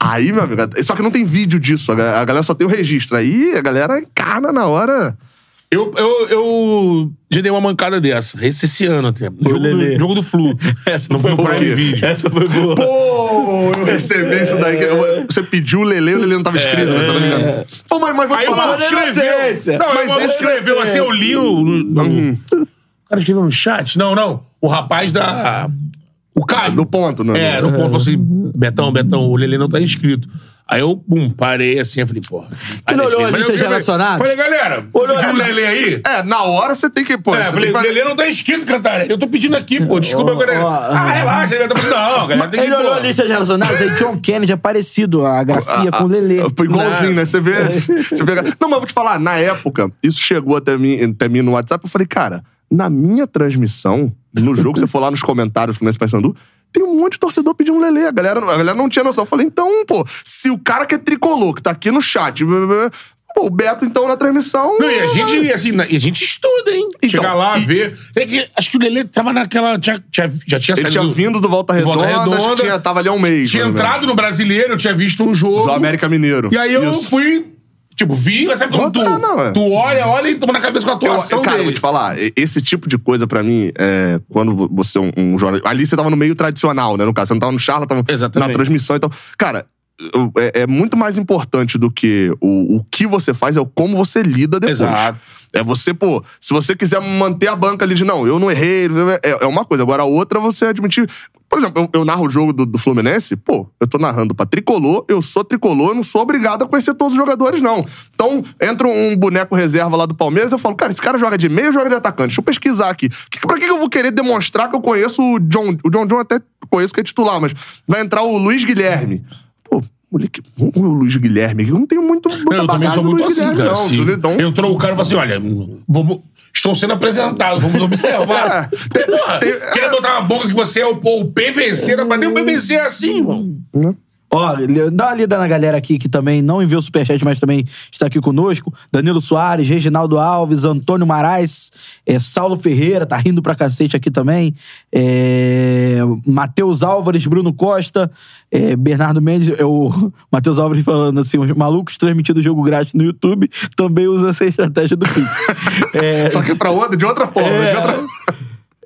Aí, meu amigo, só que não tem vídeo disso, a galera só tem o registro. Aí a galera encarna na hora. Eu, eu, eu já dei uma mancada dessa. Esse, esse ano até. No jogo, do, jogo do Flu. no, no boa. Prime Video. Essa foi boa. Pô, eu recebi isso daí. Você pediu o Lele, o Lele não tava escrito, né? Se eu não me engano. Pô, mas, mas vou te Aí o falar. inocência. escreveu. Não, Mas o esse- escreveu assim, eu li no. no- no- O cara escreveu no chat? Não, não. O rapaz da. O Caio. Do ponto, né? É, no ponto, falou assim: Betão, Betão, o Lelê não tá inscrito. Aí eu, pum, parei assim, eu falei, porra. Tu não olhou a lista de falei- relacionados? Falei, galera, Olhou o lista- Lelê aí? É, na hora você tem que. Pô, É, você falei, que fazer- Lelê não tá inscrito, Cantarelli. Eu tô pedindo aqui, pô. Desculpa, Ó, galera. ó, Ah, relaxa, ele vai tá Não, galera, tem que Ele olhou pô. a lista de relacionados, aí John Kennedy é parecido, a grafia com o Lelê. Foi igualzinho, né? Você vê, você vê. Não, mas eu vou te falar, na época, isso chegou até mim, até mim no WhatsApp, eu falei, cara, na minha transmissão, no jogo, você for lá nos comentários do Fluminense Paysandu, tem um monte de torcedor pedindo um Lelê. A galera, a galera não tinha noção. Eu falei, então, pô, se o cara que é tricolor, que tá aqui no chat, pô, o Beto, então, na transmissão. Não, e a gente, assim, a gente estuda, hein? Então, Chegar lá, e- ver. É acho que o Lelê tava naquela. Tinha, tinha- já tinha Ele tinha do- vindo do Volta do Redonda, Volta acho que Redonda, tinha, tava ali há um mês. Tinha entrado no brasileiro, eu tinha visto um jogo. Do América Mineiro. E aí eu Isso. fui. Tipo, vi, mas sabe quando tu, não, é. tu olha, olha e toma na cabeça com a Eu, atuação cara, eu dele. vou te falar, esse tipo de coisa pra mim, é, quando você é um, um jornalista. Ali você tava no meio tradicional, né? No caso, você não tava no charla, tava Exatamente. na transmissão. Então, cara, é, é muito mais importante do que o, o que você faz, é o como você lida depois. Exato. É você, pô, se você quiser manter a banca ali de não, eu não errei, é, é uma coisa. Agora a outra é você admitir. Por exemplo, eu, eu narro o jogo do, do Fluminense, pô, eu tô narrando pra tricolor, eu sou tricolor, eu não sou obrigado a conhecer todos os jogadores, não. Então, entra um boneco reserva lá do Palmeiras, eu falo, cara, esse cara joga de meio joga de atacante? Deixa eu pesquisar aqui. Que, pra que eu vou querer demonstrar que eu conheço o John? O John John até conheço que é titular, mas vai entrar o Luiz Guilherme. Moleque, o Luiz Guilherme, eu não tenho muito. muita Eu também sou muito assim, Guilherme, cara. não, entendeu? Então, entrou o cara e falou assim: olha, vamos- estão sendo apresentados, vamos observar. É, tem- Porra, tem- querer botar na boca que você é o, o PVC, não, mas nem o PVC é assim, irmão. Ó, dá uma lida na galera aqui que também não enviou superchat, mas também está aqui conosco. Danilo Soares, Reginaldo Alves, Antônio Marais, é, Saulo Ferreira, tá rindo pra cacete aqui também. É, Matheus Álvares, Bruno Costa, é, Bernardo Mendes, é o Matheus Álvares falando assim: os malucos transmitindo o jogo grátis no YouTube também usam essa estratégia do Pix. É, Só que pra outra, de outra forma. É. De outra...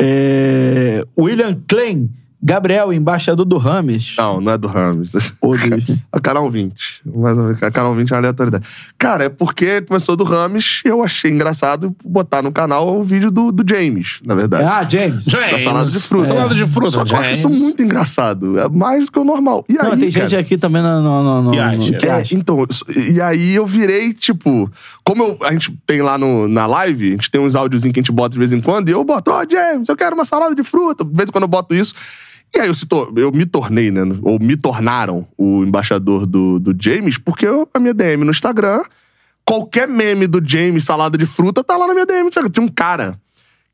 é, William Klein, Gabriel, embaixador do Rames. Não, não é do Rames. A canal 20. Mas a canal 20 é uma aleatoriedade. Cara, é porque começou do Rames e eu achei engraçado botar no canal o vídeo do, do James, na verdade. Ah, James. James. Da salada de fruta. Salada de fruta, Só que eu acho isso muito engraçado. É mais do que o normal. E aí, Não, tem cara, gente aqui também no... no, no, acha? no- que É, então, e aí eu virei, tipo, como eu- a gente tem lá no, na live, a gente tem uns áudiozinhos que a gente bota de vez em quando, e eu boto, ó, James, eu quero uma salada de fruta. De vez em quando eu boto isso. E aí eu, se eu me tornei, né? Ou me tornaram o embaixador do, do James, porque eu- a minha DM no Instagram, qualquer meme do James salada de fruta tá lá na minha DM. Tinha um cara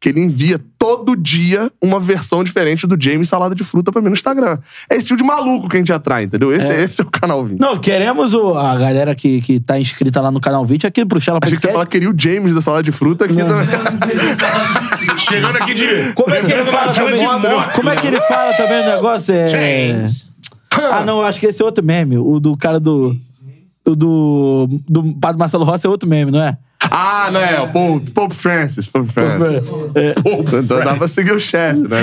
que ele envia todo dia uma versão diferente do James salada de fruta pra mim no Instagram. É esse tipo de maluco que a gente atrai, entendeu? Esse é, esse é o canal 20. Não, queremos o- a galera que, que tá inscrita lá no canal 20 aqui pro Chala Achei que você falar queria o James da salada de fruta aqui também. Chegando aqui de. Como é que ele fala também? Como é que ele fala também o negócio? É... James. Ah, não, acho que esse é outro meme. O do cara do... O do... Do Padre Marcelo Rossi é outro meme, não é? Ah, não é, o Pope, Pope Francis. Pope Francis. É. Então dá pra seguir o chefe, né?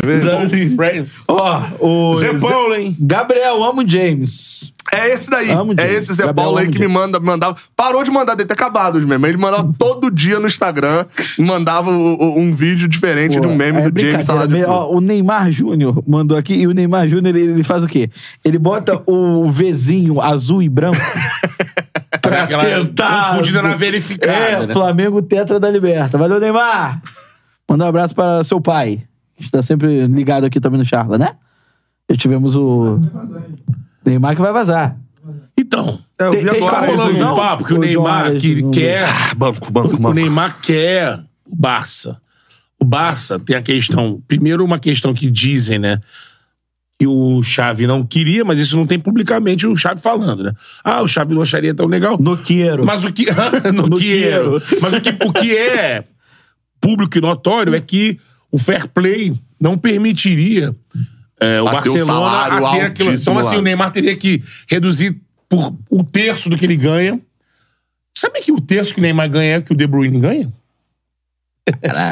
Friends. Ó, o... Zé Paulo, hein? Gabriel, amo James. É esse daí. Amo é esse Zé Gabriel Paulo aí amo que me manda, mandava. Parou de mandar, deve ter acabado os memes. Ele mandava todo dia no Instagram, mandava o- o- um vídeo diferente de um meme É do James Salada de ó, O Neymar Júnior mandou aqui, e o Neymar Júnior ele, ele faz o quê? Ele bota o Vzinho azul e branco pra Aquela tentar... confundida na verificada, É, né? Flamengo tetra da Liberta. Valeu, Neymar! Manda um abraço para seu pai, que está sempre ligado aqui também no Charla, né? Já tivemos o Neymar que vai vazar. Então. É, eu vi tem agora Tá isso. não? um papo que o Neymar que não- quer. Ah, Banco, banco, O banco. Neymar quer o Barça. O Barça tem a questão. Primeiro, uma questão que dizem, né? Que o Xavi não queria, mas isso não tem publicamente o Xavi falando, né? Ah, o Xavi não acharia tão legal. Noqueiro. Mas o que. no quero. Mas o que, o que é público e notório é que o fair play não permitiria é, o Barcelona salário a ter aquilo. Então, assim, lá. o Neymar teria que reduzir por um terço do que ele ganha. Sabe que o terço que o Neymar ganha é o que o De Bruyne ganha?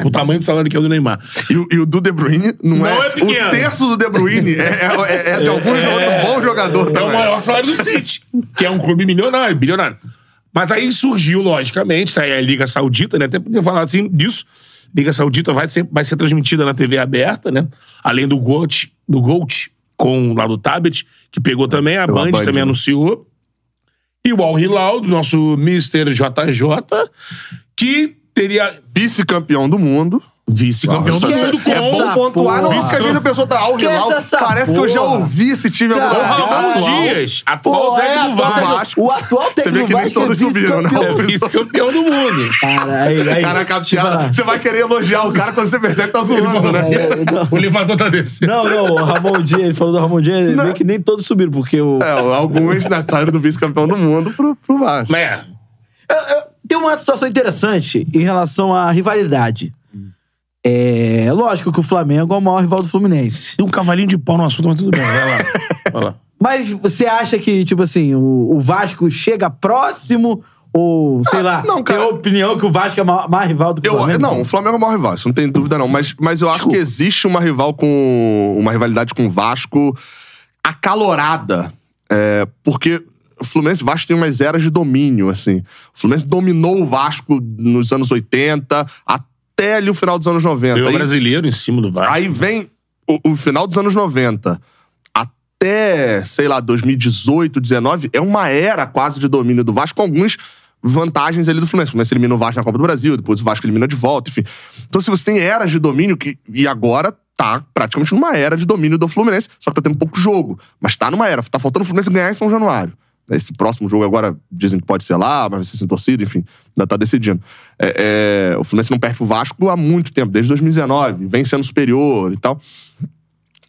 o tamanho do salário que é o do Neymar. E, o- e o do De Bruyne não, Não é. é pequeno. o terço do De Bruyne é, é- é de algum outro bom jogador É o também. maior salário do City, que é um clube milionário, bilionário. Mas aí surgiu, logicamente, tá aí a Liga Saudita, né? Até podia falar assim disso. Liga Saudita vai ser, vai ser transmitida na TV aberta, né? Além do Gold, do Gold com lá do Tablet, que pegou também, a Pela Band, Band, também né? anunciou. E o Al Hilal, do nosso Mr. JJ, que teria Vice-campeão do mundo. Vice-campeão do mundo essa É bom pontuar, não, porque às vezes a pessoa tá ao Hilal, parece que eu já ouvi esse time Cara, algum com o lugar. Ramon atual. Dias, atual Pô, é, técnico do atual Vasco. técnico- O atual Você vê técnico que do nem é todos subiram, né? vice-campeão. É vice-campeão do mundo. Cara, aí, aí. Caraca, Thiago, falar. você vai querer elogiar o cara quando você percebe que tá zoando, né? É. O elevador tá descendo. Não, não, o Ramon Dias, ele falou do Ramon Dias, vê que nem todos subiram, porque o. É, alguns né, saíram do vice-campeão do mundo pro, pro Vasco. Mas é, Tem uma situação interessante em relação à rivalidade. É lógico que o Flamengo é o maior rival do Fluminense. Tem um cavalinho de pau no assunto, mas tudo bem. Vai lá. Vai lá. Mas você acha que, tipo assim, o, o Vasco chega próximo ou, sei Ah, lá, não, cara. tem a opinião que o Vasco é ma- mais rival do que o Eu, Flamengo? não, o Flamengo é o maior rival, isso não tem dúvida não. Mas, mas eu acho Desculpa. que existe uma rival com. uma rivalidade com o Vasco acalorada. É, porque o Fluminense e o Vasco tem umas eras de domínio, assim. O Fluminense dominou o Vasco nos anos 80 até ali o final dos anos 90. Tem o Aí- brasileiro em cima do Vasco. Aí vem o, o final dos anos 90 até, sei lá, 2018, 19, é uma era quase de domínio do Vasco, com algumas vantagens ali do Fluminense. O Fluminense elimina o Vasco na Copa do Brasil, depois o Vasco elimina de volta, enfim. Então, se você tem eras de domínio, que, e agora tá praticamente numa era de domínio do Fluminense, só que tá tendo pouco jogo, mas tá numa era. Tá faltando o Fluminense ganhar em São Januário. Esse próximo jogo agora dizem que pode ser lá, mas vai ser sem torcida, enfim, ainda tá decidindo. É, é, o Fluminense não perde pro Vasco há muito tempo, desde 2019, vem sendo superior e tal.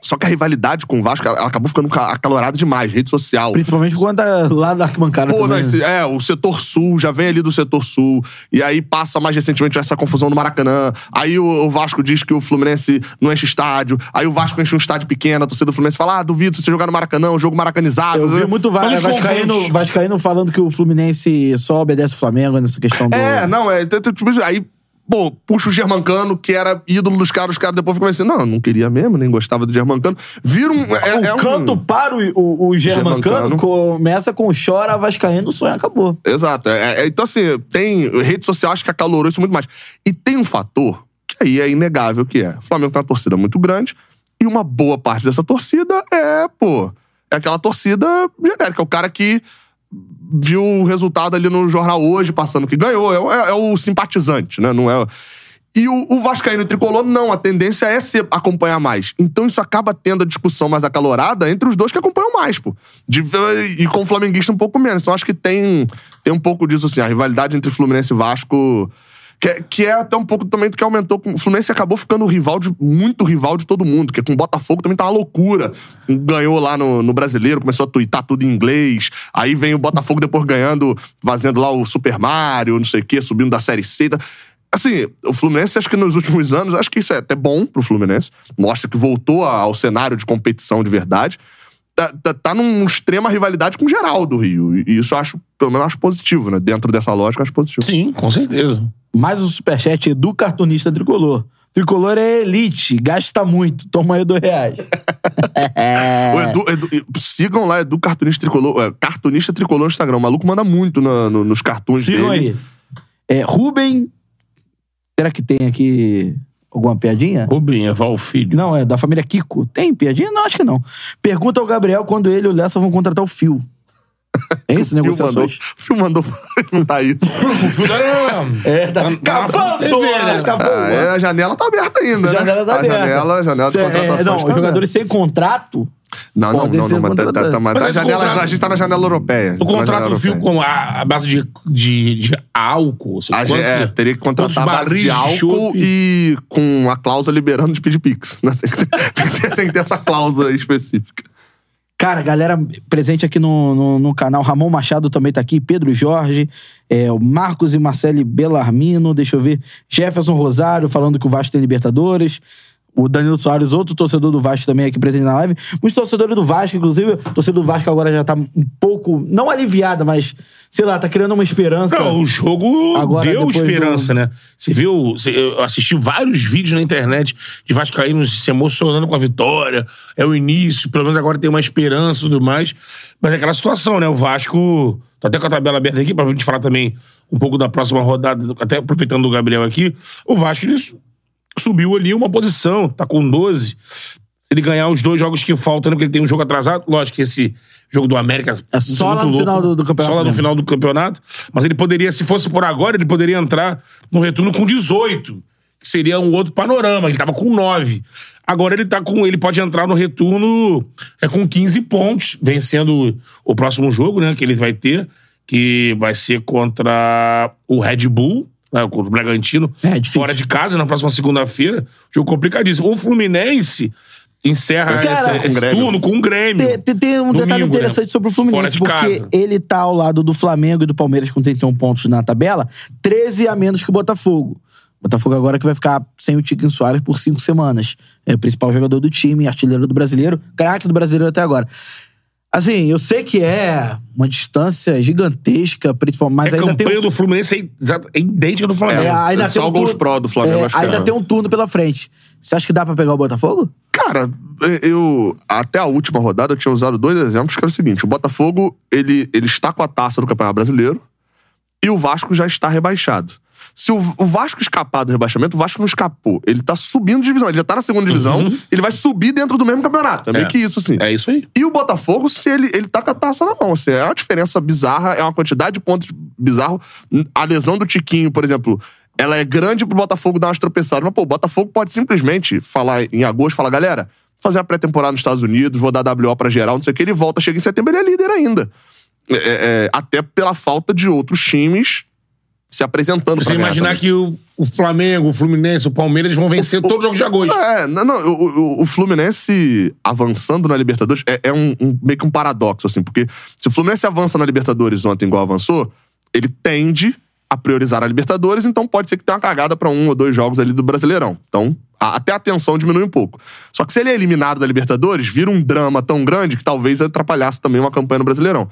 Só que a rivalidade com o Vasco, ela acabou ficando ca- acalorada demais, rede social. Principalmente quando é lá da arquibancada Pô, também. não, né? esse- é, o setor sul, já vem ali do setor sul. E aí passa mais recentemente essa confusão no Maracanã. Aí o, o Vasco diz que o Fluminense não enche estádio. Aí o Vasco enche um estádio pequeno, a torcida do Fluminense fala: ah, duvido se você jogar no Maracanã, um jogo maracanizado. Eu vi muito Va Vamos Vascaíno. Vascaíno falando que o Fluminense só obedece o Flamengo nessa questão do... É, não, é. Tipo, isso, aí pô, puxa o Germancano, que era ídolo dos caras, os caras depois ficam assim, não, não queria mesmo, nem gostava do Germancano. Vira um... É, o é um- canto para o, o, o Germancano Germancano. começa com chora, Vascaíno, o sonho acabou. Exato. É, é- então, assim, tem rede social, acho que acalorou isso muito mais. E tem um fator que aí é inegável, que é o Flamengo tem uma torcida muito grande e uma boa parte dessa torcida é, pô, é aquela torcida genérica. É o cara que viu o resultado ali no jornal hoje, passando que ganhou. É, é- é o simpatizante, né? Não é... E o, o Vascaíno e o Tricolor, não. A tendência é se acompanhar mais. Então isso acaba tendo a discussão mais acalorada entre os dois que acompanham mais, pô. De- e com o flamenguista um pouco menos. Então acho que tem, tem um pouco disso, assim. A rivalidade entre Fluminense e Vasco... Que, que é até um pouco também do que aumentou. O Fluminense acabou ficando rival de, muito rival de todo mundo, que com o Botafogo também tá uma loucura. Ganhou lá no, no brasileiro, começou a tuitar tudo em inglês. Aí vem o Botafogo depois ganhando, fazendo lá o Super Mario, não sei o quê, subindo da Série C. tá? Assim, o Fluminense, acho que nos últimos anos, acho que isso é até bom pro Fluminense. Mostra que voltou ao cenário de competição de verdade. Tá, tá, tá numa extrema rivalidade com o geral do Rio. E isso eu acho, pelo menos, acho positivo, né? Dentro dessa lógica, eu acho positivo. Sim, com certeza. Mais um superchat do cartunista tricolor. Tricolor é elite, gasta muito, toma aí dois reais. O Edu, Edu- sigam lá, Edu Cartunista Tricolor. é, Cartunista Tricolor no Instagram. O maluco manda muito na- no- nos cartoons Sigam dele. aí. É, Rubem. Será que tem aqui alguma piadinha? Rubem, Val Filho. Não, é da família Kiko. Tem piadinha? Não, acho que não. Pergunta ao Gabriel quando ele e o Lessa vão contratar o Fio. É isso, O Fio mandou, negociações? o Fio mandou perguntar isso. O Fio da... É, tá cavando, TV, né? cavando. Ah, é, a janela tá aberta ainda. A janela né? tá a aberta. Janela, a janela de Cê- é, não, tá os jogadores sem contrato. Não, não, não, não, mas tá, tá, tá, mas Mas tá é janela, contrato- a gente tá na janela europeia. O Tá contrato janela do Fio com a, a base de, de, de álcool. sei A quantos- é, teria que contratar a base de álcool chopp. e com a cláusula liberando de pedir pix. né? Tem, que ter, tem que ter- tem que ter essa cláusula específica. Cara, galera presente aqui no, no, no canal. Ramon Machado também tá aqui. Pedro Jorge. é, o Marcos e Marcele Belarmino. Deixa eu ver. Jefferson Rosário falando que o Vasco tem Libertadores. O Danilo Soares, outro torcedor do Vasco também aqui presente na live. Muitos torcedores do Vasco, inclusive, o torcedor do Vasco agora já tá um pouco, não aliviado, mas, sei lá, tá criando uma esperança. Não, o jogo Agora, deu esperança, do- né? Você viu, eu assisti vários vídeos na internet de Vascaínos se emocionando com a vitória. É o início, pelo menos agora tem uma esperança e tudo mais. Mas é aquela situação, né? O Vasco. Tô até com a tabela aberta aqui pra gente falar também um pouco da próxima rodada, até aproveitando o Gabriel aqui. O Vasco ele su- subiu ali uma posição, tá com 12. Se ele ganhar os dois jogos que faltam, né, porque ele tem um jogo atrasado, lógico que esse jogo do América. É só lá no final do- do campeonato Só lá no final do campeonato. Mas ele poderia, se fosse por agora, ele poderia entrar no retorno com 18. Que seria um outro panorama. Ele tava com 9. Agora ele tá com. Ele pode entrar no retorno é, com 15 pontos, vencendo o próximo jogo, né? Que ele vai ter, que vai ser contra o Red Bull. Né, contra o Bragantino, É, difícil. fora de casa, na próxima segunda-feira. Jogo complicadíssimo. O Fluminense encerra Cara, esse, esse o turno com o Grêmio. Tem, tem- tem um Domingo, detalhe né? interessante sobre o Fora Fluminense, de porque casa. ele tá ao lado do Flamengo e do Palmeiras com 31 pontos na tabela, 13 a menos que o Botafogo. Botafogo agora que vai ficar sem o Tiquinho Soares por cinco semanas. É o principal jogador do time, artilheiro do brasileiro, craque do brasileiro até agora. Assim, eu sei que é uma distância gigantesca, principal, mas a ainda tem campanha um- do Fluminense é, é idêntica do Flamengo. é, ainda só tem um o gols turno- pró do Flamengo, é, acho ainda é. tem um turno pela frente. Você acha que dá pra pegar o Botafogo? Cara, eu. Até a última rodada eu tinha usado dois exemplos, que era o seguinte: o Botafogo, ele, ele está com a taça do Campeonato Brasileiro e o Vasco já está rebaixado. Se o, o Vasco escapar do rebaixamento, o Vasco não escapou. Ele tá subindo de divisão. Ele já tá na segunda divisão, ele vai subir dentro do mesmo campeonato. É meio É. que isso, assim. É isso aí. E o Botafogo, se ele, ele tá com a taça na mão. Assim, é uma diferença bizarra, é uma quantidade de pontos bizarro. A lesão do Tiquinho, por exemplo, ela é grande pro Botafogo dar umas tropeçadas. Mas, pô, o Botafogo pode simplesmente falar em agosto, falar, galera, fazer a pré-temporada nos Estados Unidos, vou dar WO pra geral, não sei o que, ele volta, chega em setembro, ele é líder ainda. É, é, até pela falta de outros times se apresentando Você imaginar que o, o Flamengo, o Fluminense, o Palmeiras vão vencer todos os jogos de agosto. É, não, não, o, o- o Fluminense avançando na Libertadores é, é um, um- meio que um paradoxo, assim, porque se o Fluminense avança na Libertadores ontem igual avançou, ele tende a priorizar a Libertadores, então pode ser que tenha uma cagada pra um ou dois jogos ali do Brasileirão. Então, a- até a tensão diminui um pouco. Só que se ele é eliminado da Libertadores, vira um drama tão grande que talvez atrapalhasse também uma campanha no Brasileirão.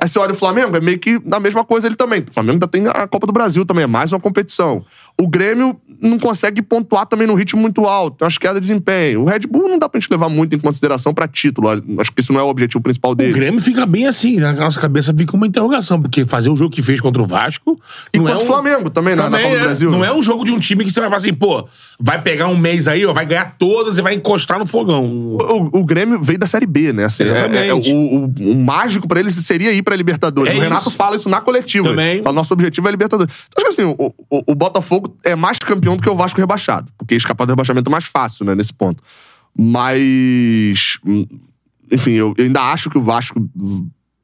Aí você olha o Flamengo, é meio que a mesma coisa ele também. O Flamengo ainda tem a Copa do Brasil também, é mais uma competição. O Grêmio não consegue pontuar também no ritmo muito alto, tem umas quedas de desempenho. O Red Bull não dá pra gente levar muito em consideração pra título. Acho que isso não é o objetivo principal dele. O Grêmio fica bem assim, na nossa cabeça fica uma interrogação, porque fazer o jogo que fez contra o Vasco. E não contra é o Flamengo também, né, na Copa do é- Brasil. Não é um jogo de um time que você vai falar assim, pô, vai pegar um mês aí, ó, vai ganhar todas e vai encostar no fogão. O, o Grêmio veio da Série B, né? Assim, é- é- Exatamente. o, o- o mágico pra eles seria ir pra Libertadores. É o Renato isso. fala isso na coletiva. Também. Fala, nosso objetivo é Libertadores. Então, acho que assim, o, o- o Botafogo é mais campeão do que o Vasco rebaixado. Porque escapar do rebaixamento é mais fácil, né, nesse ponto. Mas. hum, Enfim, eu, eu ainda acho que o Vasco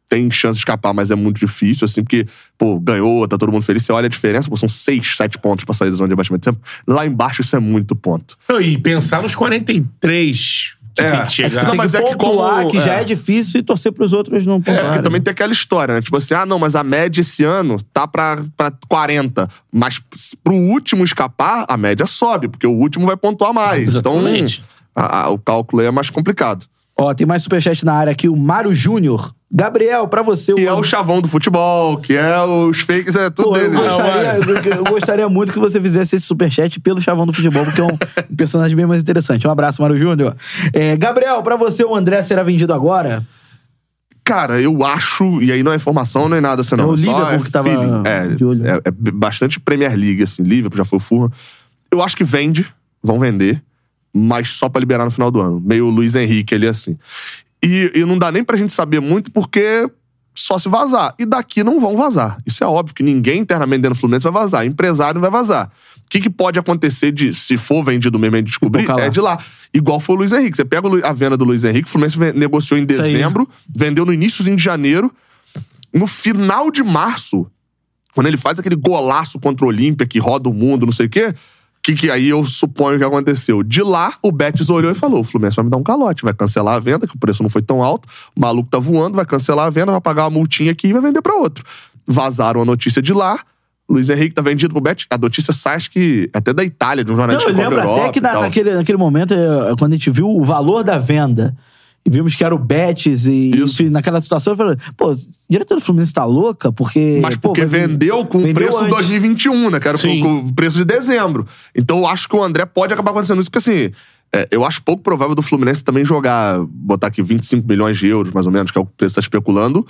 tem chance de escapar, mas é muito difícil, assim, porque, pô, ganhou, tá todo mundo feliz. Você olha a diferença, pô, são seis, sete pontos pra sair da zona de rebaixamento. Lá embaixo isso é muito ponto. E pensar nos 43 que É. tem que É que chegar. Não, tem mas que é que pontuar, como- que já é. é difícil, e torcer pros outros não É, pontuarem. porque também tem aquela história, né? Tipo assim, ah, não, mas a média esse ano tá pra, pra 40. Mas pro último escapar, a média sobe, porque o último vai pontuar mais. Exatamente. Então, a- a- o cálculo aí é mais complicado. Ó, tem mais superchat na área aqui, o Mário Júnior. Gabriel, pra você... Que é o chavão do futebol, que é os fakes, é tudo Pô, eu, dele. gostaria, eu, eu gostaria muito que você fizesse esse superchat pelo Chavão do Futebol, porque é um personagem bem mais interessante. Um abraço, Mário Júnior. É, Gabriel, pra você, o André será vendido agora? Cara, eu acho, e aí não é informação nem nada assim, não. É o só Liverpool é que tava feeling. é, de olho. É, é bastante Premier League, assim. Liverpool já foi o Fulham. Eu acho que vende, vão vender, mas só pra liberar no final do ano. Meio Luiz Henrique ali, assim. E, e não dá nem pra gente saber muito, porque só se vazar. E daqui não vão vazar. Isso é óbvio que ninguém internamente dentro do Fluminense vai vazar. Empresário vai vazar. O que, que pode acontecer de, se for vendido mesmo e descobrir, é de lá. Igual foi o Luiz Henrique. Você pega a venda do Luiz Henrique, o Fluminense negociou em dezembro, vendeu no iníciozinho de janeiro. No final de março, quando ele faz aquele golaço contra o Olímpia, que roda o mundo, não sei o quê, que, que aí eu suponho que aconteceu? De lá, o Betis olhou e falou: o Fluminense vai me dar um calote, vai cancelar a venda, que o preço não foi tão alto, o maluco tá voando, vai cancelar a venda, vai pagar uma multinha aqui e vai vender pra outro. Vazaram a notícia de lá. Luiz Henrique tá vendido pro Betis. A notícia sai, acho que até da Itália, de um Não, jornalista eu que cobre lembro Europa até que e na- naquele, naquele momento, eh, quando a gente viu o valor da venda, e vimos que era o Betis, e enfim, naquela situação, eu falei, pô, a diretora do Fluminense tá louca? Porque. Mas pô, porque vir- vendeu com o vendeu preço antes. 2021, né? Que era Sim. com, com o preço de dezembro. Então eu acho que o André pode acabar acontecendo isso, porque assim. é, eu acho pouco provável do Fluminense também jogar, botar aqui 25 milhões de euros, mais ou menos, que é o que o preço tá especulando.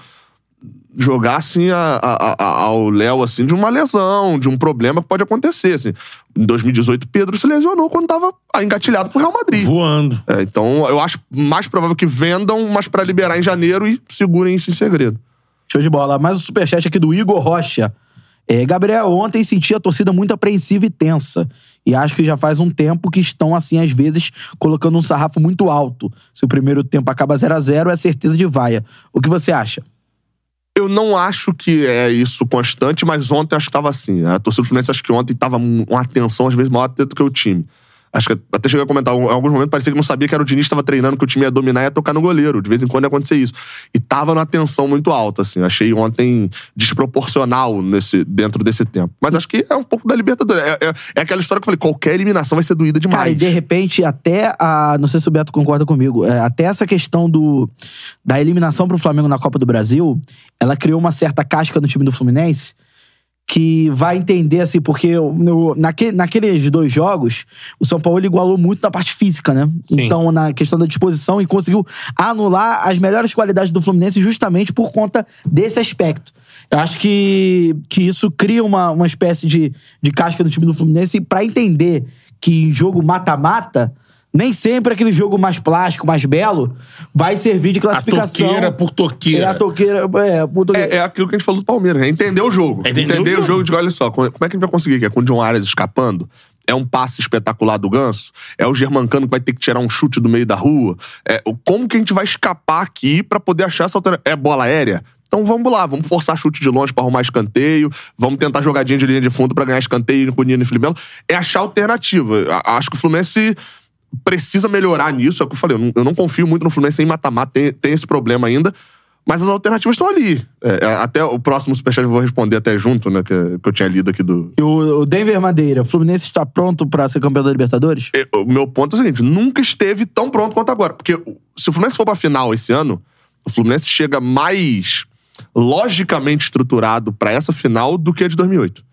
Jogar assim a- a- a- ao Léo assim de uma lesão, de um problema que pode acontecer. Assim. Em 2018, Pedro se lesionou quando tava engatilhado pro Real Madrid. Voando. É, então eu acho mais provável que vendam, mas pra liberar em janeiro e segurem isso em segredo. Show de bola. Mais um superchat aqui do Igor Rocha. É, Gabriel, ontem senti a torcida muito apreensiva e tensa. E acho que já faz um tempo que estão, assim, às vezes, colocando um sarrafo muito alto. Se o primeiro tempo acaba 0 a 0 é certeza de vaia. O que você acha? Eu não acho que é isso constante, mas ontem acho que tava assim. A torcida do Fluminense acho que ontem tava um- uma tensão, às vezes, maior do que o time. Acho que até cheguei a comentar, em alguns momentos parecia que não sabia que era o Diniz que tava treinando, que o time ia dominar e ia tocar no goleiro. De vez em quando ia acontecer isso. E tava numa tensão muito alta, assim. Achei ontem desproporcional nesse, dentro desse tempo. Mas acho que é um pouco da Libertadores. É, é- é aquela história que eu falei, qualquer eliminação vai ser doída demais. Cara, e de repente, até a. Não sei se o Beto concorda comigo. é, até essa questão do, da eliminação pro Flamengo na Copa do Brasil, ela criou uma certa casca no time do Fluminense que vai entender, assim, porque no, naque, naqueles dois jogos, o São Paulo igualou muito na parte física, né? Então, na questão da disposição, e conseguiu anular as melhores qualidades do Fluminense justamente por conta desse aspecto. Eu acho que, que isso cria uma, uma espécie de, de casca no time do Fluminense pra entender que em jogo mata-mata, nem sempre aquele jogo mais plástico, mais belo, vai servir de A classificação. toqueira por toqueira. É a toqueira, é, por toqueira. É, é aquilo que a gente falou do Palmeiras, é entender o jogo. É entender entender o jogo de, olha só, como é que a gente vai conseguir aqui? É com o John Arias escapando? É um passe espetacular do Ganso? É o Germancano que vai ter que tirar um chute do meio da rua? É, como que a gente vai escapar aqui pra poder achar essa alternativa? É bola aérea? Então vamos lá, vamos forçar chute de longe pra arrumar escanteio, vamos tentar jogadinha de linha de fundo pra ganhar escanteio com o Nino e Felipe Melo. É achar alternativa. A- Acho que o Fluminense precisa melhorar nisso, é o que eu falei. Eu não, eu não confio muito no Fluminense em mata-mata, tem, tem esse problema ainda. Mas as alternativas estão ali. É, é, até o próximo superchat eu vou responder até junto, né? Que, que eu tinha lido aqui do. E o Denver Madeira, o Fluminense está pronto pra ser campeão da Libertadores? E, O meu ponto é o seguinte: nunca esteve tão pronto quanto agora. Porque se o Fluminense for pra final esse ano, o Fluminense chega mais logicamente estruturado pra essa final do que a de 2008.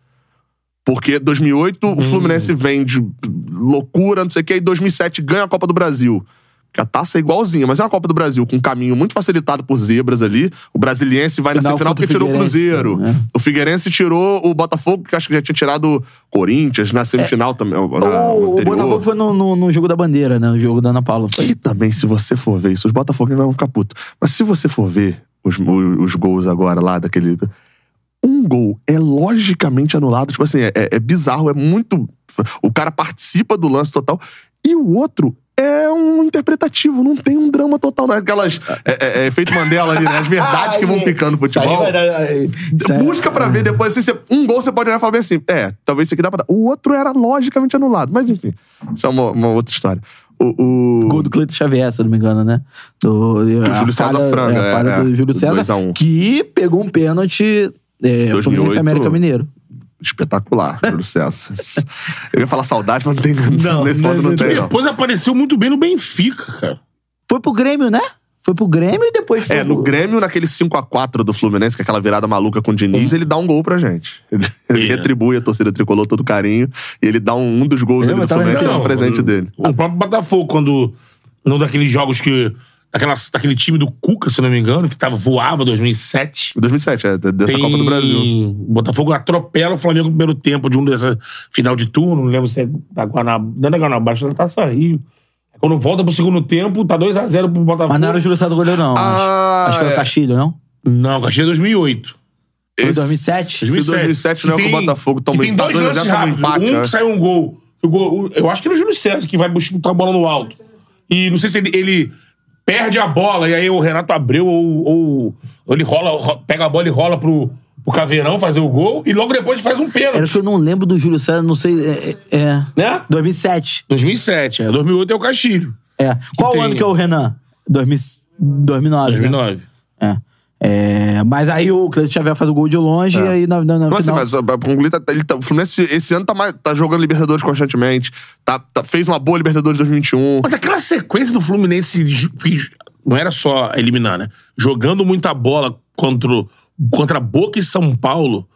Porque 2008 o Fluminense vem de loucura, não sei o que, e 2007 ganha a Copa do Brasil. Que a taça é igualzinha, mas é uma Copa do Brasil com um caminho muito facilitado por zebras ali. O Brasiliense vai na Final semifinal porque o tirou o Cruzeiro. né? O Figueirense tirou o Botafogo, que acho que já tinha tirado o Corinthians na semifinal também. na É. O, o anterior. Botafogo foi no, no, no jogo da bandeira, né? No jogo da Ana Paula. Foi. E também, se você for ver isso, os Botafoguenses vão ficar putos. Mas se você for ver os, os, os gols agora lá daquele. Um gol é logicamente anulado. Tipo assim, é, é bizarro, é muito. O cara participa do lance total. E o outro é um interpretativo, não tem um drama total, não é aquelas. É, é- é efeito Mandela ali, né? As verdades que vão ficando no futebol. vai dar- Busca pra ver depois. Assim, um gol você pode olhar e falar bem assim: é, talvez isso aqui dá pra dar. O outro era logicamente anulado. Mas enfim, isso é uma, uma outra história. O, o- Gol do Cleiton Xavier, se eu não me engano, né? Do, Júlio César falha- Franga, é, a falha é, do é. Júlio César, 2 a 1. que pegou um pênalti é, 2008. Fluminense e América Mineiro. espetacular, Júlio César. Eu ia falar saudade, mas não tem. Não, nesse ponto não, não tem, E não. depois apareceu muito bem no Benfica, cara. Foi pro Grêmio, né? Foi pro Grêmio e depois foi É, no Grêmio, naquele 5x4 do Fluminense, que é aquela virada maluca com o Diniz, ele dá um gol pra gente. Ele, ele É. retribui a torcida tricolor todo carinho e ele dá um, um dos gols ali do Fluminense, é um presente dele. O próprio Botafogo, quando. Num daqueles jogos que. Daquelas, daquele time do Cuca, se não me engano, que tava, voava 2007. 2007, é, dessa Tem- Copa do Brasil. O Botafogo atropela o Flamengo no primeiro tempo de um dessa final de turno. Não lembro se é da Guanabara. Não é da Guanabara, acho que é da Taça Rio. Quando volta pro segundo tempo, tá 2x0 pro Botafogo. Mas não era o Júlio César goleiro, não. Ah, acho. acho que era é. o Castilho, não? Não, Caxias é 2008. Foi 2007? Esse 2007 não é o que o Botafogo toma tem tá dois 2 a lances 0 toma rápidos. empate, um é. que sai um gol. O gol- o- Eu acho que era o Júlio César que vai buscar a bola no alto. E não sei se ele, ele perde a bola e aí o Renato Abreu ou, ou- ou ele rola, ro- pega a bola e rola pro, pro Caveirão fazer o gol e logo depois faz um Era pênalti. que eu não lembro do Júlio César, não sei. É. é- é. Né? 2007. 2007, é. 2008 é o Castilho. É. Qual tem- ano que é o Renan? 2000, 2009. né? 2009. É. É, mas aí o Cleiton Xavier faz o gol de longe e aí na, na, na Mas, assim, final... mas ah, pra concluir, tá- ele tá- o Fluminense esse ano tá, mais- tá jogando Libertadores constantemente. Tá, tá- fez uma boa Libertadores 2021. Mas aquela sequência do Fluminense que não era só eliminar, né? Jogando muita bola contra, o- contra Boca e São Paulo.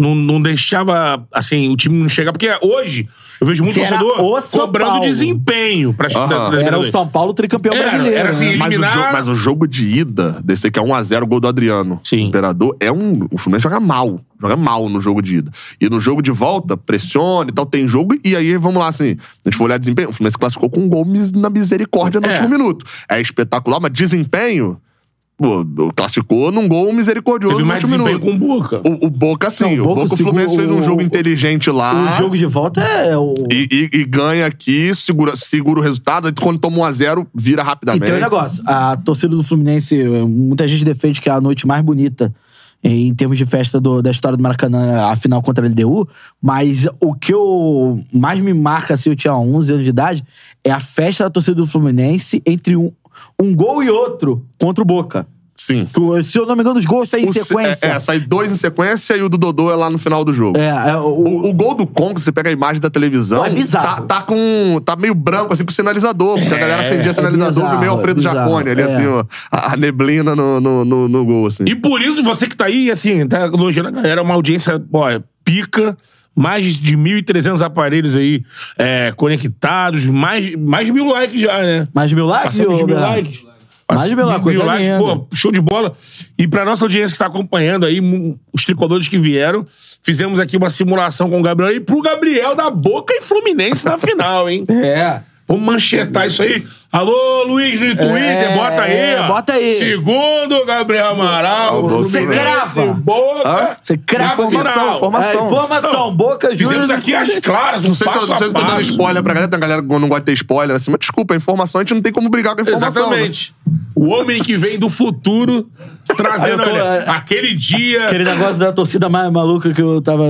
Não, não deixava, assim, o time não chegar. Porque hoje eu vejo muito Que torcedor cobrando Paulo. desempenho pra Aham. da- da Era o. São Paulo tricampeão Era, brasileiro. era assim, né? Mas o, eliminar- jogo, mas o jogo de ida, desse que é 1x0, o gol do Adriano. Sim. O Imperador é um. O Fluminense joga mal. Joga mal no jogo de ida. E no jogo de volta, pressiona e tal, tem jogo. E aí, vamos lá, assim. A gente for olhar desempenho. O Fluminense classificou com um gol mis- na misericórdia no É. último minuto. É espetacular, mas desempenho. Pô, classificou num gol misericordioso Teve no mais último desempenho minuto. com o Boca. O, o Boca, sim. Não, o Boca, o Fluminense segura- fez um jogo o- inteligente lá. O jogo de volta é o... E, e- e ganha aqui, segura, segura o resultado. Aí quando toma 1x0, vira E rapidamente. tem um negócio, a torcida do Fluminense, muita gente defende que é a noite mais bonita em termos de festa do- da história do Maracanã, a final contra a LDU, mas o que eu mais me marca, assim, eu tinha 11 anos de idade, é a festa da torcida do Fluminense entre um, um gol e outro contra o Boca. Sim. Que Se eu não me engano, os gols saem em sequência. É, é, sai dois em sequência e o do Dodô é lá no final do jogo. É, é, o- O, o gol do Congo, você pega a imagem da televisão, é bizarro. Tá, tá com. tá meio branco, assim, com sinalizador. Porque a galera acendia é sinalizador bizarro, do meio Alfredo é bizarro, Jacone, ali, é. assim, ó. A, a neblina no, no, no, no gol, assim. E por isso, você que tá aí, assim, tá elogiando a galera, uma audiência, ó, pica. Mais de 1.300 aparelhos aí é, conectados, mais, mais de mil likes já, né? mais de mil likes, Passamos de mil likes. Mais de mil likes, coisa linda. pô, show de bola. E pra nossa audiência que tá acompanhando aí, os tricolores que vieram, fizemos aqui uma simulação com o Gabriel e pro Gabriel da Boca e Fluminense na final, hein? É. Vamos manchetar isso aí. Alô, Luiz no Twitter, É, bota aí, ó. bota aí. Segundo Gabriel Amaral, Você crava. Boca. Você crava na Informação, informação. É, informação. Não, Boca Juniors. Fizemos aqui as claras, um Não sei, se, não sei se eu a tô dando spoiler pra galera, tem uma galera que não gosta de ter spoiler, assim, mas desculpa, a informação a gente não tem como brigar com a informação. né? Exatamente. O homem que vem do futuro trazendo, tô- olha, aquele dia. Aquele negócio da torcida mais maluca que eu tava.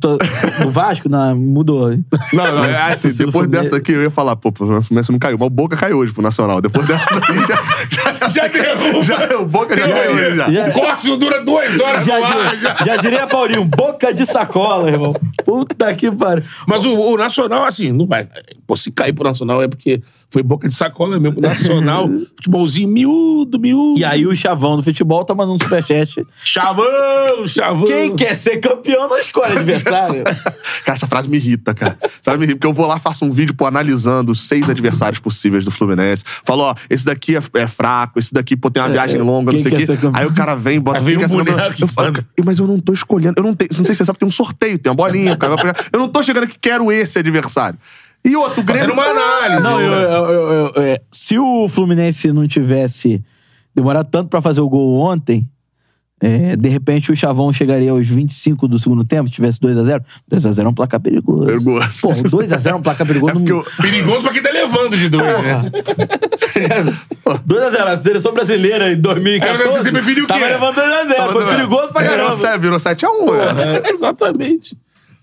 tô- no Vasco, não, mudou. hein? Não, não, é assim, do depois dessa aqui eu ia falar, pô, o Fluminense não caiu, mas o Boca caiu hoje pro Nacional. Depois dessa daí já. Já, Já derruba. já, o Boca já hoje já. Já- O corte não dura duas horas Já, no ar, já, já. já diria Paulinho, boca de sacola, irmão. Puta que pariu. Mas o, o Nacional, assim, não vai. Pô, se cair pro Nacional é porque Foi boca de sacola mesmo, nacional. futebolzinho miúdo, miúdo. E aí o chavão do futebol tá mandando um superchat. Chavão, chavão. Quem quer ser campeão não escolhe adversário. Cara, essa frase me irrita, cara. Sabe, me irrita, porque eu vou lá, faço um vídeo, pô, analisando os seis adversários possíveis do Fluminense. Falo, ó, esse daqui é, é fraco, esse daqui, pô, tem uma viagem longa, não sei o quê. Aí o cara vem, bota vem um boneco Eu falo, inflando. "Cara, mas eu não tô escolhendo. Eu não, tenho, não sei se você sabe, tem um sorteio, tem uma bolinha. cara. Eu não tô chegando aqui, quero esse adversário. E outro, o Grêmio. Fazendo uma análise. Não, eu, eu- eu- eu- é, se o Fluminense não tivesse demorado tanto pra fazer o gol ontem, é, de repente o Chavão chegaria aos 25 do segundo tempo, se tivesse 2x0. 2x0 é um placar perigoso. Perigoso. Pô, 2x0 é um placar perigoso. É eu- Perigoso pra quem tá levando de dois, né? 2x0, a seleção brasileira em 2014. Aí você sempre preferiu o quê? Tava levando 2x0, foi perigoso pra Virou caramba. sete- Virou 7x1, né? É, exatamente.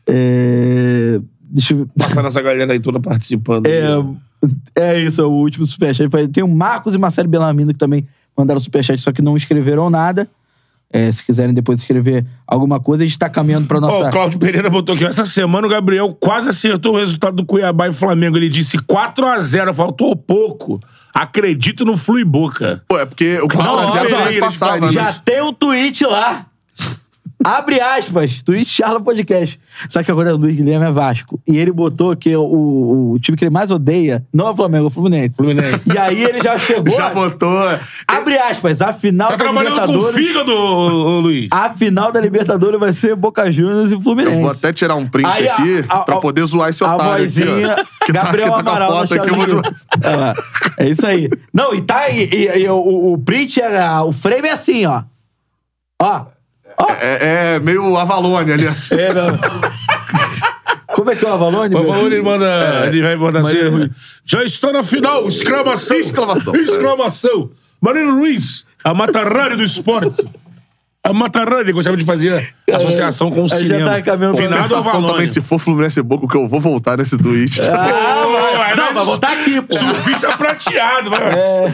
É, deixa eu Passando essa galera aí toda participando. É, é isso, é o último superchat. Foi- Tem o Marcos e Marcelo Belamino que também mandaram superchat, só que não escreveram nada. É, se quiserem depois escrever alguma coisa, a gente tá caminhando pra Ó, nossa. o Cláudio Pereira botou aqui. Essa semana o Gabriel quase acertou o resultado do Cuiabá e Flamengo. Ele disse 4x0, faltou pouco. Acredito no Flui Boca. Pô, é porque o Não, 4x0 olha, mais eles passava, falam, né? Já tem um tweet lá. Abre aspas, tweet Charla Podcast. Sabe que acontece? O Luiz Guilherme é Vasco. E ele botou que o, o, o time que ele mais odeia não é o Flamengo, é o Fluminense. Fluminense. E aí ele já chegou. Já botou. Abre aspas, a final Tá da trabalhando com o Libertadores. fígado, ô, Luiz. A final da Libertadores vai ser Boca Juniors e Fluminense. Eu vou até tirar um print Aí, aqui a- pra a- poder zoar esse a otário vozinha, aqui, ó. Tá- Gabriel que tá Amaral aqui, vou É, é isso aí. Não, e tá aí. E, e o, o print, é, o frame é assim, ó. Ó. É, é meio Avalone ali, assim. É, não. Como é que é o Avalone? O Avalone, ele manda. Ele vai mandar assim. Rui. Já está na final! Exclamação! Exclamação. Exclamação! Marino Ruiz, a Matarrari do esporte. A Matarrari, ele gostava de fazer associação com o Aí já cinema. tá caminhando Finado Avalone. também, se for Fluminense e Boca, que eu vou voltar nesse tweet. Ah, Vai, vai. Não, vai. vai voltar aqui, pô. Surfista prateado, vai. É.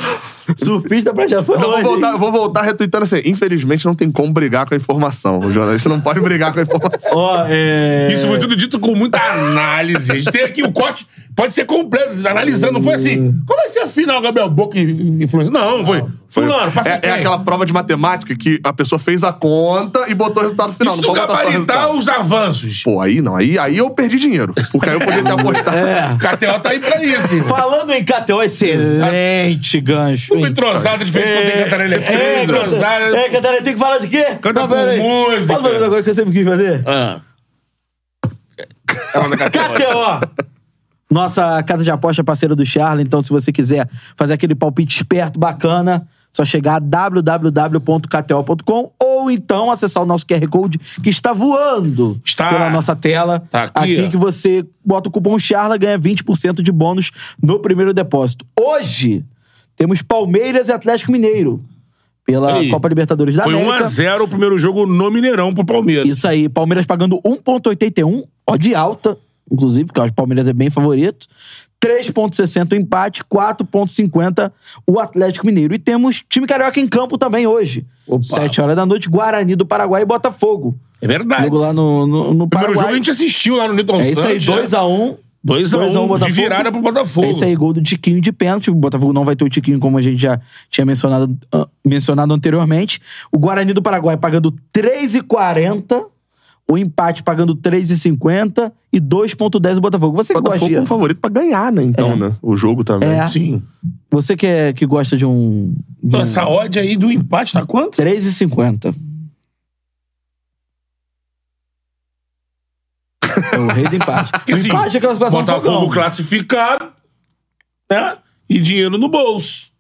Surfista pra já foi Então, eu longe, vou voltar, hein? eu vou voltar retweetando assim. Infelizmente, não tem como brigar com a informação. O jornalista não pode brigar com a informação. Ó, é... Isso foi tudo dito com muita análise. A gente tem aqui o corte, pode ser completo, analisando. Não foi assim, como vai ser a final, Gabriel Boca e influência? Não, foi. Fulano, passa É, é aquela prova de matemática que a pesua fez a conta e botou o resultado final. Isso não gabaritar resultado. os avanços. Pô, aí não. Aí, aí eu perdi dinheiro. Porque aí eu poderia ter apostado. É. O KTO tá aí pra isso. Falando em KTO, excelente gancho. Uma entrosada de vez em quando tem Cantarelli É, é, entrosada. É, Catarina, tem que falar de quê? Canta Não, por aí. música. Fazer uma coisa que eu sempre quis fazer? Ah. KTO. KTO. Nossa casa de aposta é parceira do Charla, então se você quiser fazer aquele palpite esperto, bacana, só chegar a www.kto.com ou então acessar o nosso QR Code que está voando Está. pela nossa tela. Tá aqui, ó. que você bota o cupom Charla ganha 20% de bônus no primeiro depósito. Hoje temos Palmeiras e Atlético Mineiro pela Aí. Copa Libertadores da Foi América. 1x0 o primeiro jogo no Mineirão pro Palmeiras. Isso aí, Palmeiras pagando 1,81, ó, de alta, inclusive, porque o Palmeiras é bem favorito. 3,60 o empate, 4,50 o Atlético Mineiro. E temos time carioca em campo também hoje. Opa. 7 horas da noite, Guarani do Paraguai e Botafogo. É verdade. Jogo lá no, no, no O primeiro jogo a gente assistiu lá no Newton É isso aí, Santos. 2x1. 2x1 de virada pro Botafogo. É isso aí, gol do Tiquinho de pênalti. O Botafogo não vai ter o Tiquinho, como a gente já tinha mencionado, ah, mencionado anteriormente. O Guarani do Paraguai pagando 3,40. O empate pagando 3,50. E 2,10 o Botafogo. Você que Botafogo gosta, como de, favorito pra ganhar, né? Então, É. né? O jogo também. É. Sim. você que, é, que gosta de um. De Então, um essa odd aí do empate tá quanto? 3,50. É o rei do empate. Porque, o assim, empate é classificação Botafogo classificado, né? E dinheiro no bolso.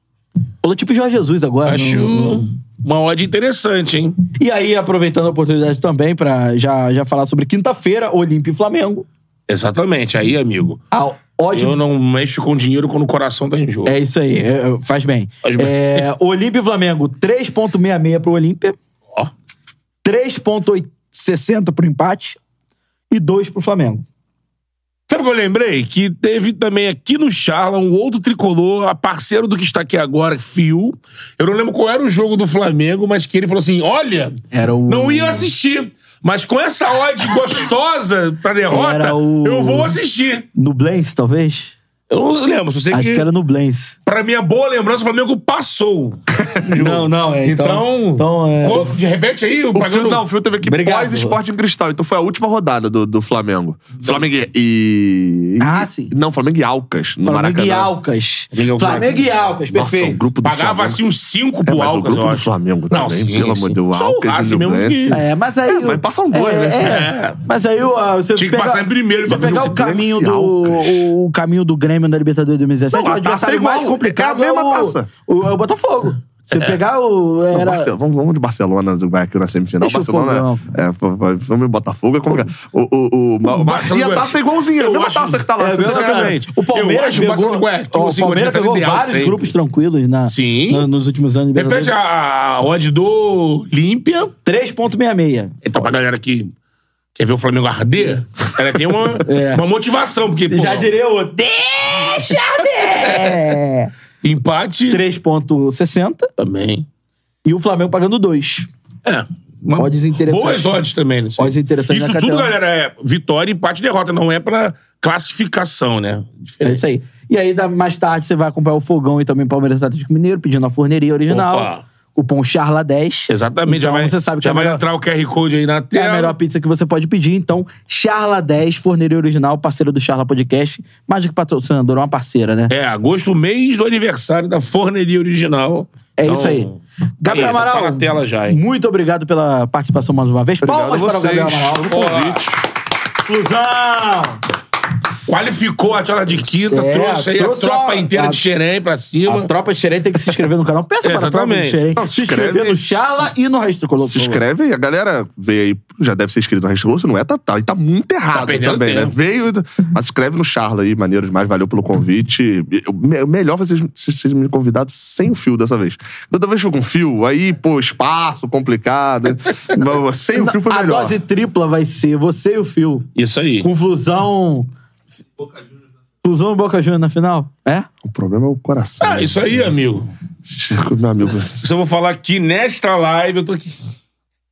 Falou tipo Jorge Jesus agora. Acho no- uma odd interessante, hein? E aí, aproveitando a oportunidade também pra já, já falar sobre quinta-feira, Olímpia e Flamengo. Exatamente. Aí, amigo. A odd... Eu não mexo com dinheiro quando o coração tá em jogo. É isso aí, é, é, faz bem. Faz bem. É, Olímpia e Flamengo, 3,66 pro Olímpia, Ó. 3,60 pro empate e 2 pro Flamengo. Sabe o que eu lembrei? Que teve também aqui no Charla um outro tricolor, a parceiro do que está aqui agora, Fio. Eu não lembro qual era o jogo do Flamengo, mas que ele falou assim: olha, Era o- não ia assistir. Mas com essa odd gostosa pra derrota, o- eu vou assistir. No Blaze, talvez? Eu não lembro, só sei Acho que, que era no Blens. pra minha boa lembrança, o Flamengo passou. Não, não, é. Então, Então, é. Qual- repete aí, o O pagando... Fio, não, o Fio teve aqui Obrigado. pós-esporte em cristal. Então foi a última rodada do, do Flamengo. Flamengo e. Ah, sim. Não, Flamengo e Alcas. No Flamengo e Maracanã. Alcas. Flamengo- e Alcas, Nossa, o perfeito. grupo do Pagava Flamengo. assim uns 5 É, pro mas o Alcas, grupo eu do. Flamengo Não, também, sim, pelo sim. amor de Deus. Só o Alcas e Racing mesmo que... É, mas aí. É, mas passam dois, é, né? é. Mas aí ó, você Tinha que passar em primeiro pra pegar o o caminho do o, o caminho do Grêmio da Libertadores de 2017, Não, o a taça adversário é igual, mais complicado é a mesma o, taça. O, é o Botafogo. Você pegar o Não, era Barce- vamos, vamos de Barcelona, vai aqui na semifinal. Deixa o Barcelona. É, vai- vamos em Botafogo, é complicado. O, o, o, o, Barcelona- e a taça é igualzinha, a mesma acho- taça que tá lá. É, exatamente. O Palmeiras o pegou, Barcelona- tipo o assim, o Palmeiras pegou ideal vários sempre. grupos tranquilos na, Sim. na- nos últimos anos. Repete a, a odd do Olímpia. 3.66. Então, pra galera que quer ver o Flamengo arder, ela tem uma, É. uma motivação, porque, pô, Já diria o Deixa de! empate 3.60 também. e o Flamengo pagando 2. É. Uma- Odds interessantes. Boas odds também, né? Odds interessantes Isso na tudo, galera, é vitória, empate e derrota. Não é pra classificação, né? É Diferente. isso aí. E aí, mais tarde, você vai acompanhar o Fogão e também Palmeiras Atlético Mineiro, pedindo a forneria original. Opa. Cupom CHARLA10. Exatamente. Então, já vai, você sabe que já é vai melhor- entrar o QR Code aí na É tela. a melhor pizza que você pode pedir. Então, Charla10, forneria original, parceiro do Charla Podcast. Mais do que patrocinador, é uma parceira, né? É, agosto, mês do aniversário da forneria original. É Então, isso aí. Gabriel aí, tá Amaral, na tela já, hein? muito obrigado pela participação mais uma vez. Obrigado Palmas para o Gabriel Amaral. convite. Flusão! Qualificou a tela de quinta, É, trouxe aí trouxe a tropa a- inteira a- de Xerém pra cima. A tropa de Xerém tem que se inscrever no canal. Peça para a tropa de. Xerém. Não, se se inscreve inscrever no aí. Charla e no Raiz Tricolor. Se inscreve aí, a galera veio aí, já deve ser inscrito no Restoloso, se não é, tá, tá, e tá muito errado perdendo também, né? tempo. Veio, mas escreve no Charla aí, maneiro demais, valeu pelo convite. E, me- Melhor vocês, vocês vocês me convidados sem o fio dessa vez. Toda vez que eu com fio, aí, pô, espaço, complicado. Sem o fio foi a melhor. dose tripla vai ser você e o Fio. Isso aí. Com Flusão. Flusão e Boca Juniors na final? É? O problema é o coração. Ah, isso aí, amigo. Chico, meu amigo. Se eu vou falar aqui nesta live, eu tô aqui.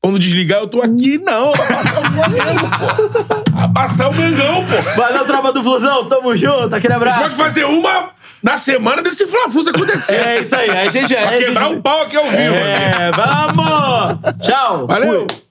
Quando desligar, eu tô aqui. Não, vai passar o Flamengo, pô. Vai passar o Mengão, pô. Valeu, tropa do Flusão. Tamo junto. Aquele A gente pode abraço. fazer uma na semana desse Fla-Fus acontecer. É isso aí. A gente a gente- quebrar o pau aqui ao vivo. amigo. É, vamos! Tchau! Valeu! Fui.